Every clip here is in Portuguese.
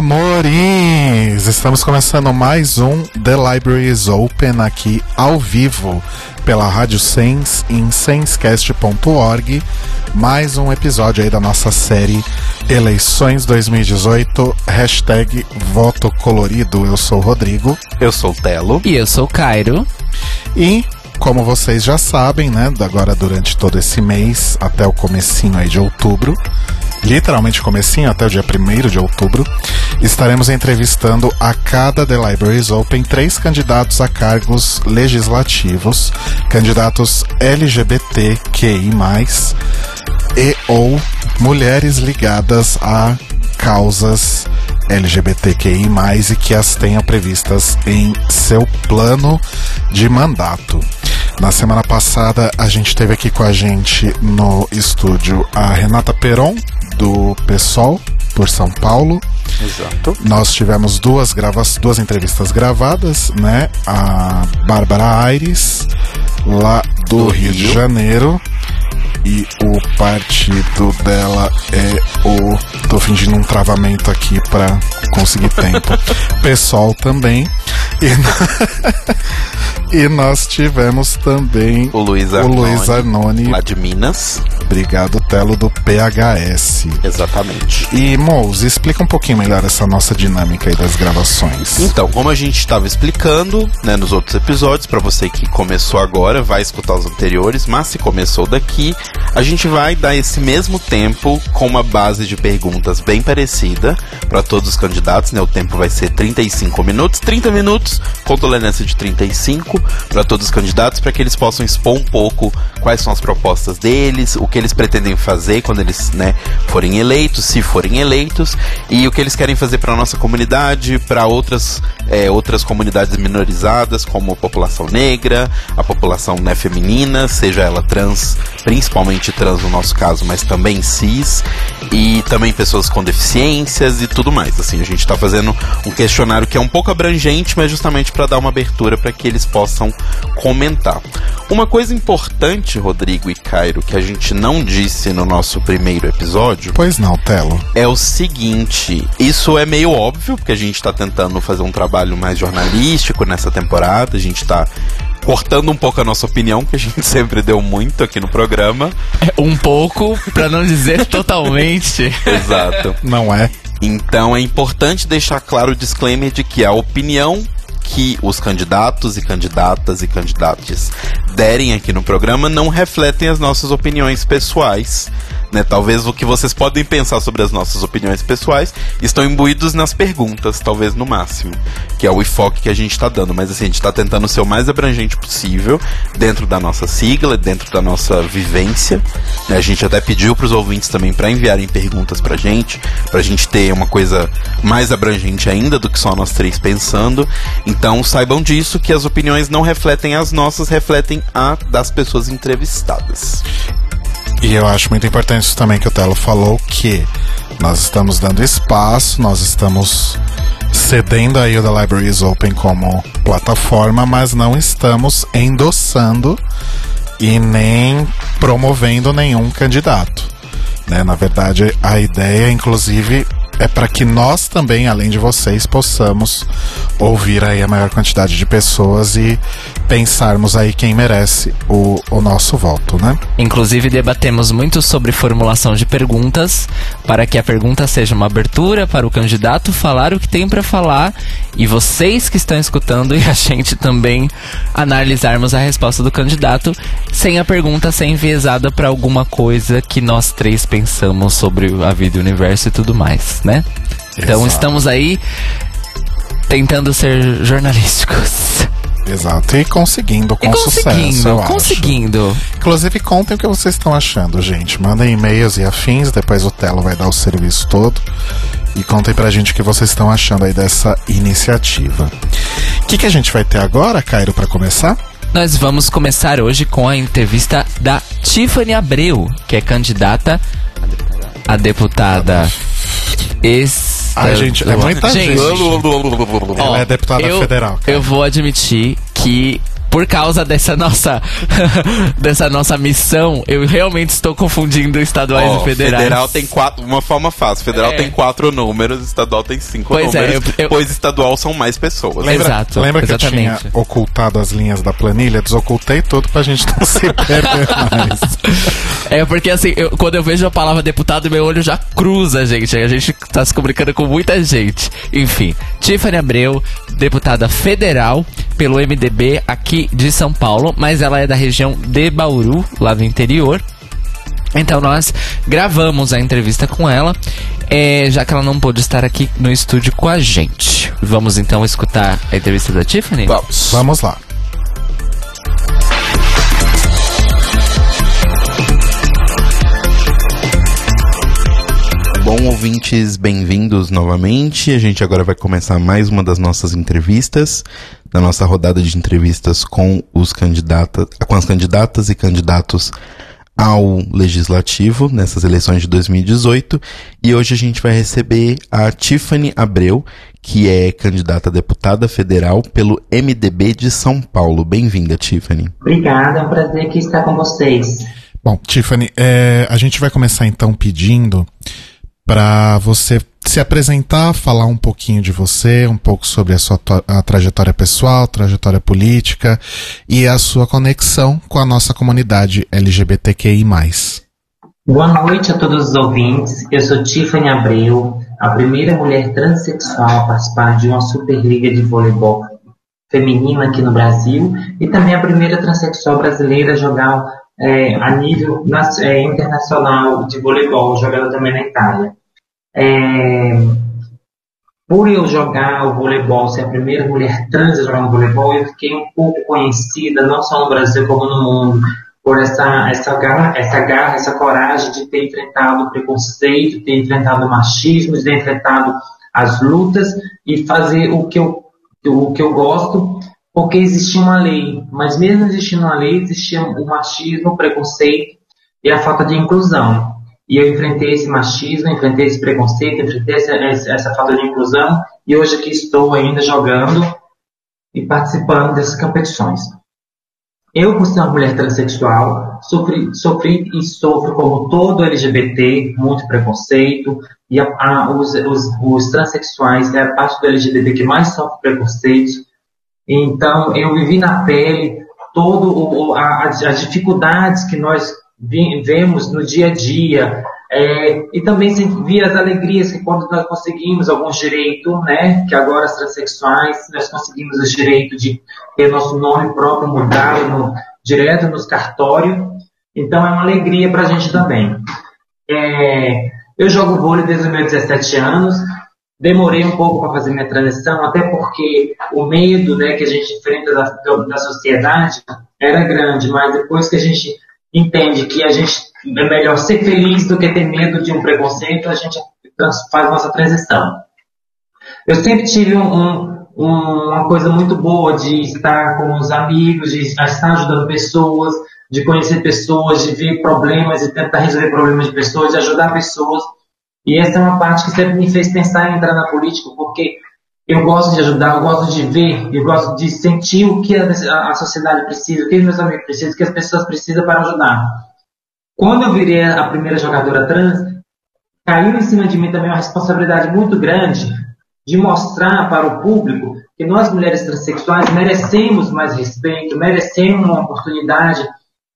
Amores! Estamos começando mais um The Library is Open aqui ao vivo pela Rádio Sense em sensecast.org. Mais um episódio aí da nossa série Eleições 2018, hashtag Voto Colorido. Eu sou o Rodrigo. Eu sou o Telo. E eu sou o Cairo. E como vocês já sabem, né, agora durante todo esse mês até o comecinho aí de outubro, literalmente comecinho até o dia 1 de outubro, estaremos entrevistando a cada The Libraries Open três candidatos a cargos legislativos, candidatos LGBTQI+, e ou mulheres ligadas a causas LGBTQI+, e que as tenha previstas em seu plano de mandato. Na semana passada, a gente teve aqui com a gente no estúdio a Renata Peron, do PSOL, por São Paulo. Exato. Nós tivemos duas, grava duas entrevistas gravadas, né? A Bárbara Aires, lá do, do Rio, Rio de Janeiro. E o partido dela é o. Tô fingindo um travamento aqui para conseguir tempo. PSOL também. E, e, nós tivemos também o Luiz Arnone, o Luiz Arnone lá de Minas. Obrigado, Telo, do PHS. Exatamente. E, Mouse, explica um pouquinho melhor essa nossa dinâmica aí das gravações. Então, como a gente estava explicando né, nos outros episódios, para você que começou agora, vai escutar os anteriores, mas se começou daqui, a gente vai dar esse mesmo tempo com uma base de perguntas bem parecida para todos os candidatos, né? O tempo vai ser 35 minutos, 30 minutos com tolerância de 35 para todos os candidatos, para que eles possam expor um pouco quais são as propostas deles, o que eles pretendem fazer quando eles né, forem eleitos, se forem eleitos, e o que eles querem fazer para nossa comunidade, para outras, é, outras comunidades minorizadas, como a população negra, a população né, feminina, seja ela trans, principalmente trans no nosso caso, mas também cis, e também pessoas com deficiências e tudo mais. Assim, a gente está fazendo um questionário que é um pouco abrangente, mas justamente para dar uma abertura para que eles possam comentar. Uma coisa importante, Rodrigo e Cairo, que a gente não disse no nosso primeiro episódio. Pois não, Telo. É o seguinte: isso é meio óbvio, porque a gente está tentando fazer um trabalho mais jornalístico nessa temporada, a gente está cortando um pouco a nossa opinião, que a gente sempre deu muito aqui no programa. É, um pouco, para não dizer totalmente. Exato. Não é. Então é importante deixar claro o disclaimer de que a opinião que os candidatos e candidatas e candidatas derem aqui no programa não refletem as nossas opiniões pessoais né? Talvez o que vocês podem pensar sobre as nossas opiniões pessoais estão imbuídos nas perguntas, talvez no máximo, que é o enfoque que a gente está dando. Mas assim, a gente está tentando ser o mais abrangente possível dentro da nossa sigla, dentro da nossa vivência. Né? A gente até pediu para os ouvintes também para enviarem perguntas para gente, para a gente ter uma coisa mais abrangente ainda do que só nós três pensando. Então saibam disso que as opiniões não refletem as nossas, refletem a das pessoas entrevistadas. E eu acho muito importante isso também que o Telo falou, que nós estamos dando espaço, nós estamos cedendo aí o The Library is Open como plataforma, mas não estamos endossando e nem promovendo nenhum candidato. Né? Na verdade, a ideia, inclusive, é para que nós também, além de vocês, possamos ouvir aí a maior quantidade de pessoas e pensarmos aí quem merece o, o nosso voto, né? Inclusive debatemos muito sobre formulação de perguntas para que a pergunta seja uma abertura para o candidato falar o que tem para falar e vocês que estão escutando e a gente também analisarmos a resposta do candidato sem a pergunta ser enviesada para alguma coisa que nós três pensamos sobre a vida e o universo e tudo mais, né? Então Exato. estamos aí tentando ser jornalísticos. Exato, e conseguindo com e conseguindo, sucesso. Eu conseguindo. Acho. Inclusive, contem o que vocês estão achando, gente. Mandem e-mails e afins, depois o Telo vai dar o serviço todo. e contem pra gente o que vocês estão achando aí dessa iniciativa. O que, que a gente vai ter agora, Cairo, para começar? Nós vamos começar hoje com a entrevista da Tiffany Abreu, que é candidata a deputada ex. Ai, gente, é muita gente. Ela é deputada eu, federal. cara. Eu vou admitir que por causa dessa nossa dessa nossa missão, eu realmente estou confundindo estaduais Ó, e federais. Federal tem quatro, uma forma fácil. Federal É. tem quatro números, estadual tem cinco Pois é, números, eu- eu- pois estadual são mais pessoas. Lembra- Exato, lembra que eu tinha exatamente. ocultado as linhas da planilha? Desocultei tudo pra gente não se perder mais. É porque assim, eu- quando eu vejo a palavra deputado, meu olho já cruza, gente. A gente tá se comunicando com muita gente. Enfim, Tiffany Abreu, deputada federal pelo MDB aqui de São Paulo, mas ela é da região de Bauru, lá do interior. Então nós gravamos a entrevista com ela, é, já que ela não pôde estar aqui no estúdio com a gente. Vamos então escutar a entrevista da Tiffany? Vamos. Vamos lá. Bom, ouvintes, bem-vindos novamente. A gente agora vai começar mais uma das nossas entrevistas, da nossa rodada de entrevistas com os candidatas, com as candidatas e candidatos ao legislativo nessas eleições de 2018. E hoje a gente vai receber a Tiffany Abreu, que é candidata a deputada federal pelo MDB de São Paulo. Bem-vinda, Tiffany. Obrigada, é um prazer aqui estar com vocês. Bom, Tiffany, é, a gente vai começar então pedindo para você se apresentar, falar um pouquinho de você, um pouco sobre a sua a trajetória pessoal, trajetória política e a sua conexão com a nossa comunidade LGBTQI+. Boa noite a todos os ouvintes. Eu sou Tiffany Abreu, a primeira mulher transexual a participar de uma Superliga de voleibol feminina aqui no Brasil e também a primeira transexual brasileira a jogar é, a nível é, internacional de voleibol, jogando também na Itália. É, por eu jogar o voleibol, ser a primeira mulher trans a jogar no voleibol, eu fiquei um pouco conhecida, não só no Brasil como no mundo, por essa, essa, garra, essa garra, essa coragem de ter enfrentado o preconceito, ter enfrentado o machismo, ter enfrentado as lutas e fazer o que eu, o que eu gosto, porque existia uma lei, mas mesmo existindo uma lei, existia o machismo, o preconceito e a falta de inclusão. E eu enfrentei esse machismo, enfrentei esse preconceito, enfrentei essa, essa, falta de inclusão e hoje aqui estou ainda jogando e participando dessas competições. Eu, por ser uma mulher transexual, sofri, sofri e sofro, como todo LGBT, muito preconceito, e a, a, os, os, os transexuais é a parte do LGBT que mais sofre preconceito. Então, eu vivi na pele todo as dificuldades que nós vemos no dia a dia, é, e também vi as alegrias que quando nós conseguimos alguns direitos, né, que agora as transexuais, nós conseguimos o direito de ter nosso nome próprio mudado no, direto nos cartórios, então é uma alegria para a gente também. É, eu jogo vôlei desde os meus 17 anos, demorei um pouco para fazer minha transição, até porque o medo né, que a gente enfrenta da, da sociedade era grande, mas depois que a gente entende que a gente é melhor ser feliz do que ter medo de um preconceito, a gente faz nossa transição. Eu sempre tive um, um, uma coisa muito boa de estar com os amigos, de estar ajudando pessoas, de conhecer pessoas, de ver problemas, de tentar resolver problemas de pessoas, de ajudar pessoas. E essa é uma parte que sempre me fez pensar em entrar na política, porque eu gosto de ajudar, eu gosto de ver, eu gosto de sentir o que a, a sociedade precisa, o que os meus amigos precisam, o que as pessoas precisam para ajudar. Quando eu virei a primeira jogadora trans, caiu em cima de mim também uma responsabilidade muito grande de mostrar para o público que nós mulheres transexuais merecemos mais respeito, merecemos uma oportunidade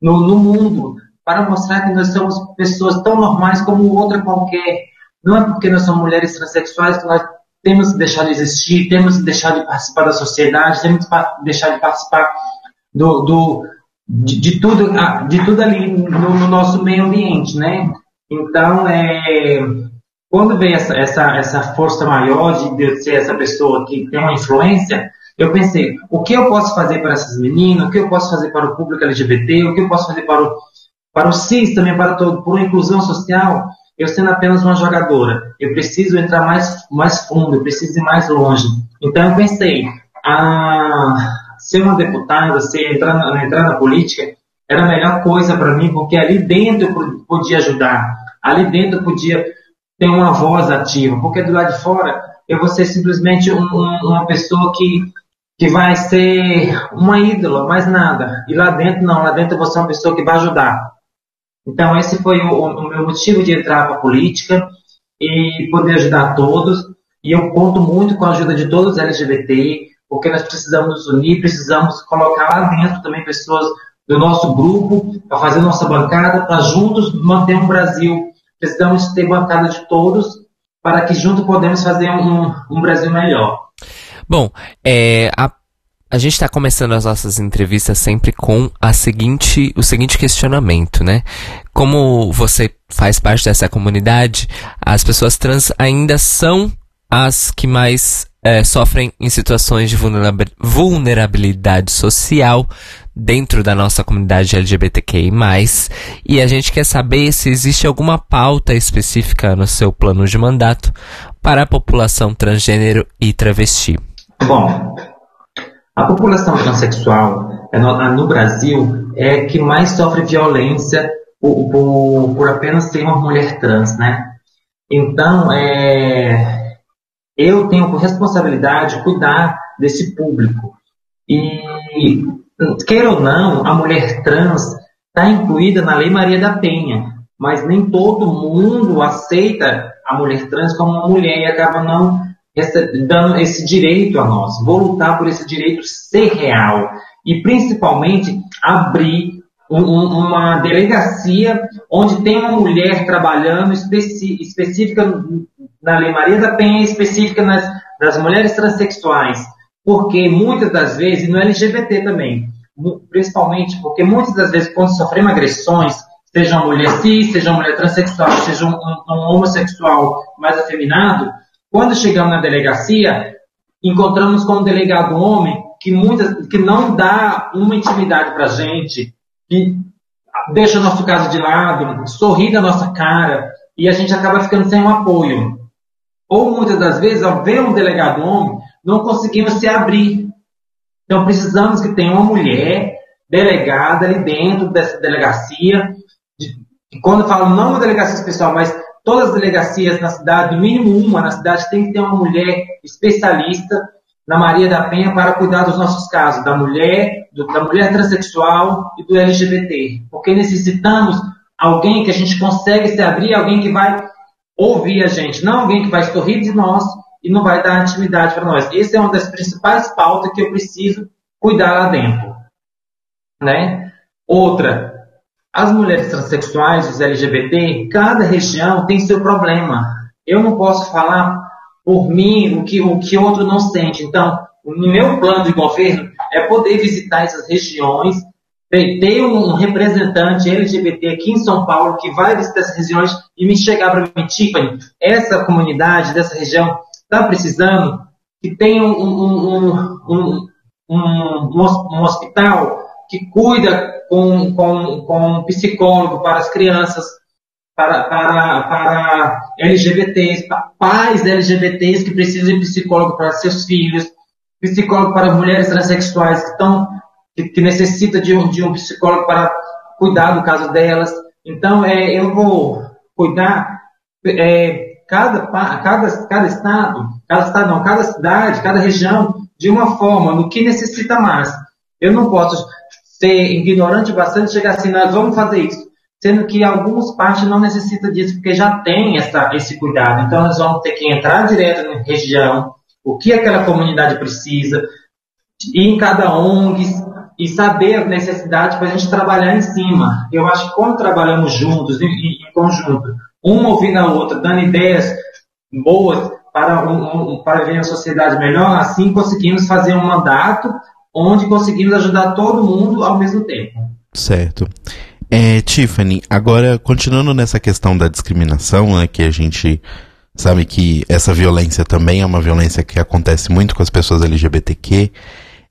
no, no mundo para mostrar que nós somos pessoas tão normais como outra qualquer. Não é porque nós somos mulheres transexuais que nós temos que deixar de existir, temos que deixar de participar da sociedade, temos que deixar de participar do, do de, de, tudo, de tudo ali no, no, nosso meio ambiente, né? Então, é, quando veio essa, essa, essa força maior de, de ser essa pessoa que tem uma influência, eu pensei, o que eu posso fazer para essas meninas, o que eu posso fazer para o público LGBT, o que eu posso fazer para o, para o CIS também, para todo, por inclusão social, eu sendo apenas uma jogadora, eu preciso entrar mais, mais fundo, eu preciso ir mais longe. Então eu pensei, a ser uma deputada, ser, entrar, na, entrar na política, era a melhor coisa para mim, porque ali dentro eu podia ajudar, ali dentro eu podia ter uma voz ativa, porque do lado de fora eu vou ser simplesmente um, um, uma pessoa que, que vai ser uma ídola, mais nada. E lá dentro não, lá dentro eu vou ser uma pessoa que vai ajudar. Então esse foi o, o meu motivo de entrar para a política e poder ajudar todos. E eu conto muito com a ajuda de todos os LGBT, porque nós precisamos nos unir, precisamos colocar lá dentro também pessoas do nosso grupo para fazer nossa bancada, para juntos manter um Brasil. Precisamos ter bancada de todos para que juntos podemos fazer um, um Brasil melhor. Bom, é, a, a gente está começando as nossas entrevistas sempre com a seguinte, o seguinte questionamento, né? Como você faz parte dessa comunidade, as pessoas trans ainda são as que mais é, sofrem em situações de vulnerabilidade social dentro da nossa comunidade LGBTQI+, e a gente quer saber se existe alguma pauta específica no seu plano de mandato para a população transgênero e travesti. Bom, a população transexual é no, Brasil é que mais sofre violência por, por, por apenas ser uma mulher trans, né? Então, é, eu tenho por responsabilidade cuidar desse público. E, queira ou não, a mulher trans está incluída na Lei Maria da Penha, mas nem todo mundo aceita a mulher trans como uma mulher e acaba não dando esse direito a nós. Vou lutar por esse direito ser real e principalmente abrir um, uma delegacia onde tem uma mulher trabalhando específica na Lei Maria da Penha específica nas, mulheres transexuais, porque muitas das vezes, e no LGBT também, principalmente porque muitas das vezes quando sofremos agressões, seja uma mulher cis, seja uma mulher transexual, seja um, um homossexual mais afeminado, quando chegamos na delegacia, encontramos com um delegado homem que, muitas, que não dá uma intimidade para a gente, que deixa nosso caso de lado, sorri da nossa cara, e a gente acaba ficando sem um apoio ou muitas das vezes, ao ver um delegado homem, não conseguimos se abrir. Então precisamos que tenha uma mulher delegada ali dentro dessa delegacia. E quando eu falo não uma delegacia especial, mas todas as delegacias na cidade, mínimo uma na cidade, tem que ter uma mulher especialista na Maria da Penha para cuidar dos nossos casos, da mulher, do, da mulher transexual e do LGBT. Porque necessitamos alguém que a gente consegue se abrir, alguém que vai ouvir a gente, não alguém que vai sorrir de nós e não vai dar intimidade para nós. Essa é uma das principais pautas que eu preciso cuidar lá dentro. Né? Outra, as mulheres transexuais, os LGBT, cada região tem seu problema. Eu não posso falar por mim o que o que outro não sente. Então, o meu plano de governo é poder visitar essas regiões ter um representante LGBT aqui em São Paulo que vai visitar essas regiões e me chegar para mim, Tiffany, essa comunidade dessa região está precisando que tenha um, um, um, um, hospital que cuida com, com, com um psicólogo para as crianças, para, para, para LGBTs, para pais LGBTs que precisam de psicólogo para seus filhos, psicólogo para mulheres transexuais que estão que, que necessita de um, de um psicólogo para cuidar do caso delas. Então, é, eu vou cuidar é, cada, cada, cada estado, cada estado não, cada cidade, cada região, de uma forma, no que necessita mais. Eu não posso ser ignorante bastante chegar assim, nós vamos fazer isso. Sendo que algumas partes não necessitam disso, porque já tem essa, esse cuidado. Então, nós vamos ter que entrar direto na região, o que aquela comunidade precisa, ir em cada ONG, e saber as necessidades para a gente trabalhar em cima. Eu acho que quando trabalhamos juntos, em, em conjunto, uma ouvindo a outra, dando ideias boas para, um, um, para ver a sociedade melhor, assim conseguimos fazer um mandato onde conseguimos ajudar todo mundo ao mesmo tempo. Certo. É, Tiffany, agora continuando nessa questão da discriminação, né, que a gente sabe que essa violência também é uma violência que acontece muito com as pessoas LGBTQ.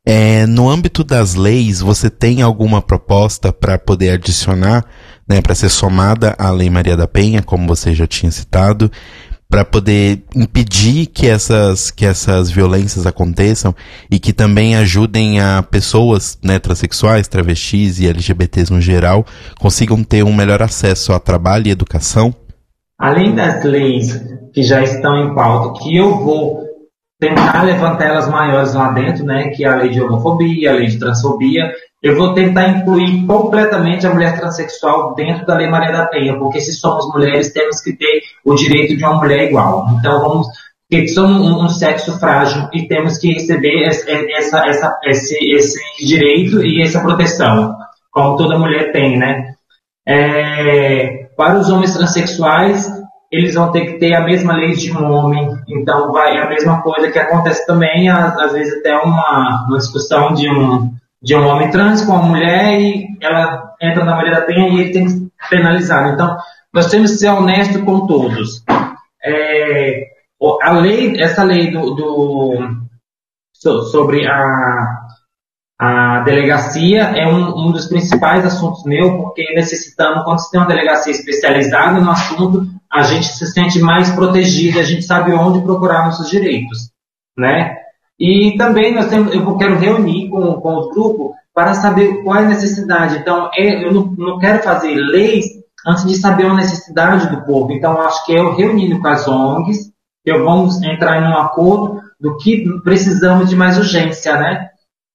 É, no âmbito das leis, você tem alguma proposta para poder adicionar né, para ser somada à Lei Maria da Penha, como você já tinha citado, para poder impedir que essas, que essas violências aconteçam e que também ajudem a pessoas né, transexuais, travestis e LGBTs no geral consigam ter um melhor acesso a trabalho e educação? Além das leis que já estão em pauta, que eu vou tentar levantar elas maiores lá dentro, né, que é a lei de homofobia, a lei de transfobia, eu vou tentar incluir completamente a mulher transexual dentro da Lei Maria da Penha, porque se somos mulheres, temos que ter o direito de uma mulher igual. Então, vamos, porque somos um, um sexo frágil e temos que receber essa, essa, esse, esse direito e essa proteção, como toda mulher tem, né? É, para os homens transexuais, eles vão ter que ter a mesma lei de um homem, então vai a mesma coisa que acontece também, às, às vezes até uma, uma discussão de um de um homem trans com uma mulher e ela entra na Maria da Penha e ele tem que ser penalizado. Então, nós temos que ser honestos com todos. É, a lei, essa lei do, do sobre a, a delegacia é um, um, dos principais assuntos meu, porque necessitamos, quando você tem uma delegacia especializada no assunto, a gente se sente mais protegido, a gente sabe onde procurar nossos direitos, né? E também nós temos, eu quero reunir com, com os grupos para saber qual é a necessidade. Então, é, eu não, não quero fazer leis antes de saber a necessidade do povo. Então, acho que é eu reunindo com as ONGs, eu vamos entrar em um acordo do que precisamos de mais urgência, né?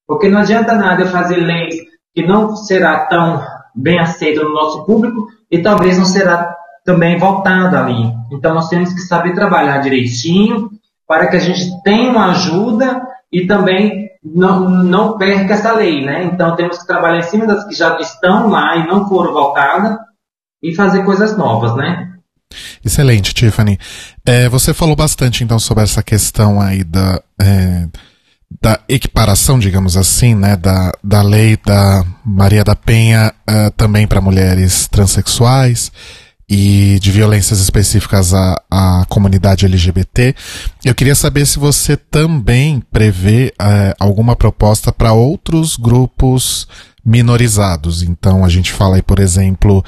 Porque não adianta nada eu fazer leis que não será tão bem aceita no nosso público e talvez não será também voltada ali. Então, nós temos que saber trabalhar direitinho, para que a gente tenha uma ajuda e também não, não perca essa lei, né? Então temos que trabalhar em cima das que já estão lá e não foram voltadas e fazer coisas novas, né? Excelente, Tiffany. É, você falou bastante então sobre essa questão aí da, é, da equiparação, digamos assim, né, da, da lei da Maria da Penha é, também para mulheres transexuais e de violências específicas à, à comunidade LGBT. Eu queria saber se você também prevê é, alguma proposta para outros grupos minorizados. Então, a gente fala aí, por exemplo,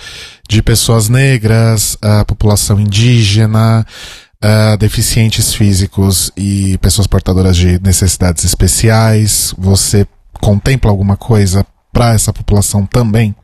de pessoas negras, a população indígena, uh, deficientes físicos e pessoas portadoras de necessidades especiais. Você contempla alguma coisa para essa população também?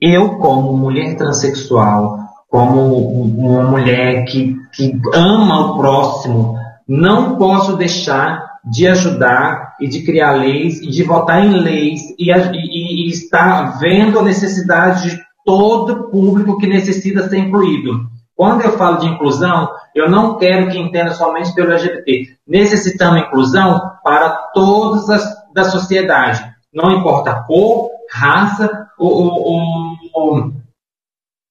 Eu, como mulher transexual, como uma mulher que, que ama o próximo, não posso deixar de ajudar e de criar leis e de votar em leis e, e, e estar vendo a necessidade de todo público que necessita ser incluído. Quando eu falo de inclusão, eu não quero que entenda somente pelo LGBT. Necessitamos inclusão para todas as da sociedade. Não importa cor, raça ou, ou, ou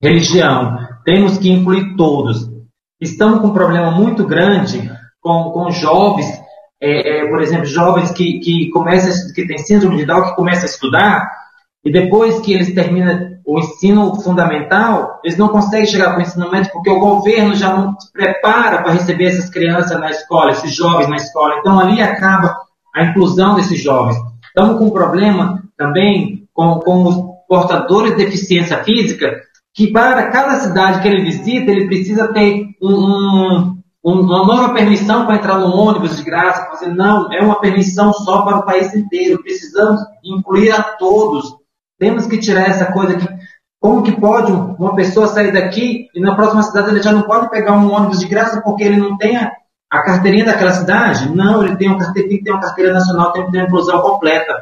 religião. Temos que incluir todos. Estamos com um problema muito grande com, com jovens, é, é, por exemplo, jovens que, que começam, que têm síndrome de Down, que começam a estudar, e depois que eles terminam o ensino fundamental, eles não conseguem chegar para o ensino médio porque o governo já não se prepara para receber essas crianças na escola, esses jovens na escola. Então ali acaba a inclusão desses jovens. Estamos com um problema também com, com os portadores de deficiência física, que para cada cidade que ele visita, ele precisa ter um, um, uma nova permissão para entrar no ônibus de graça. Você, não, é uma permissão só para o país inteiro. Precisamos incluir a todos. Temos que tirar essa coisa que como que pode uma pessoa sair daqui e na próxima cidade ele já não pode pegar um ônibus de graça porque ele não tem a, a carteirinha daquela cidade? Não, ele tem, um, tem que ter uma carteira nacional, tem que ter uma inclusão completa.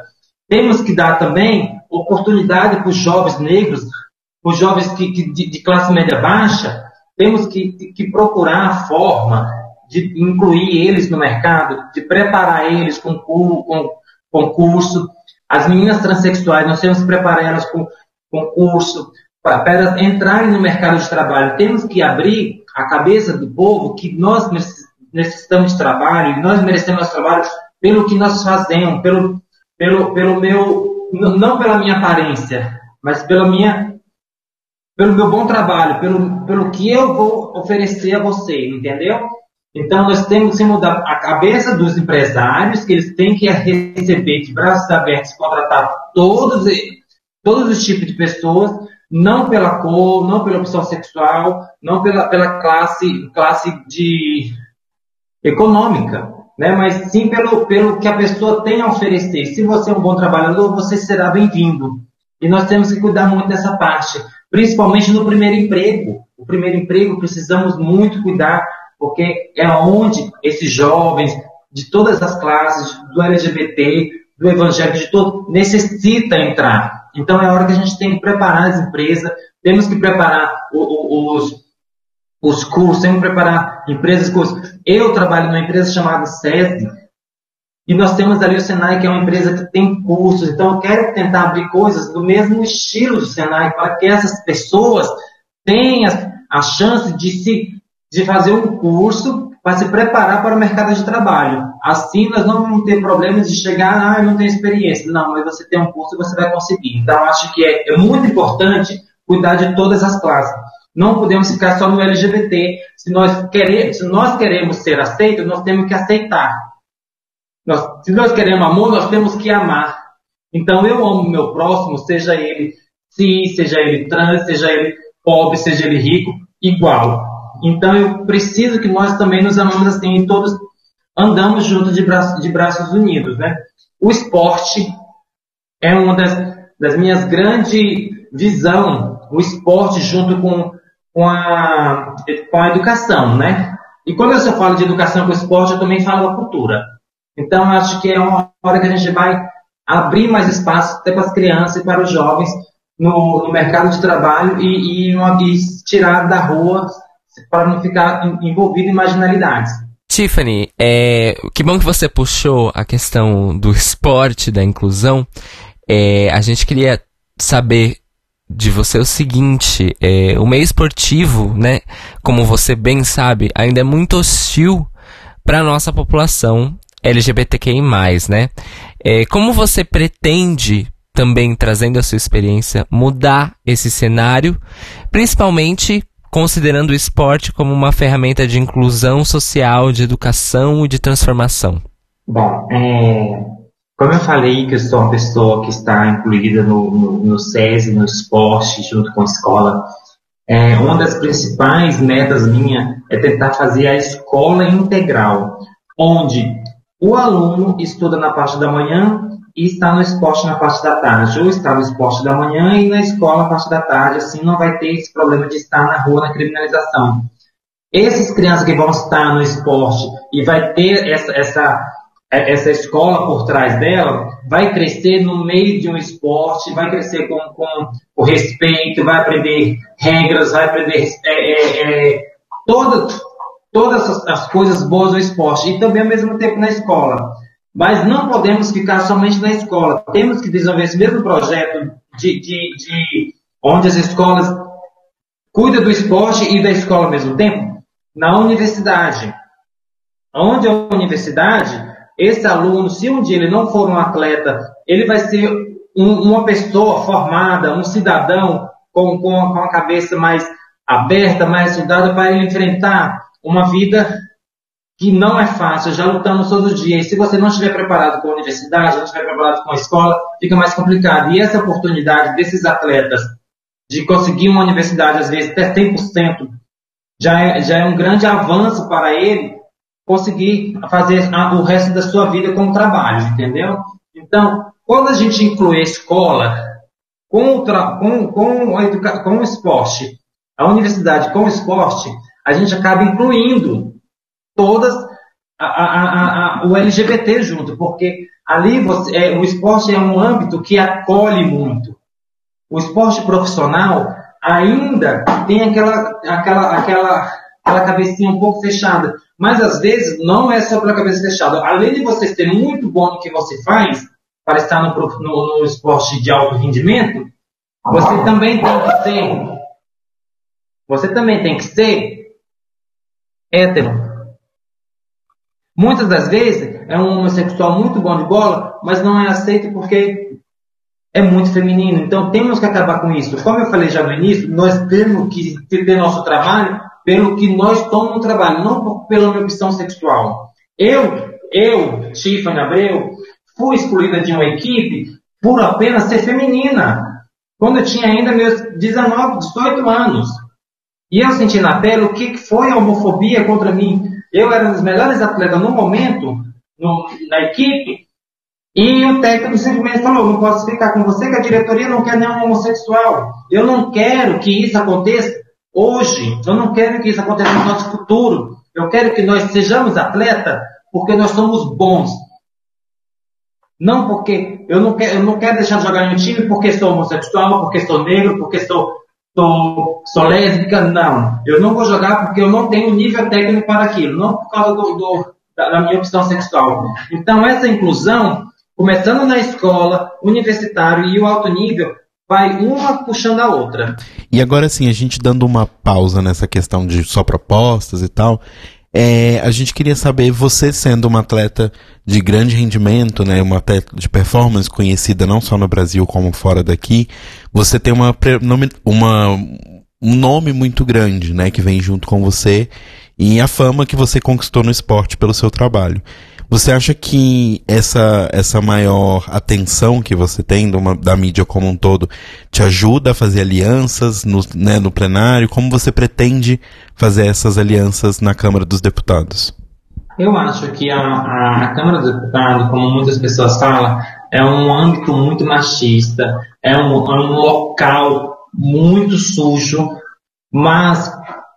Temos que dar também oportunidade para os jovens negros os jovens que, que de, de, classe média baixa, temos que, que procurar a forma de incluir eles no mercado, de preparar eles com, com, com curso. As meninas transexuais, nós temos que preparar elas com, com curso para, para entrarem no mercado de trabalho. Temos que abrir a cabeça do povo que nós necessitamos de trabalho nós merecemos nosso trabalho pelo que nós fazemos, pelo, pelo, pelo meu, não pela minha aparência, mas pela minha pelo meu bom trabalho, pelo, pelo que eu vou oferecer a você, entendeu? Então nós temos que mudar a cabeça dos empresários, que eles têm que receber de braços abertos, contratar todos, todos os tipos de pessoas, não pela cor, não pela opção sexual, não pela, pela classe, classe de econômica, né? mas sim pelo, pelo que a pessoa tem a oferecer. Se você é um bom trabalhador, você será bem-vindo. E nós temos que cuidar muito dessa parte, principalmente no primeiro emprego. O primeiro emprego precisamos muito cuidar, porque é onde esses jovens de todas as classes, do LGBT, do evangélico, de todo, necessita entrar. Então é hora que a gente tem que preparar as empresas, temos que preparar os, os cursos, temos que preparar empresas cursos. Eu trabalho numa empresa chamada SESI, e nós temos ali o Senai, que é uma empresa que tem cursos. Então, eu quero tentar abrir coisas do mesmo estilo do Senai, para que essas pessoas tenham a chance de, se, de fazer um curso para se preparar para o mercado de trabalho. Assim, nós não vamos ter problemas de chegar, ah, eu não tenho experiência. Não, mas você tem um curso e você vai conseguir. Então, acho que é, é muito importante cuidar de todas as classes. Não podemos ficar só no LGBT. Se nós, queremos, se nós queremos ser aceitos, nós temos que aceitar. Nós, se nós queremos amor, nós temos que amar. Então, eu amo meu próximo, seja ele cis, seja ele trans, seja ele pobre, seja ele rico, igual. Então, eu preciso que nós também nos amamos assim, e todos andamos juntos de, braço, de braços unidos, né? O esporte é uma das, das minhas grandes visão, o esporte junto com, com, a, com a educação, né? E quando eu falo de educação com esporte, eu também falo da cultura. Então, acho que é uma hora que a gente vai abrir mais espaço até para as crianças e para os jovens no, no mercado de trabalho e, e, e tirar da rua para não ficar envolvido em marginalidades. Tiffany, é, que bom que você puxou a questão do esporte, da inclusão. É, a gente queria saber de você o seguinte: é, o meio esportivo, né, como você bem sabe, ainda é muito hostil para a nossa população LGBTQI+, né? É, como você pretende também trazendo a sua experiência mudar esse cenário, principalmente considerando o esporte como uma ferramenta de inclusão social, de educação e de transformação? Bom, é, como eu falei que eu sou uma pessoa que está incluída no, no, no SESI, no esporte, junto com a escola, é, uma das principais metas minha é tentar fazer a escola integral, onde o aluno estuda na parte da manhã e está no esporte na parte da tarde, ou está no esporte da manhã e na escola na parte da tarde, assim não vai ter esse problema de estar na rua na criminalização. Essas crianças que vão estar no esporte e vai ter essa, essa, essa escola por trás dela, vai crescer no meio de um esporte, vai crescer com, com o respeito, vai aprender regras, vai aprender é, é, é, todas, todas as coisas boas do esporte e também ao mesmo tempo na escola. Mas não podemos ficar somente na escola. Temos que desenvolver esse mesmo projeto de, de, de onde as escolas cuidam do esporte e da escola ao mesmo tempo na universidade. Onde a universidade, esse aluno, se um dia ele não for um atleta, ele vai ser um, uma pessoa formada, um cidadão com, com, com a cabeça mais aberta, mais estudada para ele enfrentar uma vida que não é fácil, já lutamos todos os dias. Se você não estiver preparado com a universidade, não estiver preparado com a escola, fica mais complicado. E essa oportunidade desses atletas de conseguir uma universidade, às vezes até 100%, já é, já é um grande avanço para ele conseguir fazer a, o resto da sua vida com o trabalho, entendeu? Então, quando a gente inclui a escola com o, com, com, a educa, com o esporte, a universidade com o esporte, a gente acaba incluindo todas a, a, a, o LGBT junto, porque ali você, é, o esporte é um âmbito que acolhe muito. O esporte profissional ainda tem aquela, aquela, aquela, aquela cabecinha um pouco fechada, mas às vezes não é só pela cabeça fechada. Além de você ser muito bom no que você faz, para estar no, no, no esporte de alto rendimento, você também tem que ser, você também tem que ser hétero. Muitas das vezes é um homossexual muito bom de bola, mas não é aceito porque é muito feminino. Então temos que acabar com isso. Como eu falei já no início, nós temos que ter nosso trabalho pelo que nós tomamos no trabalho, não pela minha opção sexual. Eu, eu, Tiffany Abreu, fui excluída de uma equipe por apenas ser feminina. quando eu tinha ainda meus 19, 18 anos. E eu senti na pele o que foi a homofobia contra mim. Eu era um dos melhores atletas no momento, no, na equipe, e o técnico simplesmente falou: não posso ficar com você, que a diretoria não quer nenhum homossexual. Eu não quero que isso aconteça hoje. Eu não quero que isso aconteça no nosso futuro. Eu quero que nós sejamos atletas porque nós somos bons. Não porque eu não quero, eu não quero deixar de jogar em um time porque sou homossexual, porque sou negro, porque sou, sou, sou lésbica. Não. Eu não vou jogar porque eu não tenho nível técnico para aquilo. Não por causa do, do da, da minha opção sexual. Então, essa inclusão começando na escola, universitário e o alto nível, vai uma puxando a outra. E agora sim, a gente dando uma pausa nessa questão de só propostas e tal, é, a gente queria saber, você sendo uma atleta de grande rendimento, né, uma atleta de performance conhecida não só no Brasil como fora daqui, você tem uma, uma, um nome muito grande, né, que vem junto com você e a fama que você conquistou no esporte pelo seu trabalho. Você acha que essa, essa maior atenção que você tem uma, da mídia como um todo te ajuda a fazer alianças no, né, no plenário? Como você pretende fazer essas alianças na Câmara dos Deputados? Eu acho que a, a, a Câmara dos Deputados, como muitas pessoas falam, é um âmbito muito machista, é um, é um local muito sujo, mas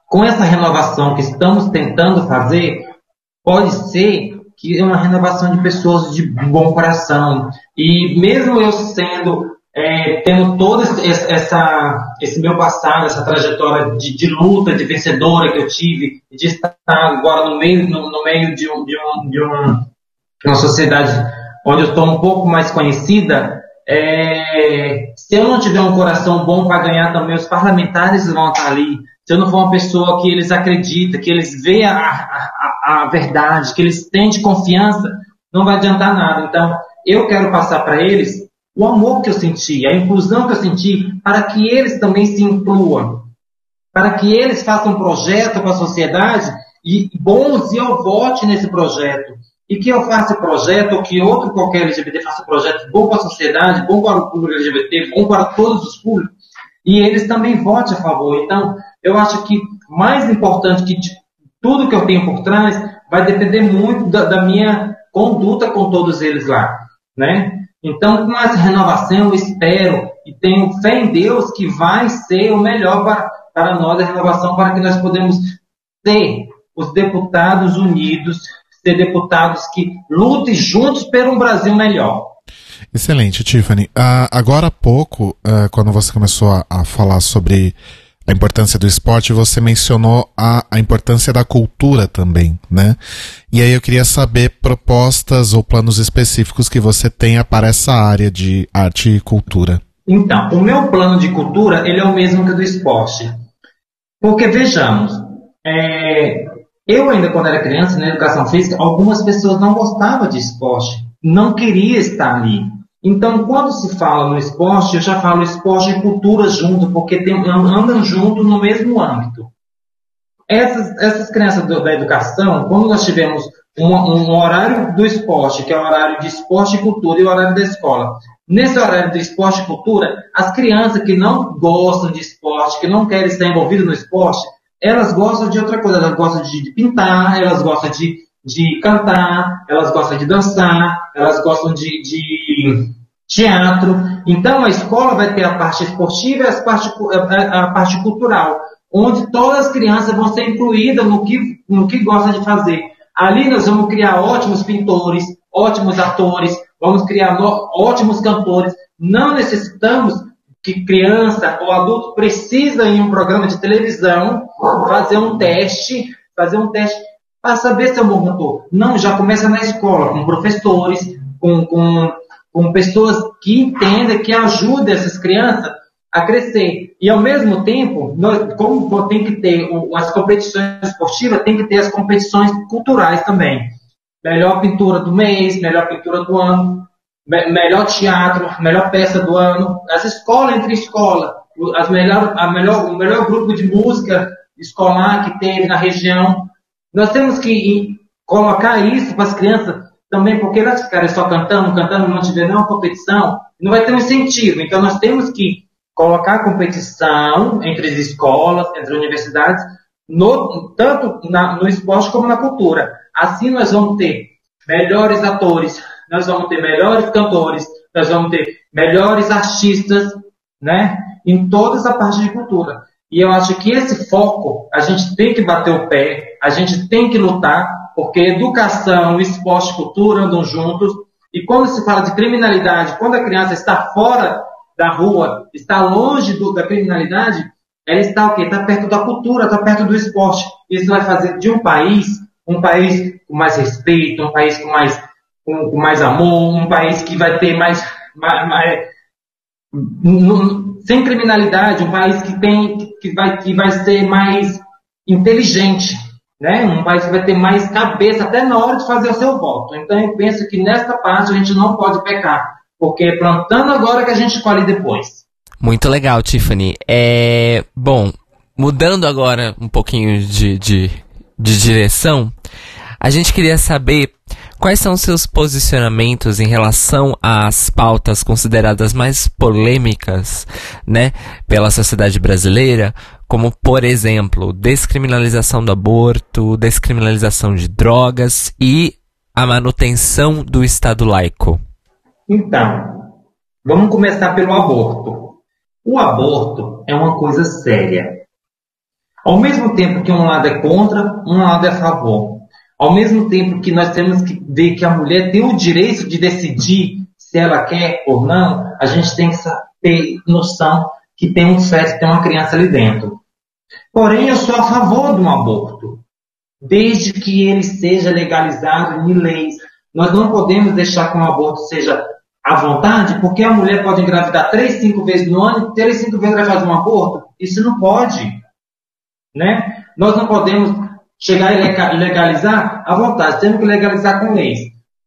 com essa renovação que estamos tentando fazer, pode ser que é uma renovação de pessoas de bom coração. E mesmo eu sendo, é, tendo todo esse, essa, esse meu passado, essa trajetória de, de, luta, de vencedora que eu tive, de estar agora no meio, no, no meio de, um, de, um, de um, uma sociedade onde eu estou um pouco mais conhecida, é, se eu não tiver um coração bom para ganhar também, os parlamentares vão estar ali. Se eu não for uma pessoa que eles acreditam, que eles veem a, a, a verdade, que eles têm de confiança, não vai adiantar nada. Então, eu quero passar para eles o amor que eu senti, a inclusão que eu senti, para que eles também se incluam, para que eles façam um projeto para a sociedade e bons e eu vote nesse projeto. E que eu faça projeto, ou que outro qualquer LGBT faça projeto bom para a sociedade, bom para o público LGBT, bom para todos os públicos, e eles também votem a favor. Então, eu acho que mais importante que tudo que eu tenho por trás vai depender muito da, da minha conduta com todos eles lá, né? Então, com essa renovação, eu espero e tenho fé em Deus que vai ser o melhor para, para nós a renovação, para que nós podemos ter os deputados unidos, ser deputados que lutem juntos por um Brasil melhor. Excelente, Tiffany. Uh, agora há pouco, uh, quando você começou a, a falar sobre a importância do esporte, você mencionou a, a importância da cultura também, né? E aí eu queria saber propostas ou planos específicos que você tenha para essa área de arte e cultura. Então, o meu plano de cultura, ele é o mesmo que o do esporte. Porque, vejamos, é, eu ainda quando era criança, na educação física, algumas pessoas não gostavam de esporte, não queria estar ali. Então, quando se fala no esporte, eu já falo esporte e cultura junto, porque tem, andam junto no mesmo âmbito. Essas, essas crianças do, da educação, quando nós tivemos um, horário do esporte, que é o horário de esporte e cultura, e o horário da escola. Nesse horário de esporte e cultura, as crianças que não gostam de esporte, que não querem estar envolvidas no esporte, elas gostam de outra coisa, elas gostam de pintar, elas gostam de de cantar, elas gostam de dançar, elas gostam de, de teatro. Então a escola vai ter a parte esportiva e a parte, a, a parte cultural, onde todas as crianças vão ser incluídas no que, no que gostam de fazer. Ali nós vamos criar ótimos pintores, ótimos atores, vamos criar ótimos cantores. Não necessitamos que criança ou adulto precisa em um programa de televisão fazer um teste, fazer um teste para saber se é um bom cantor. Não, já começa na escola, com professores, com, com, com pessoas que entendem, que ajudem essas crianças a crescer. E ao mesmo tempo, nós, como tem que ter as competições esportivas, tem que ter as competições culturais também. Melhor pintura do mês, melhor pintura do ano, me, melhor teatro, melhor peça do ano, as escolas entre escola, as melhor, a melhor, o melhor grupo de música escolar que teve na região, nós temos que colocar isso para as crianças também, porque elas ficarem só cantando, cantando, não tiver nenhuma competição, não vai ter um incentivo. Então nós temos que colocar competição entre as escolas, entre as universidades, no, tanto na, no esporte como na cultura. Assim nós vamos ter melhores atores, nós vamos ter melhores cantores, nós vamos ter melhores artistas, né? Em toda essa parte de cultura. E eu acho que esse foco, a gente tem que bater o pé, a gente tem que lutar, porque educação, esporte cultura andam juntos. E quando se fala de criminalidade, quando a criança está fora da rua, está longe do, da criminalidade, ela está o quê? Está perto da cultura, está perto do esporte. Isso vai fazer de um país um país com mais respeito, um país com mais, com, com mais amor, um país que vai ter mais, mais, mais sem criminalidade, um país que tem que vai, que vai ser mais inteligente, né? Um país que vai ter mais cabeça até na hora de fazer o seu voto. Então eu penso que nesta parte a gente não pode pecar, porque é plantando agora que a gente colhe depois. Muito legal, Tiffany. É bom. Mudando agora um pouquinho de, de, de direção, a gente queria saber quais são seus posicionamentos em relação às pautas consideradas mais polêmicas, né, pela sociedade brasileira, como por exemplo, descriminalização do aborto, descriminalização de drogas e a manutenção do Estado laico. Então, vamos começar pelo aborto. O aborto é uma coisa séria. Ao mesmo tempo que um lado é contra, um lado é a favor. Ao mesmo tempo que nós temos que ver que a mulher tem o direito de decidir se ela quer ou não, a gente tem que ter noção que tem um feto, tem uma criança ali dentro. Porém, eu sou a favor de um aborto, desde que ele seja legalizado em leis. Nós não podemos deixar que um aborto seja à vontade, porque a mulher pode engravidar três, cinco vezes no ano três, cinco vezes vai fazer um aborto. Isso não pode. Né? Nós não podemos chegar e legalizar à vontade, temos que legalizar com leis.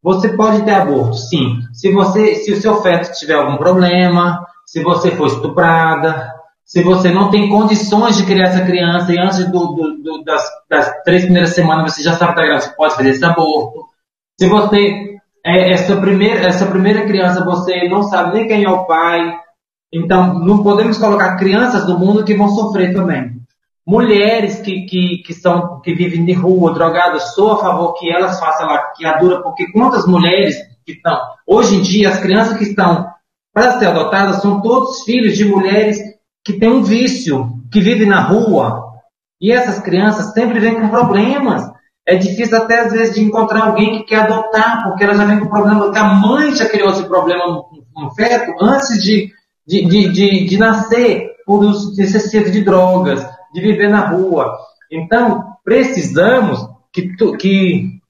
Você pode ter aborto, sim. Se você, se o seu feto tiver algum problema, se você for estuprada, se você não tem condições de criar essa criança e antes do, do, do, das, das, três primeiras semanas você já sabe que você pode fazer esse aborto. Se você é essa primeira, essa primeira criança você não sabe nem quem é o pai, então não podemos colocar crianças no mundo que vão sofrer também. Mulheres que, que, que, são, que vivem de rua, drogadas, sou a favor que elas façam a criadura, porque quantas mulheres que estão. Hoje em dia, as crianças que estão para ser adotadas são todos filhos de mulheres que têm um vício, que vivem na rua. E essas crianças sempre vêm com problemas. É difícil até às vezes de encontrar alguém que quer adotar, porque ela já vem com problema, porque a mãe já criou esse problema no, no feto antes de, de, de, de, de nascer, por uso excessivo de drogas de viver na rua. Então, precisamos que, que,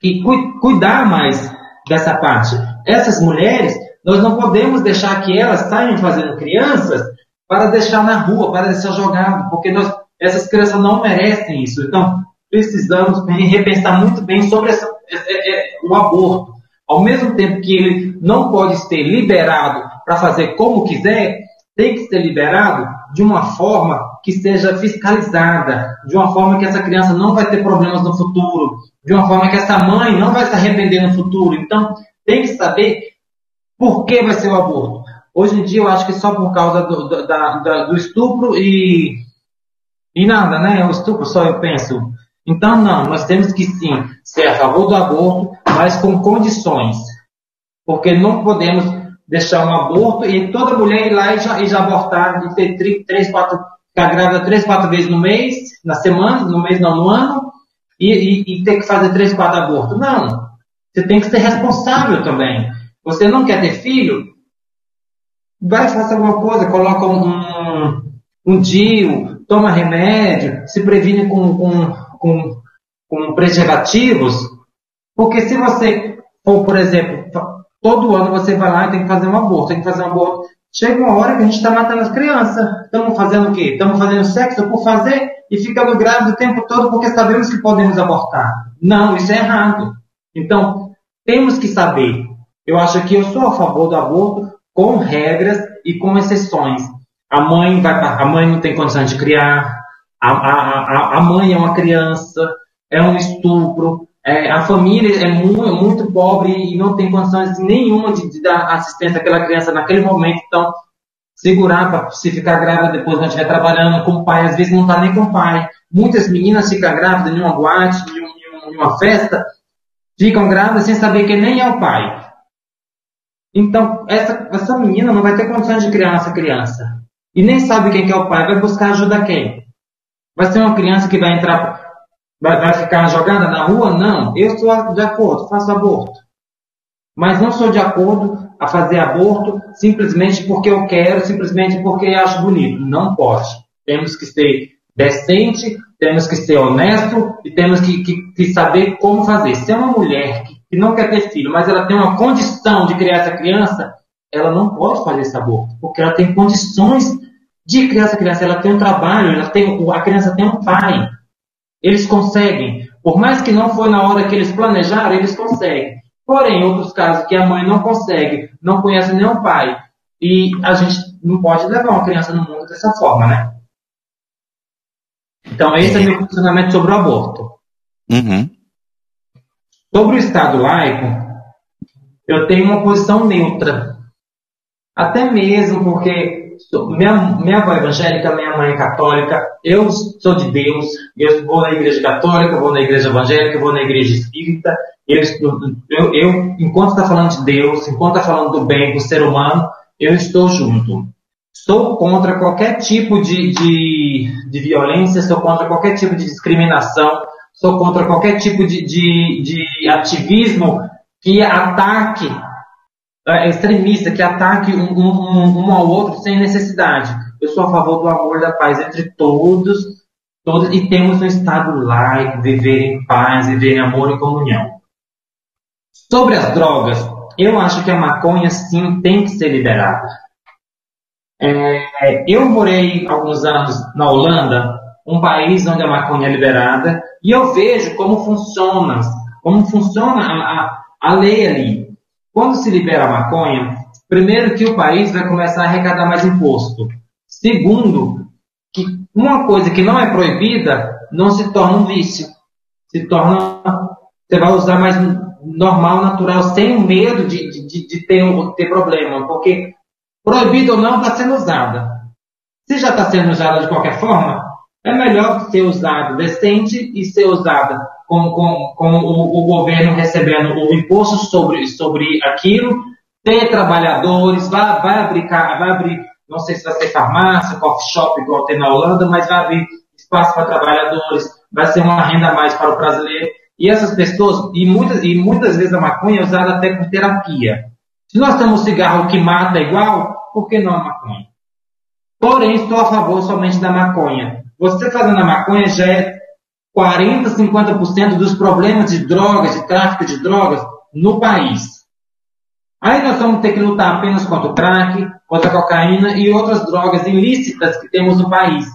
que cuidar mais dessa parte. Essas mulheres, nós não podemos deixar que elas saiam fazendo crianças para deixar na rua, para deixar jogado, porque nós, essas crianças não merecem isso. Então, precisamos repensar muito bem sobre essa, é, é, o aborto. Ao mesmo tempo que ele não pode ser liberado para fazer como quiser, tem que ser liberado de uma forma que seja fiscalizada, de uma forma que essa criança não vai ter problemas no futuro, de uma forma que essa mãe não vai se arrepender no futuro. Então, tem que saber por que vai ser o aborto. Hoje em dia, eu acho que só por causa do, do, da, do estupro e, e nada, né? O estupro só eu penso. Então, não, nós temos que sim ser a favor do aborto, mas com condições. Porque não podemos deixar um aborto e toda mulher ir lá e já, e já abortar, de ter três, quatro, ficar grávida três, quatro vezes no mês, na semana, no mês não, no ano, e, e, e ter que fazer três, quatro abortos. Não. Você tem que ser responsável também. Você não quer ter filho? Vai fazer alguma coisa, coloca um, um DIU, toma remédio, se previne com, com, com, com preservativos. Porque se você for, por exemplo, Todo ano você vai lá e tem que fazer um aborto, tem que fazer um aborto. Chega uma hora que a gente está matando as crianças. Estamos fazendo o quê? Estamos fazendo sexo por fazer e ficando grávido o tempo todo porque sabemos que podemos abortar. Não, isso é errado. Então, temos que saber. Eu acho que eu sou a favor do aborto com regras e com exceções. A mãe vai, a mãe não tem condições de criar. A, a, a, a mãe é uma criança, é um estupro, é, a família é muito, é muito, pobre e não tem condições nenhuma de, de, dar assistência àquela criança naquele momento. Então, segurar para se ficar grávida depois não estiver trabalhando com o pai, às vezes não está nem com o pai. Muitas meninas ficam grávidas em uma boate, em uma festa, ficam grávidas sem saber que nem é o pai. Então, essa, essa menina não vai ter condições de criar essa criança. E nem sabe quem que é o pai, vai buscar ajuda a quem? Vai ser uma criança que vai entrar, vai, vai ficar jogada na rua? Não. Eu estou de acordo, faço aborto. Mas não sou de acordo a fazer aborto simplesmente porque eu quero, simplesmente porque acho bonito. Não pode. Temos que ser decente, temos que ser honesto e temos que, que, que saber como fazer. Se é uma mulher que, que, não quer ter filho, mas ela tem uma condição de criar essa criança, ela não pode fazer esse aborto, porque ela tem condições de criar essa criança. Ela tem um trabalho, ela tem, a criança tem um pai. Eles conseguem. Por mais que não foi na hora que eles planejaram, eles conseguem. Porém, outros casos que a mãe não consegue, não conhece o pai, e a gente não pode levar uma criança no mundo dessa forma, né? Então, esse é, é meu posicionamento sobre o aborto. Uhum. Sobre o Estado laico, eu tenho uma posição neutra. Até mesmo porque minha, minha avó é evangélica, minha mãe é católica, eu sou de Deus, eu vou na igreja católica, vou na igreja evangélica, vou na igreja espírita. Eu, eu, eu enquanto está falando de Deus, enquanto está falando do bem do ser humano, eu estou junto. Sou contra qualquer tipo de, de, de violência, sou contra qualquer tipo de discriminação, sou contra qualquer tipo de, de, de ativismo que ataque, é, extremista, que ataque um, um, um, ao outro sem necessidade. Eu sou a favor do amor e da paz entre todos, todos e temos um Estado laico, viver em paz, viver em amor e comunhão. Sobre as drogas, eu acho que a maconha sim tem que ser liberada. É, eu morei alguns anos na Holanda, um país onde a maconha é liberada, e eu vejo como funciona, como funciona a, a, a lei ali. Quando se libera a maconha, primeiro que o país vai começar a arrecadar mais imposto. Segundo, que uma coisa que não é proibida não se torna um vício. Se torna. Você vai usar mais normal, natural, sem medo de, de, de ter, ter problema. Porque proibido ou não, está sendo usada. Se já está sendo usada de qualquer forma, é melhor ser usado decente e ser usada com, com, com o, o, governo recebendo o imposto sobre, sobre aquilo, ter trabalhadores, vai, vai, abrir, vai abrir, não sei se vai ser farmácia, coffee shop, igual tem na Holanda, mas vai abrir espaço para trabalhadores, vai ser uma renda a mais para o brasileiro. E essas pessoas, e muitas, e muitas vezes a maconha é usada até com terapia. Se nós temos cigarro que mata igual, por que não a maconha? Porém, estou a favor somente da maconha. Você fazendo a maconha já é 40, 50% dos problemas de drogas, de tráfico de drogas no país. Aí nós vamos ter que lutar apenas contra o crack, contra a cocaína e outras drogas ilícitas que temos no país.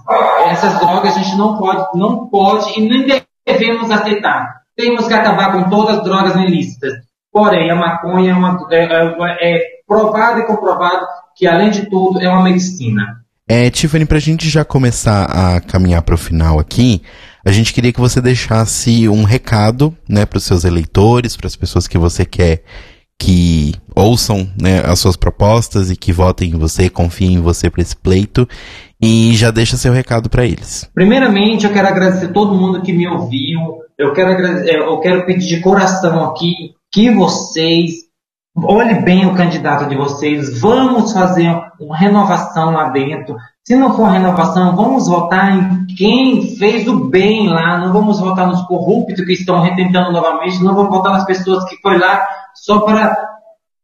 Essas drogas a gente não pode, não pode e nem devemos aceitar. Temos que acabar com todas as drogas ilícitas. Porém, a maconha é, uma, é, é, é provado e comprovado que, além de tudo, é uma medicina. É, Tiffany, para a gente já começar a caminhar para o final aqui, a gente queria que você deixasse um recado, né, para os seus eleitores, para as pessoas que você quer que ouçam né, as suas propostas e que votem em você, confiem em você para esse pleito. E já deixa seu recado para eles. Primeiramente, eu quero agradecer todo mundo que me ouviu. Eu quero, eu quero pedir de coração aqui que vocês olhem bem o candidato de vocês, vamos fazer uma renovação lá dentro. Se não for renovação, vamos votar em quem fez o bem lá, não vamos votar nos corruptos que estão retentando novamente, não vamos votar nas pessoas que foi lá só para,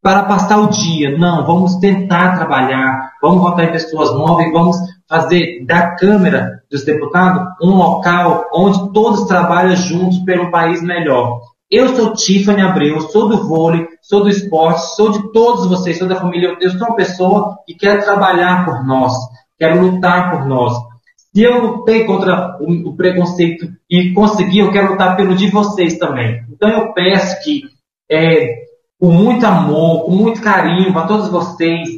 para passar o dia. Não, vamos tentar trabalhar, vamos votar em pessoas novas e vamos fazer da Câmara dos Deputados um local onde todos trabalham juntos pelo país melhor. Eu sou Tiffany Abreu, sou do vôlei, sou do esporte, sou de todos vocês, sou da família. Eu sou uma pessoa que quer trabalhar por nós, quero lutar por nós. Se eu lutei contra o, o preconceito e consegui, eu quero lutar pelo de vocês também. Então eu peço que, é, com muito amor, com muito carinho para todos vocês,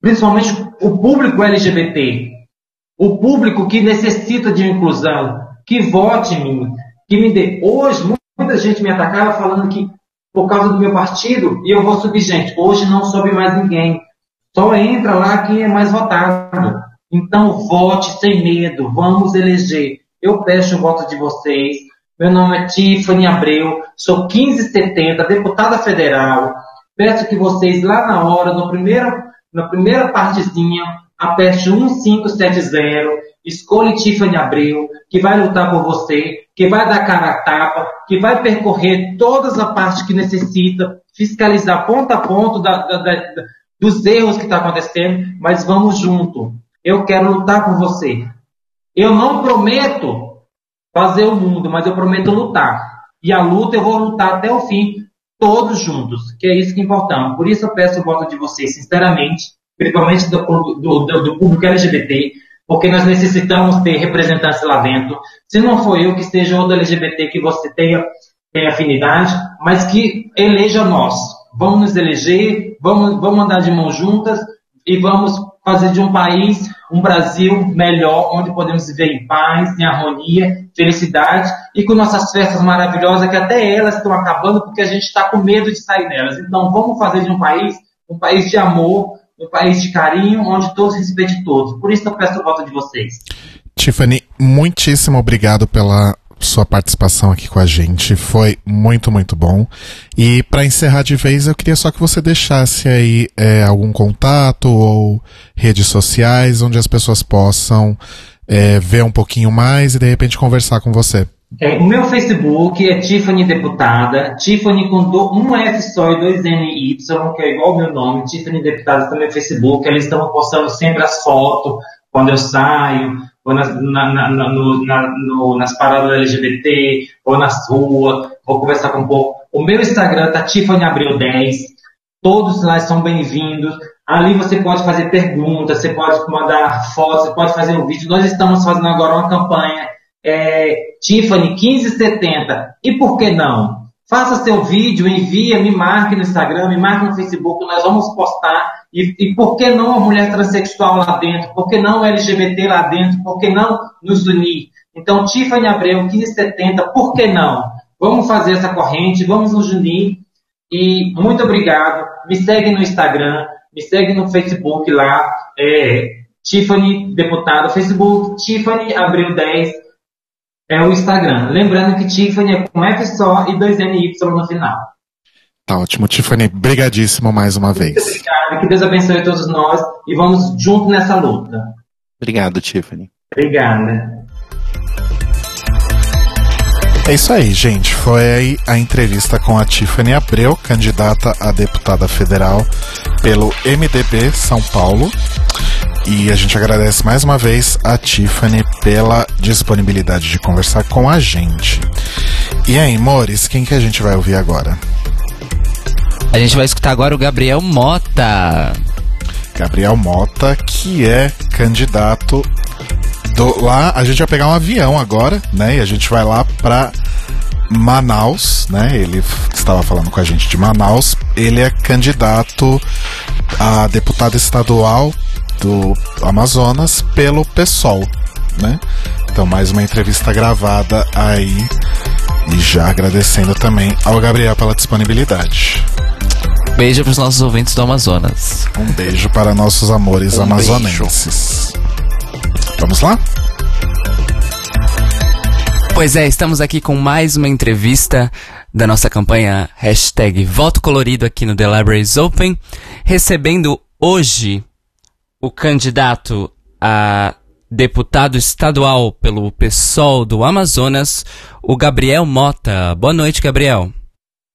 principalmente o público LGBT, o público que necessita de inclusão, que vote em mim, que me dê. Hoje, Muita gente me atacava falando que por causa do meu partido, e eu vou subir gente. Hoje não sobe mais ninguém. Só entra lá quem é mais votado. Então vote sem medo, vamos eleger. Eu peço o voto de vocês. Meu nome é Tiffany Abreu, sou 1570, deputada federal. Peço que vocês lá na hora, no primeiro, na primeira partezinha, aperte 1570, escolha Tiffany Abreu, que vai lutar por você, que vai dar cara a tapa, que vai percorrer todas as partes que necessita, fiscalizar ponto a ponto da, da, da, dos erros que está acontecendo, mas vamos junto. Eu quero lutar por você. Eu não prometo fazer o mundo, mas eu prometo lutar. E a luta eu vou lutar até o fim, todos juntos, que é isso que importamos. Por isso eu peço o voto de vocês, sinceramente, principalmente do, do, do, do público LGBT, porque nós necessitamos ter representantes lá dentro. Se não for eu que esteja ou do LGBT que você tenha, tenha afinidade, mas que eleja nós. Vamos nos eleger, vamos, vamos andar de mãos juntas e vamos fazer de um país um Brasil melhor, onde podemos viver em paz, em harmonia, felicidade e com nossas festas maravilhosas, que até elas estão acabando porque a gente está com medo de sair delas. Então vamos fazer de um país um país de amor, um país de carinho, onde todos respeitem todos. Por isso eu peço o voto de vocês. Tiffany, muitíssimo obrigado pela sua participação aqui com a gente. Foi muito, muito bom. E para encerrar de vez, eu queria só que você deixasse aí é, algum contato ou redes sociais onde as pessoas possam é, ver um pouquinho mais e de repente conversar com você. É, o meu Facebook é Tiffany Deputada, Tiffany com do, um F só e dois N e Y, que é igual ao meu nome, Tiffany Deputada também no Facebook, eles estão postando sempre as fotos, quando eu saio, ou nas, na, na, no, na, no, nas paradas LGBT, ou nas ruas, vou conversar com um pouco. O meu Instagram tá Tiffany Abreu 10, todos lá são bem-vindos. Ali você pode fazer perguntas, você pode mandar fotos, você pode fazer um vídeo. Nós estamos fazendo agora uma campanha é, Tiffany 1570. E por que não? Faça seu vídeo, envia, me marque no Instagram, me marque no Facebook, nós vamos postar. E, e por que não a mulher transexual lá dentro? Por que não LGBT lá dentro? Por que não nos unir? Então, Tiffany Abreu, 1570, por que não? Vamos fazer essa corrente, vamos nos unir. E muito obrigado. Me segue no Instagram, me segue no Facebook lá, é, Tiffany Deputada, Facebook, Tiffany Abreu 10 é o Instagram. Lembrando que Tiffany é com F só e dois NY no final. Tá ótimo, Tiffany. Brigadíssimo mais uma vez. Muito obrigado, que Deus abençoe todos nós e vamos junto nessa luta. Obrigado, Tiffany. Obrigada. É isso aí, gente. Foi aí a entrevista com a Tiffany Abreu, candidata a deputada federal pelo MDB São Paulo. E a gente agradece mais uma vez a Tiffany pela disponibilidade de conversar com a gente. E aí, Mores, quem que a gente vai ouvir agora? A gente vai escutar agora o Gabriel Mota. Gabriel Mota, que é candidato do, lá. A gente vai pegar um avião agora, né? E a gente vai lá pra Manaus, né? Ele estava falando com a gente de Manaus. Ele é candidato a deputado estadual do Amazonas pelo PSOL, né? Então mais uma entrevista gravada aí e já agradecendo também ao Gabriel pela disponibilidade. Beijo para os nossos ouvintes do Amazonas. Um beijo para nossos amores Um amazonenses. Vamos lá? Pois é, estamos aqui com mais uma entrevista da nossa campanha hashtag Voto Colorido aqui no The Libraries Open, recebendo hoje o candidato a deputado estadual pelo PSOL do Amazonas, o Gabriel Mota. Boa noite, Gabriel.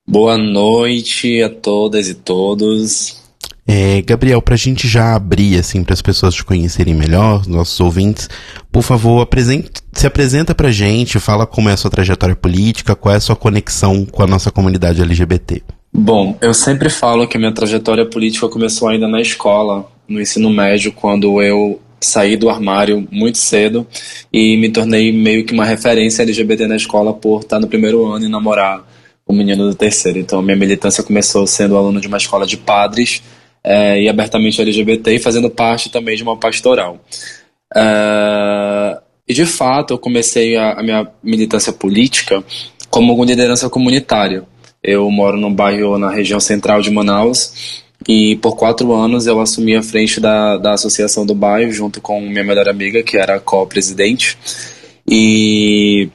Boa noite a todas e todos. É, Gabriel, pra gente já abrir, assim, para as pessoas te conhecerem melhor, nossos ouvintes, por favor, apresente, se apresenta pra gente, fala como é a sua trajetória política, qual é a sua conexão com a nossa comunidade LGBT. Bom, eu sempre falo que minha trajetória política começou ainda na escola, no ensino médio, quando eu saí do armário muito cedo e me tornei meio que uma referência LGBT na escola por estar no primeiro ano e namorar o menino do terceiro. Então, minha militância começou sendo aluno de uma escola de padres é, e abertamente LGBT e fazendo parte também de uma pastoral. É, e de fato, eu comecei a, a, minha militância política como liderança comunitária. Eu moro num bairro na região central de Manaus, E por quatro anos eu assumi a frente da, da associação do bairro, junto com minha melhor amiga, que era co-presidente. E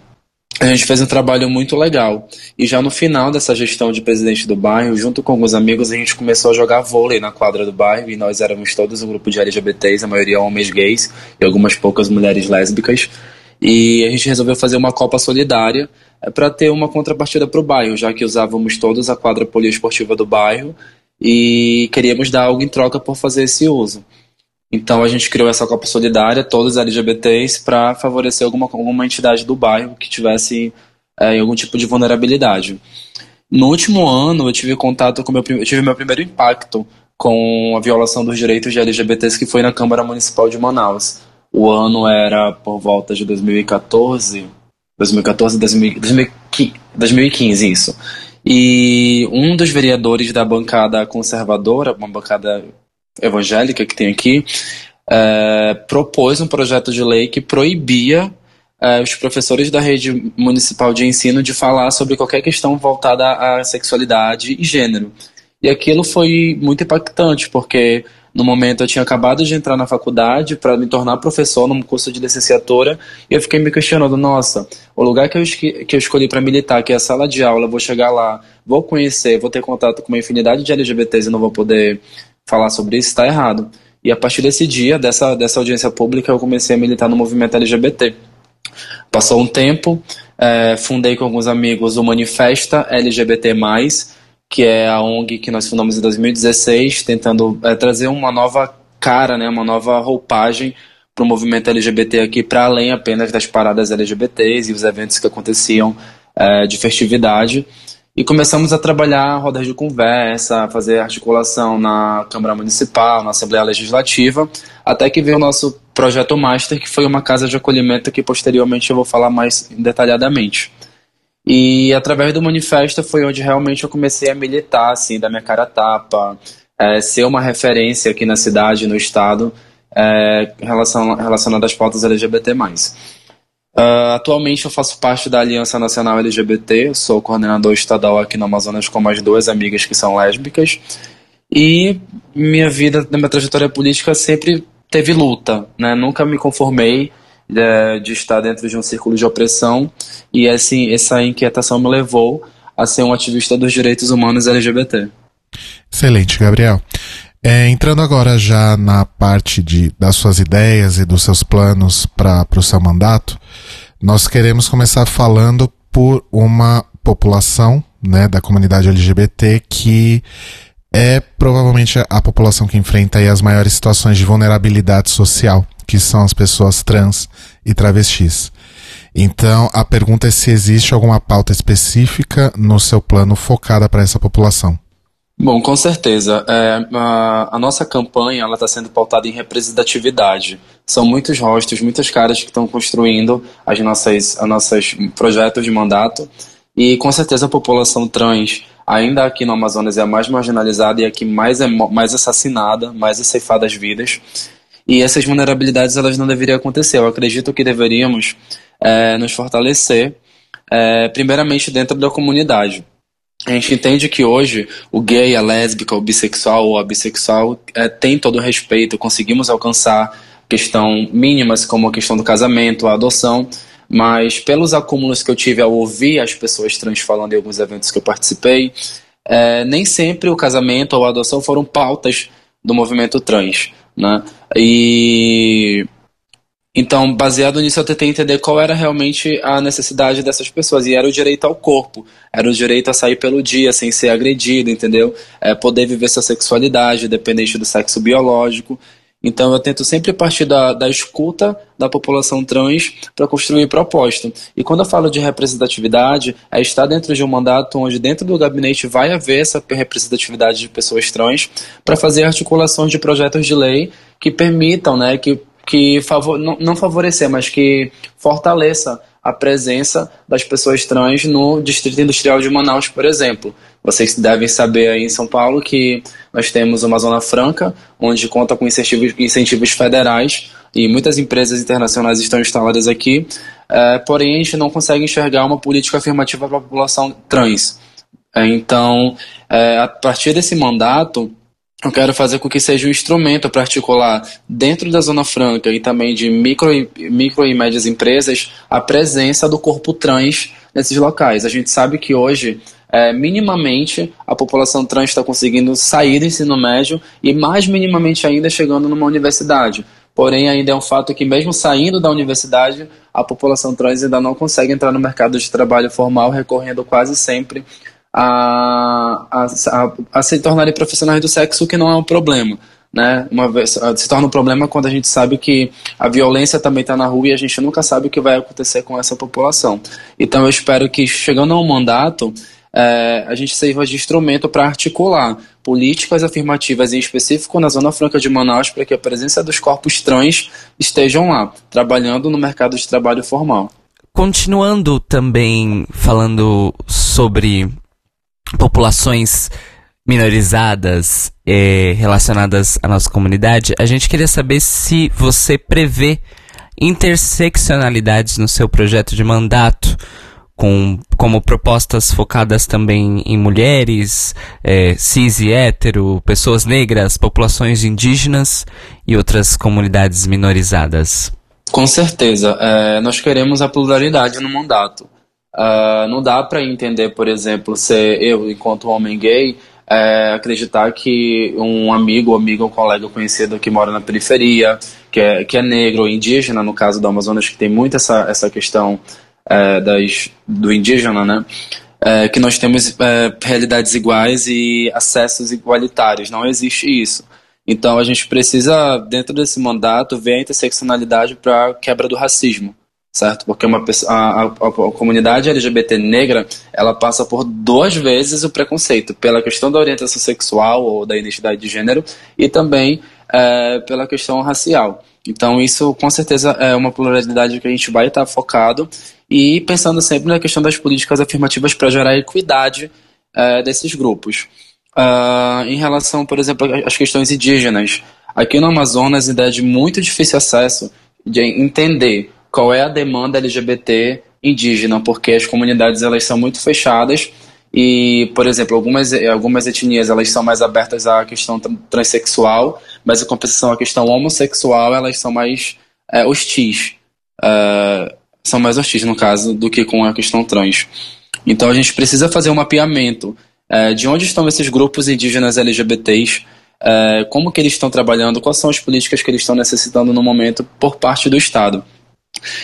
a gente fez um trabalho muito legal. E já no final dessa gestão de presidente do bairro, junto com alguns amigos, a gente começou a jogar vôlei na quadra do bairro. E nós éramos todos um grupo de LGBTs, a maioria homens gays e algumas poucas mulheres lésbicas. E a gente resolveu fazer uma Copa Solidária é, para ter uma contrapartida para o bairro, já que usávamos todos a quadra poliesportiva do bairro e queríamos dar algo em troca por fazer esse uso. Então a gente criou essa Copa Solidária, todos LGBTs, para favorecer alguma, alguma entidade do bairro que tivesse é, algum tipo de vulnerabilidade. No último ano eu tive contato com meu eu tive meu primeiro impacto com a violação dos direitos de LGBTs que foi na Câmara Municipal de Manaus. O ano era por volta de 2014, 2014, 2015, isso. E um dos vereadores da bancada conservadora, uma bancada evangélica que tem aqui, é, propôs um projeto de lei que proibia é, os professores da rede municipal de ensino de falar sobre qualquer questão voltada à sexualidade e gênero. E aquilo foi muito impactante, porque no momento eu tinha acabado de entrar na faculdade para me tornar professor num curso de licenciatura e eu fiquei me questionando, nossa, o lugar que eu, que eu escolhi para militar, que é a sala de aula, vou chegar lá, vou conhecer, vou ter contato com uma infinidade de LGBTs e não vou poder falar sobre isso, está errado. E a partir desse dia, dessa, dessa audiência pública, eu comecei a militar no movimento LGBT. Passou um tempo, é, fundei com alguns amigos o Manifesta LGBT+, que é a ONG que nós fundamos em 2016, tentando é, trazer uma nova cara, né, uma nova roupagem para o movimento LGBT aqui, para além apenas das paradas LGBTs e os eventos que aconteciam é, de festividade. E começamos a trabalhar rodas de conversa, fazer articulação na Câmara Municipal, na Assembleia Legislativa, até que veio o nosso projeto Master, que foi uma casa de acolhimento que posteriormente eu vou falar mais detalhadamente. E através do manifesto foi onde realmente eu comecei a militar, assim, da minha cara tapa, é, ser uma referência aqui na cidade, no estado, é, relacionada às pautas LGBT+. Uh, atualmente eu faço parte da Aliança Nacional LGBT, sou coordenador estadual aqui no Amazonas com mais duas amigas que são lésbicas. E minha vida, minha trajetória política sempre teve luta, né? Nunca me conformei de, de estar dentro de um círculo de opressão e assim, essa inquietação me levou a ser um ativista dos direitos humanos LGBT. Excelente, Gabriel. É, entrando agora já na parte de, das suas ideias e dos seus planos para o seu mandato, nós queremos começar falando por uma população né, da comunidade LGBT que é provavelmente a população que enfrenta as maiores situações de vulnerabilidade social que são as pessoas trans e travestis. Então, a pergunta é se existe alguma pauta específica no seu plano focada para essa população. Bom, com certeza. É, a, a, nossa campanha está sendo pautada em representatividade. São muitos rostos, muitas caras que estão construindo as nossas, as nossas projetos de mandato. E com certeza a população trans, ainda aqui no Amazonas, é a mais marginalizada e a que mais é mais assassinada, mais é ceifada as vidas. E essas vulnerabilidades elas não deveriam acontecer. Eu acredito que deveríamos é, nos fortalecer, é, primeiramente dentro da comunidade. A gente entende que hoje o gay, a lésbica, o bissexual ou a bissexual é, tem todo o respeito, conseguimos alcançar questão mínimas como a questão do casamento, a adoção, mas pelos acúmulos que eu tive ao ouvir as pessoas trans falando em alguns eventos que eu participei, é, nem sempre o casamento ou a adoção foram pautas do movimento trans. Né? E então, baseado nisso, eu tentei entender qual era realmente a necessidade dessas pessoas. E era o direito ao corpo, era o direito a sair pelo dia sem ser agredido, entendeu? É, poder viver sua sexualidade, dependente do sexo biológico. Então eu tento sempre partir da, da escuta da população trans para construir proposta. E quando eu falo de representatividade, é estar dentro de um mandato onde dentro do gabinete vai haver essa representatividade de pessoas trans para fazer articulações de projetos de lei que permitam, né, que, que favor, não, não favorecer, mas que fortaleça a presença das pessoas trans no Distrito Industrial de Manaus, por exemplo. Vocês devem saber aí em São Paulo que nós temos uma Zona Franca, onde conta com incentivos, incentivos federais e muitas empresas internacionais estão instaladas aqui, é, porém a gente não consegue enxergar uma política afirmativa para a população trans. É, então, é, a partir desse mandato, eu quero fazer com que seja um instrumento para articular dentro da Zona Franca e também de micro e, micro e médias empresas a presença do corpo trans nesses locais. A gente sabe que hoje, é, minimamente, a população trans está conseguindo sair do ensino médio e mais minimamente ainda chegando numa universidade. Porém, ainda é um fato que, mesmo saindo da universidade, a população trans ainda não consegue entrar no mercado de trabalho formal, recorrendo quase sempre a, a, a, a se tornarem profissionais do sexo, o que não é um problema. Né? Uma vez, se torna um problema quando a gente sabe que a violência também está na rua e a gente nunca sabe o que vai acontecer com essa população. Então eu espero que chegando ao mandato é, a gente sirva de instrumento para articular políticas afirmativas em específico na Zona Franca de Manaus para que a presença dos corpos trans estejam lá, trabalhando no mercado de trabalho formal. Continuando também falando sobre populações minorizadas eh, relacionadas à nossa comunidade, a gente queria saber se você prevê interseccionalidades no seu projeto de mandato, com, como propostas focadas também em mulheres, eh, cis e hétero, pessoas negras, populações indígenas e outras comunidades minorizadas. Com certeza, é, nós queremos a pluralidade no mandato. Uh, não dá para entender, por exemplo, ser eu, enquanto homem gay, é, acreditar que um amigo, amiga, um colega conhecido que mora na periferia, que é, que é negro ou indígena, no caso do Amazonas, que tem muito essa, essa questão é, das, do indígena, né? É, que nós temos é, realidades iguais e acessos igualitários. Não existe isso. Então a gente precisa, dentro desse mandato, ver a interseccionalidade para quebra do racismo certo? Porque uma pessoa, a, a, a, comunidade LGBT negra ela passa por duas vezes o preconceito pela questão da orientação sexual ou da identidade de gênero e também é, pela questão racial. Então isso com certeza é uma pluralidade que a gente vai estar focado e pensando sempre na questão das políticas afirmativas para gerar equidade é, desses grupos. Uh, em relação, por exemplo, às questões indígenas, aqui no Amazonas ainda é de muito difícil acesso de entender qual é a demanda LGBT indígena, porque as comunidades elas são muito fechadas e, por exemplo, algumas, algumas etnias elas são mais abertas à questão transexual, mas em compensação à questão homossexual elas são mais é, hostis. É, são mais hostis, no caso, do que com a questão trans. Então a gente precisa fazer um mapeamento é, de onde estão esses grupos indígenas LGBTs, é, como que eles estão trabalhando, quais são as políticas que eles estão necessitando no momento por parte do Estado.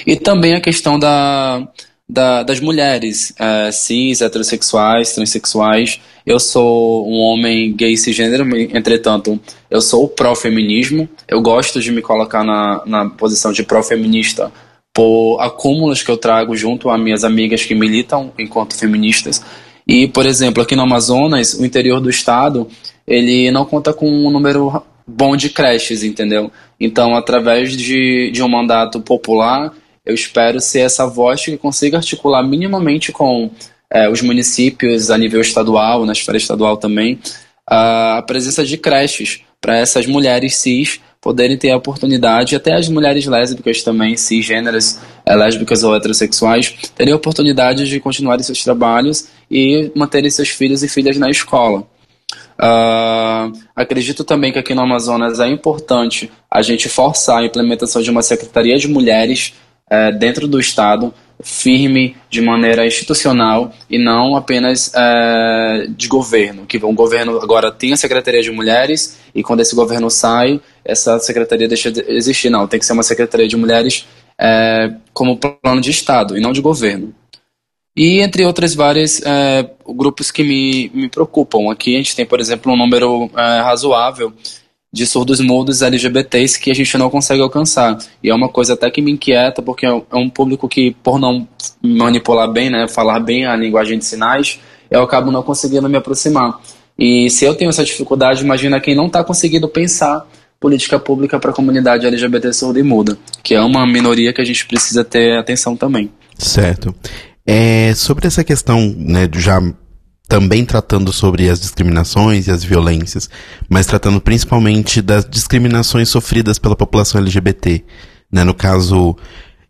E também a questão da, da, das mulheres é, cis, heterossexuais, transexuais. Eu sou um homem gay cisgênero, entretanto, eu sou pró-feminismo. Eu gosto de me colocar na, na posição de pró-feminista por acúmulos que eu trago junto a minhas amigas que militam enquanto feministas. E, por exemplo, aqui no Amazonas, o interior do estado, ele não conta com um número bom de creches, entendeu? Então, através de, de um mandato popular, eu espero ser essa voz que consiga articular minimamente com é, os municípios a nível estadual, na esfera estadual também, a presença de creches para essas mulheres cis poderem ter a oportunidade, até as mulheres lésbicas também, cisgêneras, é, lésbicas ou heterossexuais, terem a oportunidade de continuarem seus trabalhos e manterem seus filhos e filhas na escola. Uh, acredito também que aqui no Amazonas é importante a gente forçar a implementação de uma Secretaria de Mulheres uh, dentro do Estado, firme, de maneira institucional e não apenas uh, de governo. Que um governo agora tem a Secretaria de Mulheres e quando esse governo sai, essa secretaria deixa de existir. Não, tem que ser uma Secretaria de Mulheres eh, como plano de Estado e não de governo. E entre outras várias é, grupos que me, me preocupam. Aqui a gente tem, por exemplo, um número é, razoável de surdos mudos LGBTs que a gente não consegue alcançar. E é uma coisa até que me inquieta, porque é um público que, por não manipular bem, né, falar bem a linguagem de sinais, eu acabo não conseguindo me aproximar. E se eu tenho essa dificuldade, imagina quem não está conseguindo pensar política pública para a comunidade LGBT surda e muda, que é uma minoria que a gente precisa ter atenção também. Certo. É, sobre essa questão, né, já também tratando sobre as discriminações e as violências, mas tratando principalmente das discriminações sofridas pela população LGBT, né, no caso,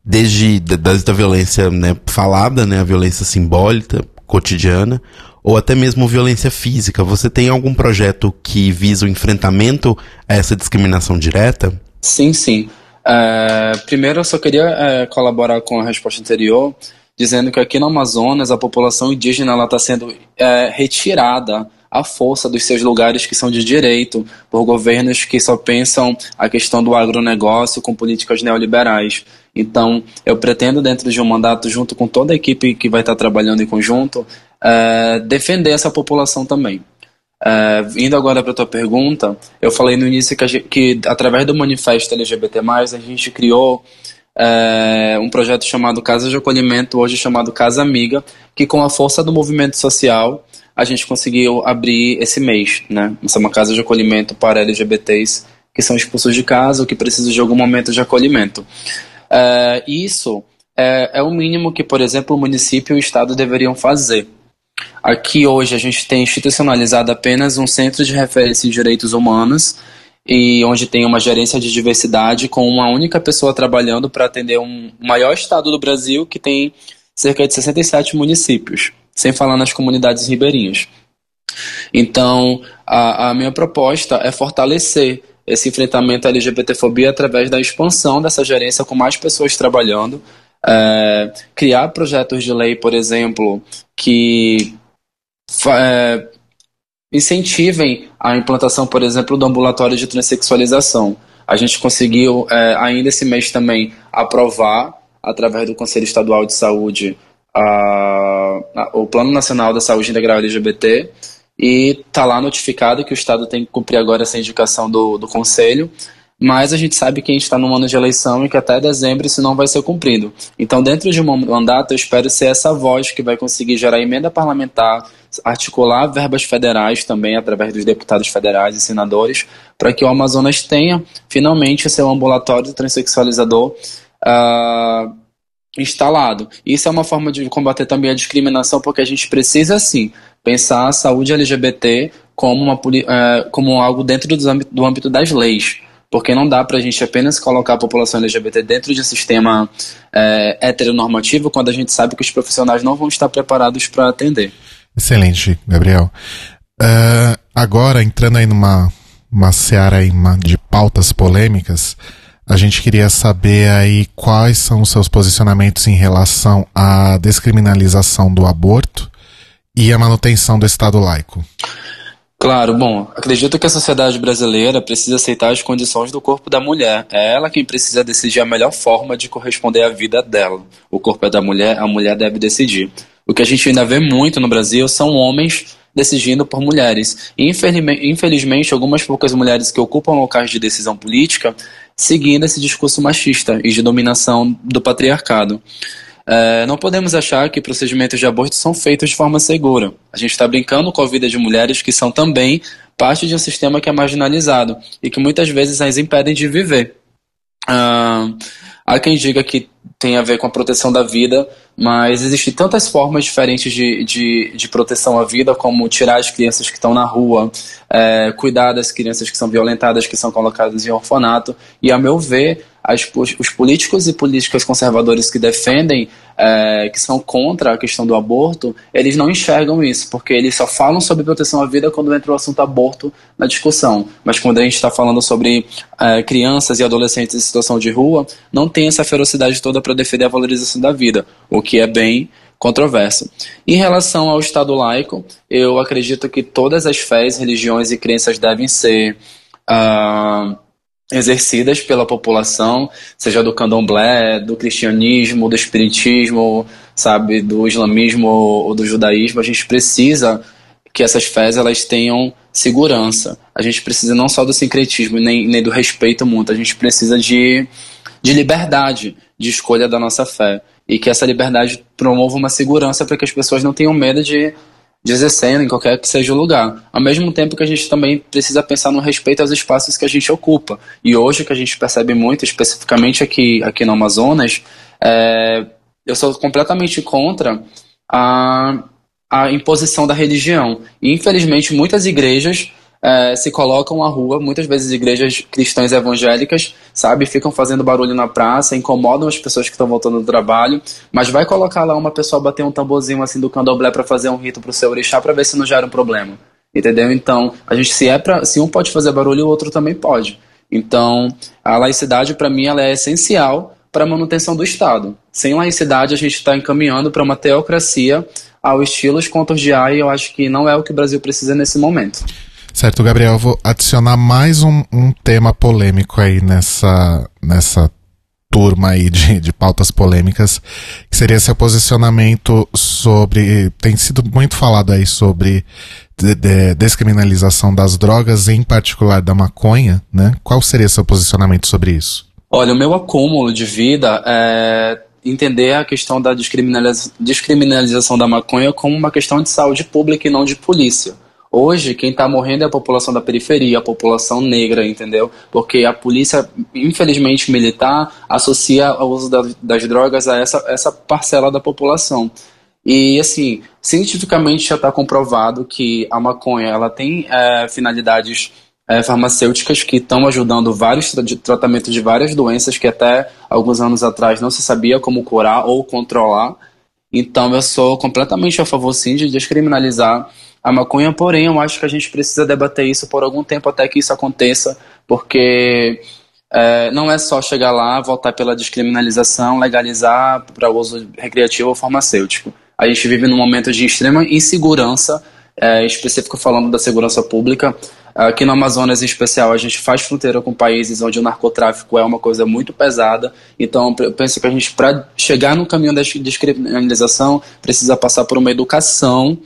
desde da, da violência né, falada, né, a violência simbólica, cotidiana, ou até mesmo violência física. Você tem algum projeto que visa o enfrentamento a essa discriminação direta? Sim, sim. É, primeiro, eu só queria é, colaborar com a resposta anterior, dizendo que aqui no Amazonas a população indígena está sendo é, retirada à força dos seus lugares que são de direito por governos que só pensam a questão do agronegócio com políticas neoliberais. Então, eu pretendo, dentro de um mandato, junto com toda a equipe que vai estar trabalhando em conjunto, é, defender essa população também. É, indo agora para a tua pergunta, eu falei no início que, gente, que através do manifesto LGBT+, a gente criou é, um projeto chamado Casa de Acolhimento, hoje chamado Casa Amiga, que com a força do movimento social a gente conseguiu abrir esse mês, né? Essa é uma casa de acolhimento para LGBTs que são expulsos de casa ou que precisam de algum momento de acolhimento. É, isso é, é o mínimo que, por exemplo, o município e o Estado deveriam fazer. Aqui hoje a gente tem institucionalizado apenas um centro de referência em direitos humanos e onde tem uma gerência de diversidade com uma única pessoa trabalhando para atender um maior estado do Brasil que tem cerca de 67 municípios, sem falar nas comunidades ribeirinhas. Então, a, a minha proposta é fortalecer esse enfrentamento à LGBTfobia através da expansão dessa gerência com mais pessoas trabalhando, é, criar projetos de lei, por exemplo, que é, incentivem a implantação, por exemplo, do ambulatório de transexualização. A gente conseguiu, é, ainda esse mês também, aprovar, através do Conselho Estadual de Saúde, a, a, o Plano Nacional da Saúde Integral LGBT, e está lá notificado que o Estado tem que cumprir agora essa indicação do, do Conselho, mas a gente sabe que a gente está num ano de eleição e que até dezembro isso não vai ser cumprido. Então, dentro de um mandato, eu espero ser essa voz que vai conseguir gerar emenda parlamentar, articular verbas federais também, através dos deputados federais e senadores, para que o Amazonas tenha, finalmente, seu ambulatório transexualizador uh, instalado. Isso é uma forma de combater também a discriminação, porque a gente precisa, sim, pensar a saúde LGBT como, uma, uh, como algo dentro do âmbito das leis porque não dá para a gente apenas colocar a população LGBT dentro de um sistema é, heteronormativo quando a gente sabe que os profissionais não vão estar preparados para atender. Excelente, Gabriel. Uh, agora, entrando aí numa uma seara aí, de pautas polêmicas, a gente queria saber aí quais são os seus posicionamentos em relação à descriminalização do aborto e a manutenção do Estado laico. Claro, bom, acredito que a sociedade brasileira precisa aceitar as condições do corpo da mulher. É ela quem precisa decidir a melhor forma de corresponder à vida dela. O corpo é da mulher, a mulher deve decidir. O que a gente ainda vê muito no Brasil são homens decidindo por mulheres. Infelizmente, algumas poucas mulheres que ocupam locais de decisão política seguindo esse discurso machista e de dominação do patriarcado. É, não podemos achar que procedimentos de aborto são feitos de forma segura. A gente está brincando com a vida de mulheres que são também parte de um sistema que é marginalizado e que muitas vezes as impedem de viver. Há quem diga que tem a ver com a proteção da vida, mas existem tantas formas diferentes de, de, de proteção à vida, como tirar as crianças que estão na rua, é, cuidar das crianças que são violentadas, que são colocadas em orfanato, e a meu ver, as, os políticos e políticas conservadores que defendem, é, que são contra a questão do aborto, eles não enxergam isso, porque eles só falam sobre proteção à vida quando entra o assunto aborto na discussão. Mas quando a gente está falando sobre é, crianças e adolescentes em situação de rua, não tem essa ferocidade toda para defender a valorização da vida, o que é bem controverso. Em relação ao Estado laico, eu acredito que todas as fés, religiões e crenças devem ser. Uh, exercidas pela população, seja do candomblé, do cristianismo, do espiritismo, sabe, do islamismo ou do judaísmo, a gente precisa que essas fés elas tenham segurança. A gente precisa não só do sincretismo nem, nem do respeito mútuo, a gente precisa de, de liberdade de escolha da nossa fé e que essa liberdade promova uma segurança para que as pessoas não tenham medo de de exercendo em qualquer que seja o lugar. Ao mesmo tempo que a gente também precisa pensar no respeito aos espaços que a gente ocupa. E hoje que a gente percebe muito, especificamente aqui, aqui no Amazonas, é, eu sou completamente contra a, a imposição da religião. E infelizmente muitas igrejas é, se colocam à rua, muitas vezes igrejas cristãs evangélicas, sabe, ficam fazendo barulho na praça, incomodam as pessoas que estão voltando do trabalho, mas vai colocar lá uma pessoa bater um tamborzinho assim do candomblé para fazer um rito pro seu orixá para ver se não gera um problema. Entendeu? Então, a gente se é para se um pode fazer barulho, o outro também pode. Então, a laicidade para mim ela é essencial para a manutenção do Estado. Sem laicidade, a gente está encaminhando para uma teocracia ao estilo contos de AI, e eu acho que não é o que o Brasil precisa nesse momento. Certo, Gabriel, vou adicionar mais um, um tema polêmico aí nessa, nessa turma aí de, de pautas polêmicas, que seria seu posicionamento sobre. Tem sido muito falado aí sobre de, de, descriminalização das drogas, em particular da maconha, né? Qual seria seu posicionamento sobre isso? Olha, o meu acúmulo de vida é entender a questão da descriminaliza descriminalização da maconha como uma questão de saúde pública e não de polícia. Hoje, quem está morrendo é a população da periferia, a população negra, entendeu? Porque a polícia, infelizmente militar, associa o uso da, das drogas a essa, essa parcela da população. E, assim, cientificamente já está comprovado que a maconha ela tem é, finalidades é, farmacêuticas que estão ajudando vários tra tratamentos de várias doenças que até alguns anos atrás não se sabia como curar ou controlar. Então, eu sou completamente a favor, sim, de descriminalizar a maconha, porém eu acho que a gente precisa debater isso por algum tempo até que isso aconteça, porque é, não é só chegar lá, voltar pela descriminalização, legalizar para uso recreativo ou farmacêutico. A gente vive num momento de extrema insegurança, é, específico falando da segurança pública. Aqui no Amazonas, em especial, a gente faz fronteira com países onde o narcotráfico é uma coisa muito pesada. Então, eu penso que a gente, para chegar no caminho da descriminalização, precisa passar por uma educação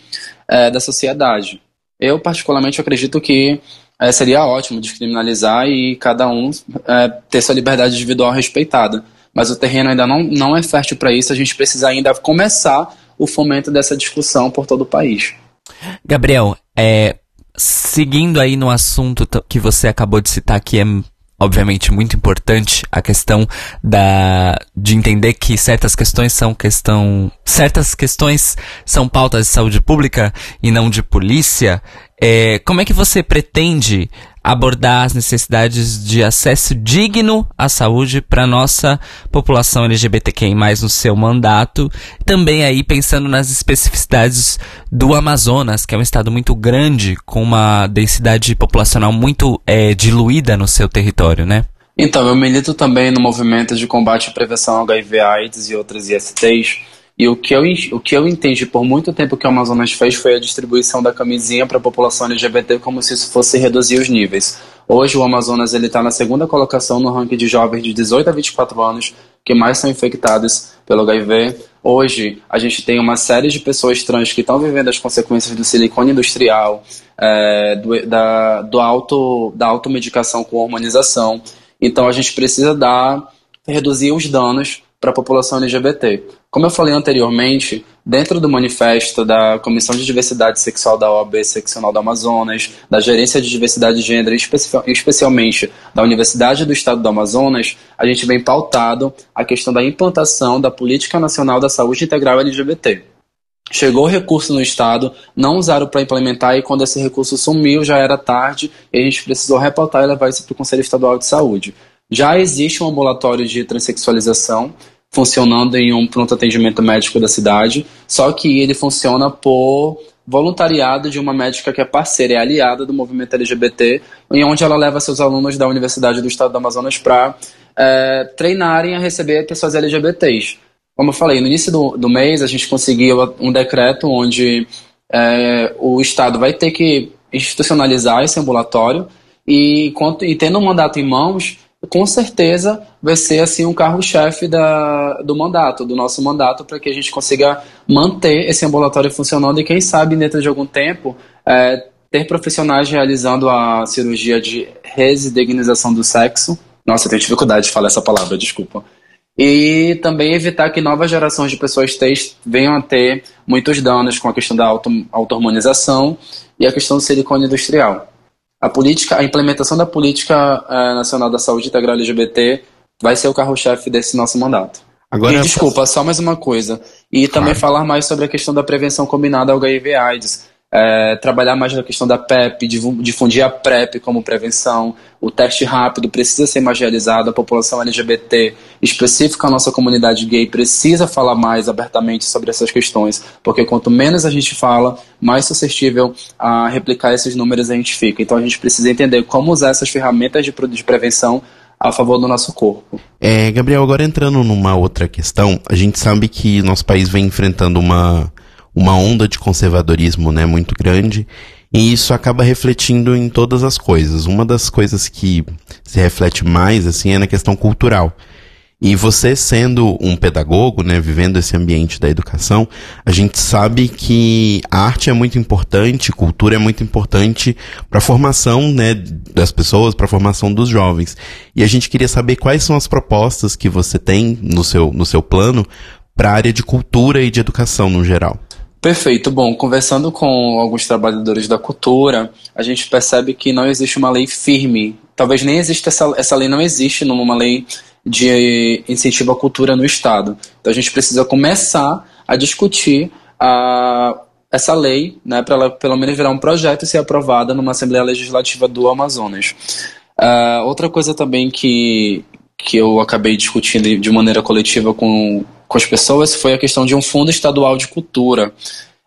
é, da sociedade. Eu, particularmente, acredito que é, seria ótimo descriminalizar e cada um é, ter sua liberdade individual respeitada. Mas o terreno ainda não, não é fértil para isso, a gente precisa ainda começar o fomento dessa discussão por todo o país. Gabriel, é, seguindo aí no assunto que você acabou de citar, que é obviamente muito importante a questão da de entender que certas questões são questão certas questões são pautas de saúde pública e não de polícia. É, como é que você pretende abordar as necessidades de acesso digno à saúde para nossa população LGBTQI+, no seu mandato, também aí pensando nas especificidades do Amazonas, que é um estado muito grande, com uma densidade populacional muito é, diluída no seu território, né? Então, eu milito também no movimento de combate à prevenção ao HIV AIDS e outras ISTs, e o que, eu, o que eu entendi por muito tempo que o Amazonas fez foi a distribuição da camisinha para a população LGBT como se isso fosse reduzir os níveis. Hoje o Amazonas está na segunda colocação no ranking de jovens de 18 a 24 anos que mais são infectados pelo HIV. Hoje a gente tem uma série de pessoas trans que estão vivendo as consequências do silicone industrial, é, do, da, do auto, da automedicação com hormonização. Então a gente precisa dar, reduzir os danos para a população LGBT. Como eu falei anteriormente, dentro do manifesto da Comissão de Diversidade Sexual da OAB Seccional do Amazonas, da Gerência de Diversidade de Gênero, especialmente da Universidade do Estado do Amazonas, a gente vem pautado a questão da implantação da Política Nacional da Saúde Integral LGBT. Chegou o recurso no Estado, não usaram para implementar e quando esse recurso sumiu já era tarde e a gente precisou repautar e levar isso para o Conselho Estadual de Saúde. Já existe um ambulatório de transexualização funcionando em um pronto atendimento médico da cidade, só que ele funciona por voluntariado de uma médica que é parceira e aliada do movimento LGBT, em onde ela leva seus alunos da Universidade do Estado do Amazonas para é, treinarem a receber pessoas LGBTs. Como eu falei, no início do, do mês a gente conseguiu um decreto onde é, o Estado vai ter que institucionalizar esse ambulatório e, e tendo um mandato em mãos, com certeza vai ser assim um carro-chefe do mandato, do nosso mandato, para que a gente consiga manter esse ambulatório funcionando e quem sabe dentro de algum tempo é, ter profissionais realizando a cirurgia de residegnização do sexo. Nossa, eu tenho dificuldade de falar essa palavra, desculpa. E também evitar que novas gerações de pessoas trans venham a ter muitos danos com a questão da auto, auto-hormonização e a questão do silicone industrial a política, a implementação da política uh, nacional da saúde integral LGBT vai ser o carro-chefe desse nosso mandato. Agora, e, desculpa, só mais uma coisa. E claro. também falar mais sobre a questão da prevenção combinada ao HIV/AIDS. É, trabalhar mais na questão da PrEP, difundir a PrEP como prevenção, o teste rápido precisa ser mais realizado, a população LGBT específica, a nossa comunidade gay precisa falar mais abertamente sobre essas questões, porque quanto menos a gente fala, mais suscetível a replicar esses números a gente fica. Então a gente precisa entender como usar essas ferramentas de, de prevenção a favor do nosso corpo. É, Gabriel, agora entrando numa outra questão, a gente sabe que nosso país vem enfrentando uma uma onda de conservadorismo né, muito grande e isso acaba refletindo em todas as coisas. Uma das coisas que se reflete mais assim é na questão cultural. E você sendo um pedagogo, né, vivendo esse ambiente da educação, a gente sabe que arte é muito importante, cultura é muito importante para a formação, né, das pessoas, para a formação dos jovens. E a gente queria saber quais são as propostas que você tem no seu, no seu plano para a área de cultura e de educação no geral. Perfeito. Bom, conversando com alguns trabalhadores da cultura, a gente percebe que não existe uma lei firme. Talvez nem exista essa, essa lei não existe numa lei de incentivo à cultura no Estado. Então a gente precisa começar a discutir a, essa lei, né, para ela pelo menos virar um projeto e ser aprovada numa Assembleia Legislativa do Amazonas. Uh, outra coisa também que, que eu acabei discutindo de maneira coletiva com, com as pessoas foi a questão de um fundo estadual de cultura.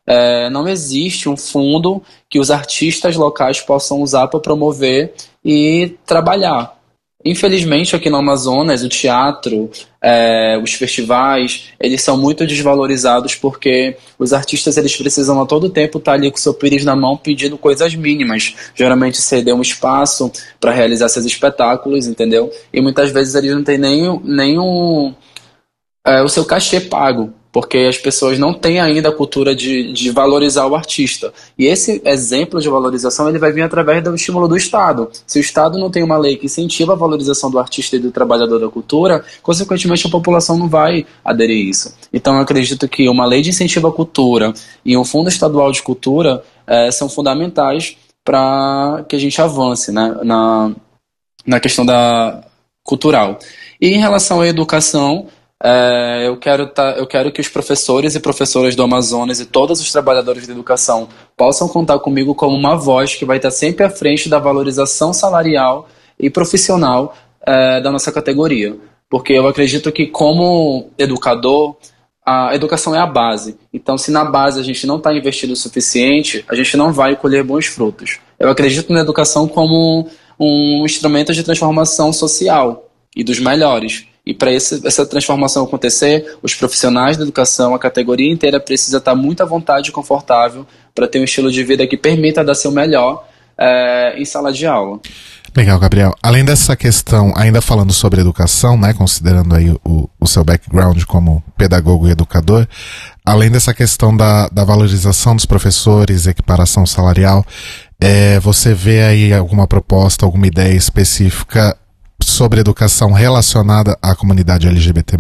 É, não existe um fundo que os artistas locais possam usar para promover e trabalhar. Infelizmente, aqui no Amazonas, o teatro, é, os festivais, eles são muito desvalorizados porque os artistas eles precisam a todo tempo estar ali com seu pires na mão pedindo coisas mínimas. Geralmente ceder um espaço para realizar seus espetáculos, entendeu? E muitas vezes eles não têm nem, nem um, é, o seu cachê pago, porque as pessoas não têm ainda a cultura de, de valorizar o artista. E esse exemplo de valorização ele vai vir através do estímulo do Estado. Se o Estado não tem uma lei que incentiva a valorização do artista e do trabalhador da cultura, consequentemente a população não vai aderir a isso. Então eu acredito que uma lei de incentivo à cultura e um fundo estadual de cultura é, são fundamentais para que a gente avance né, na, na questão da cultural. E em relação à educação, é, eu, quero tá, eu quero que os professores e professoras do Amazonas e todos os trabalhadores da educação possam contar comigo como uma voz que vai estar sempre à frente da valorização salarial e profissional é, da nossa categoria. Porque eu acredito que, como educador, a educação é a base. Então, se na base a gente não está investindo o suficiente, a gente não vai colher bons frutos. Eu acredito na educação como um instrumento de transformação social e dos melhores. E para essa transformação acontecer, os profissionais da educação, a categoria inteira precisa estar muito à vontade e confortável para ter um estilo de vida que permita dar seu melhor é, em sala de aula. Legal, Gabriel. Além dessa questão, ainda falando sobre educação, né, considerando aí o, o seu background como pedagogo e educador, além dessa questão da, da valorização dos professores, equiparação salarial, é, você vê aí alguma proposta, alguma ideia específica sobre educação relacionada à comunidade LGBT+.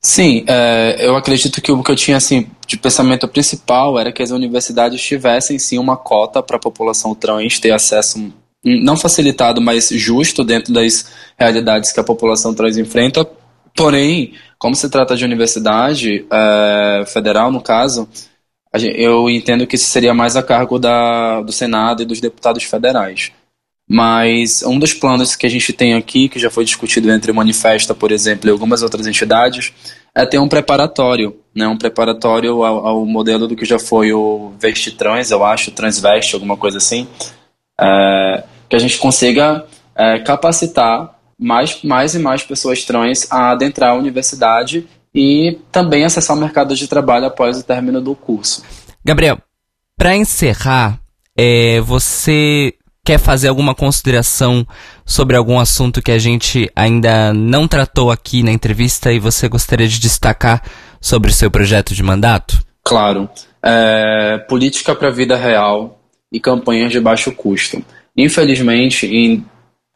Sim, é, eu acredito que o que eu tinha assim de pensamento principal era que as universidades tivessem sim uma cota para a população trans ter acesso não facilitado, mas justo dentro das realidades que a população trans enfrenta. Porém, como se trata de universidade é, federal, no caso, eu entendo que isso seria mais a cargo da, do Senado e dos deputados federais. Mas um dos planos que a gente tem aqui, que já foi discutido entre o Manifesta, por exemplo, e algumas outras entidades, é ter um preparatório, né, um preparatório ao, ao modelo do que já foi o Vestitrans, eu acho, Transveste, alguma coisa assim, é, que a gente consiga é, capacitar mais, mais e mais pessoas trans a adentrar a universidade e também acessar o mercado de trabalho após o término do curso. Gabriel, para encerrar, é, você quer fazer alguma consideração sobre algum assunto que a gente ainda não tratou aqui na entrevista e você gostaria de destacar sobre o seu projeto de mandato? Claro. É, política para a vida real e campanhas de baixo custo. Infelizmente, em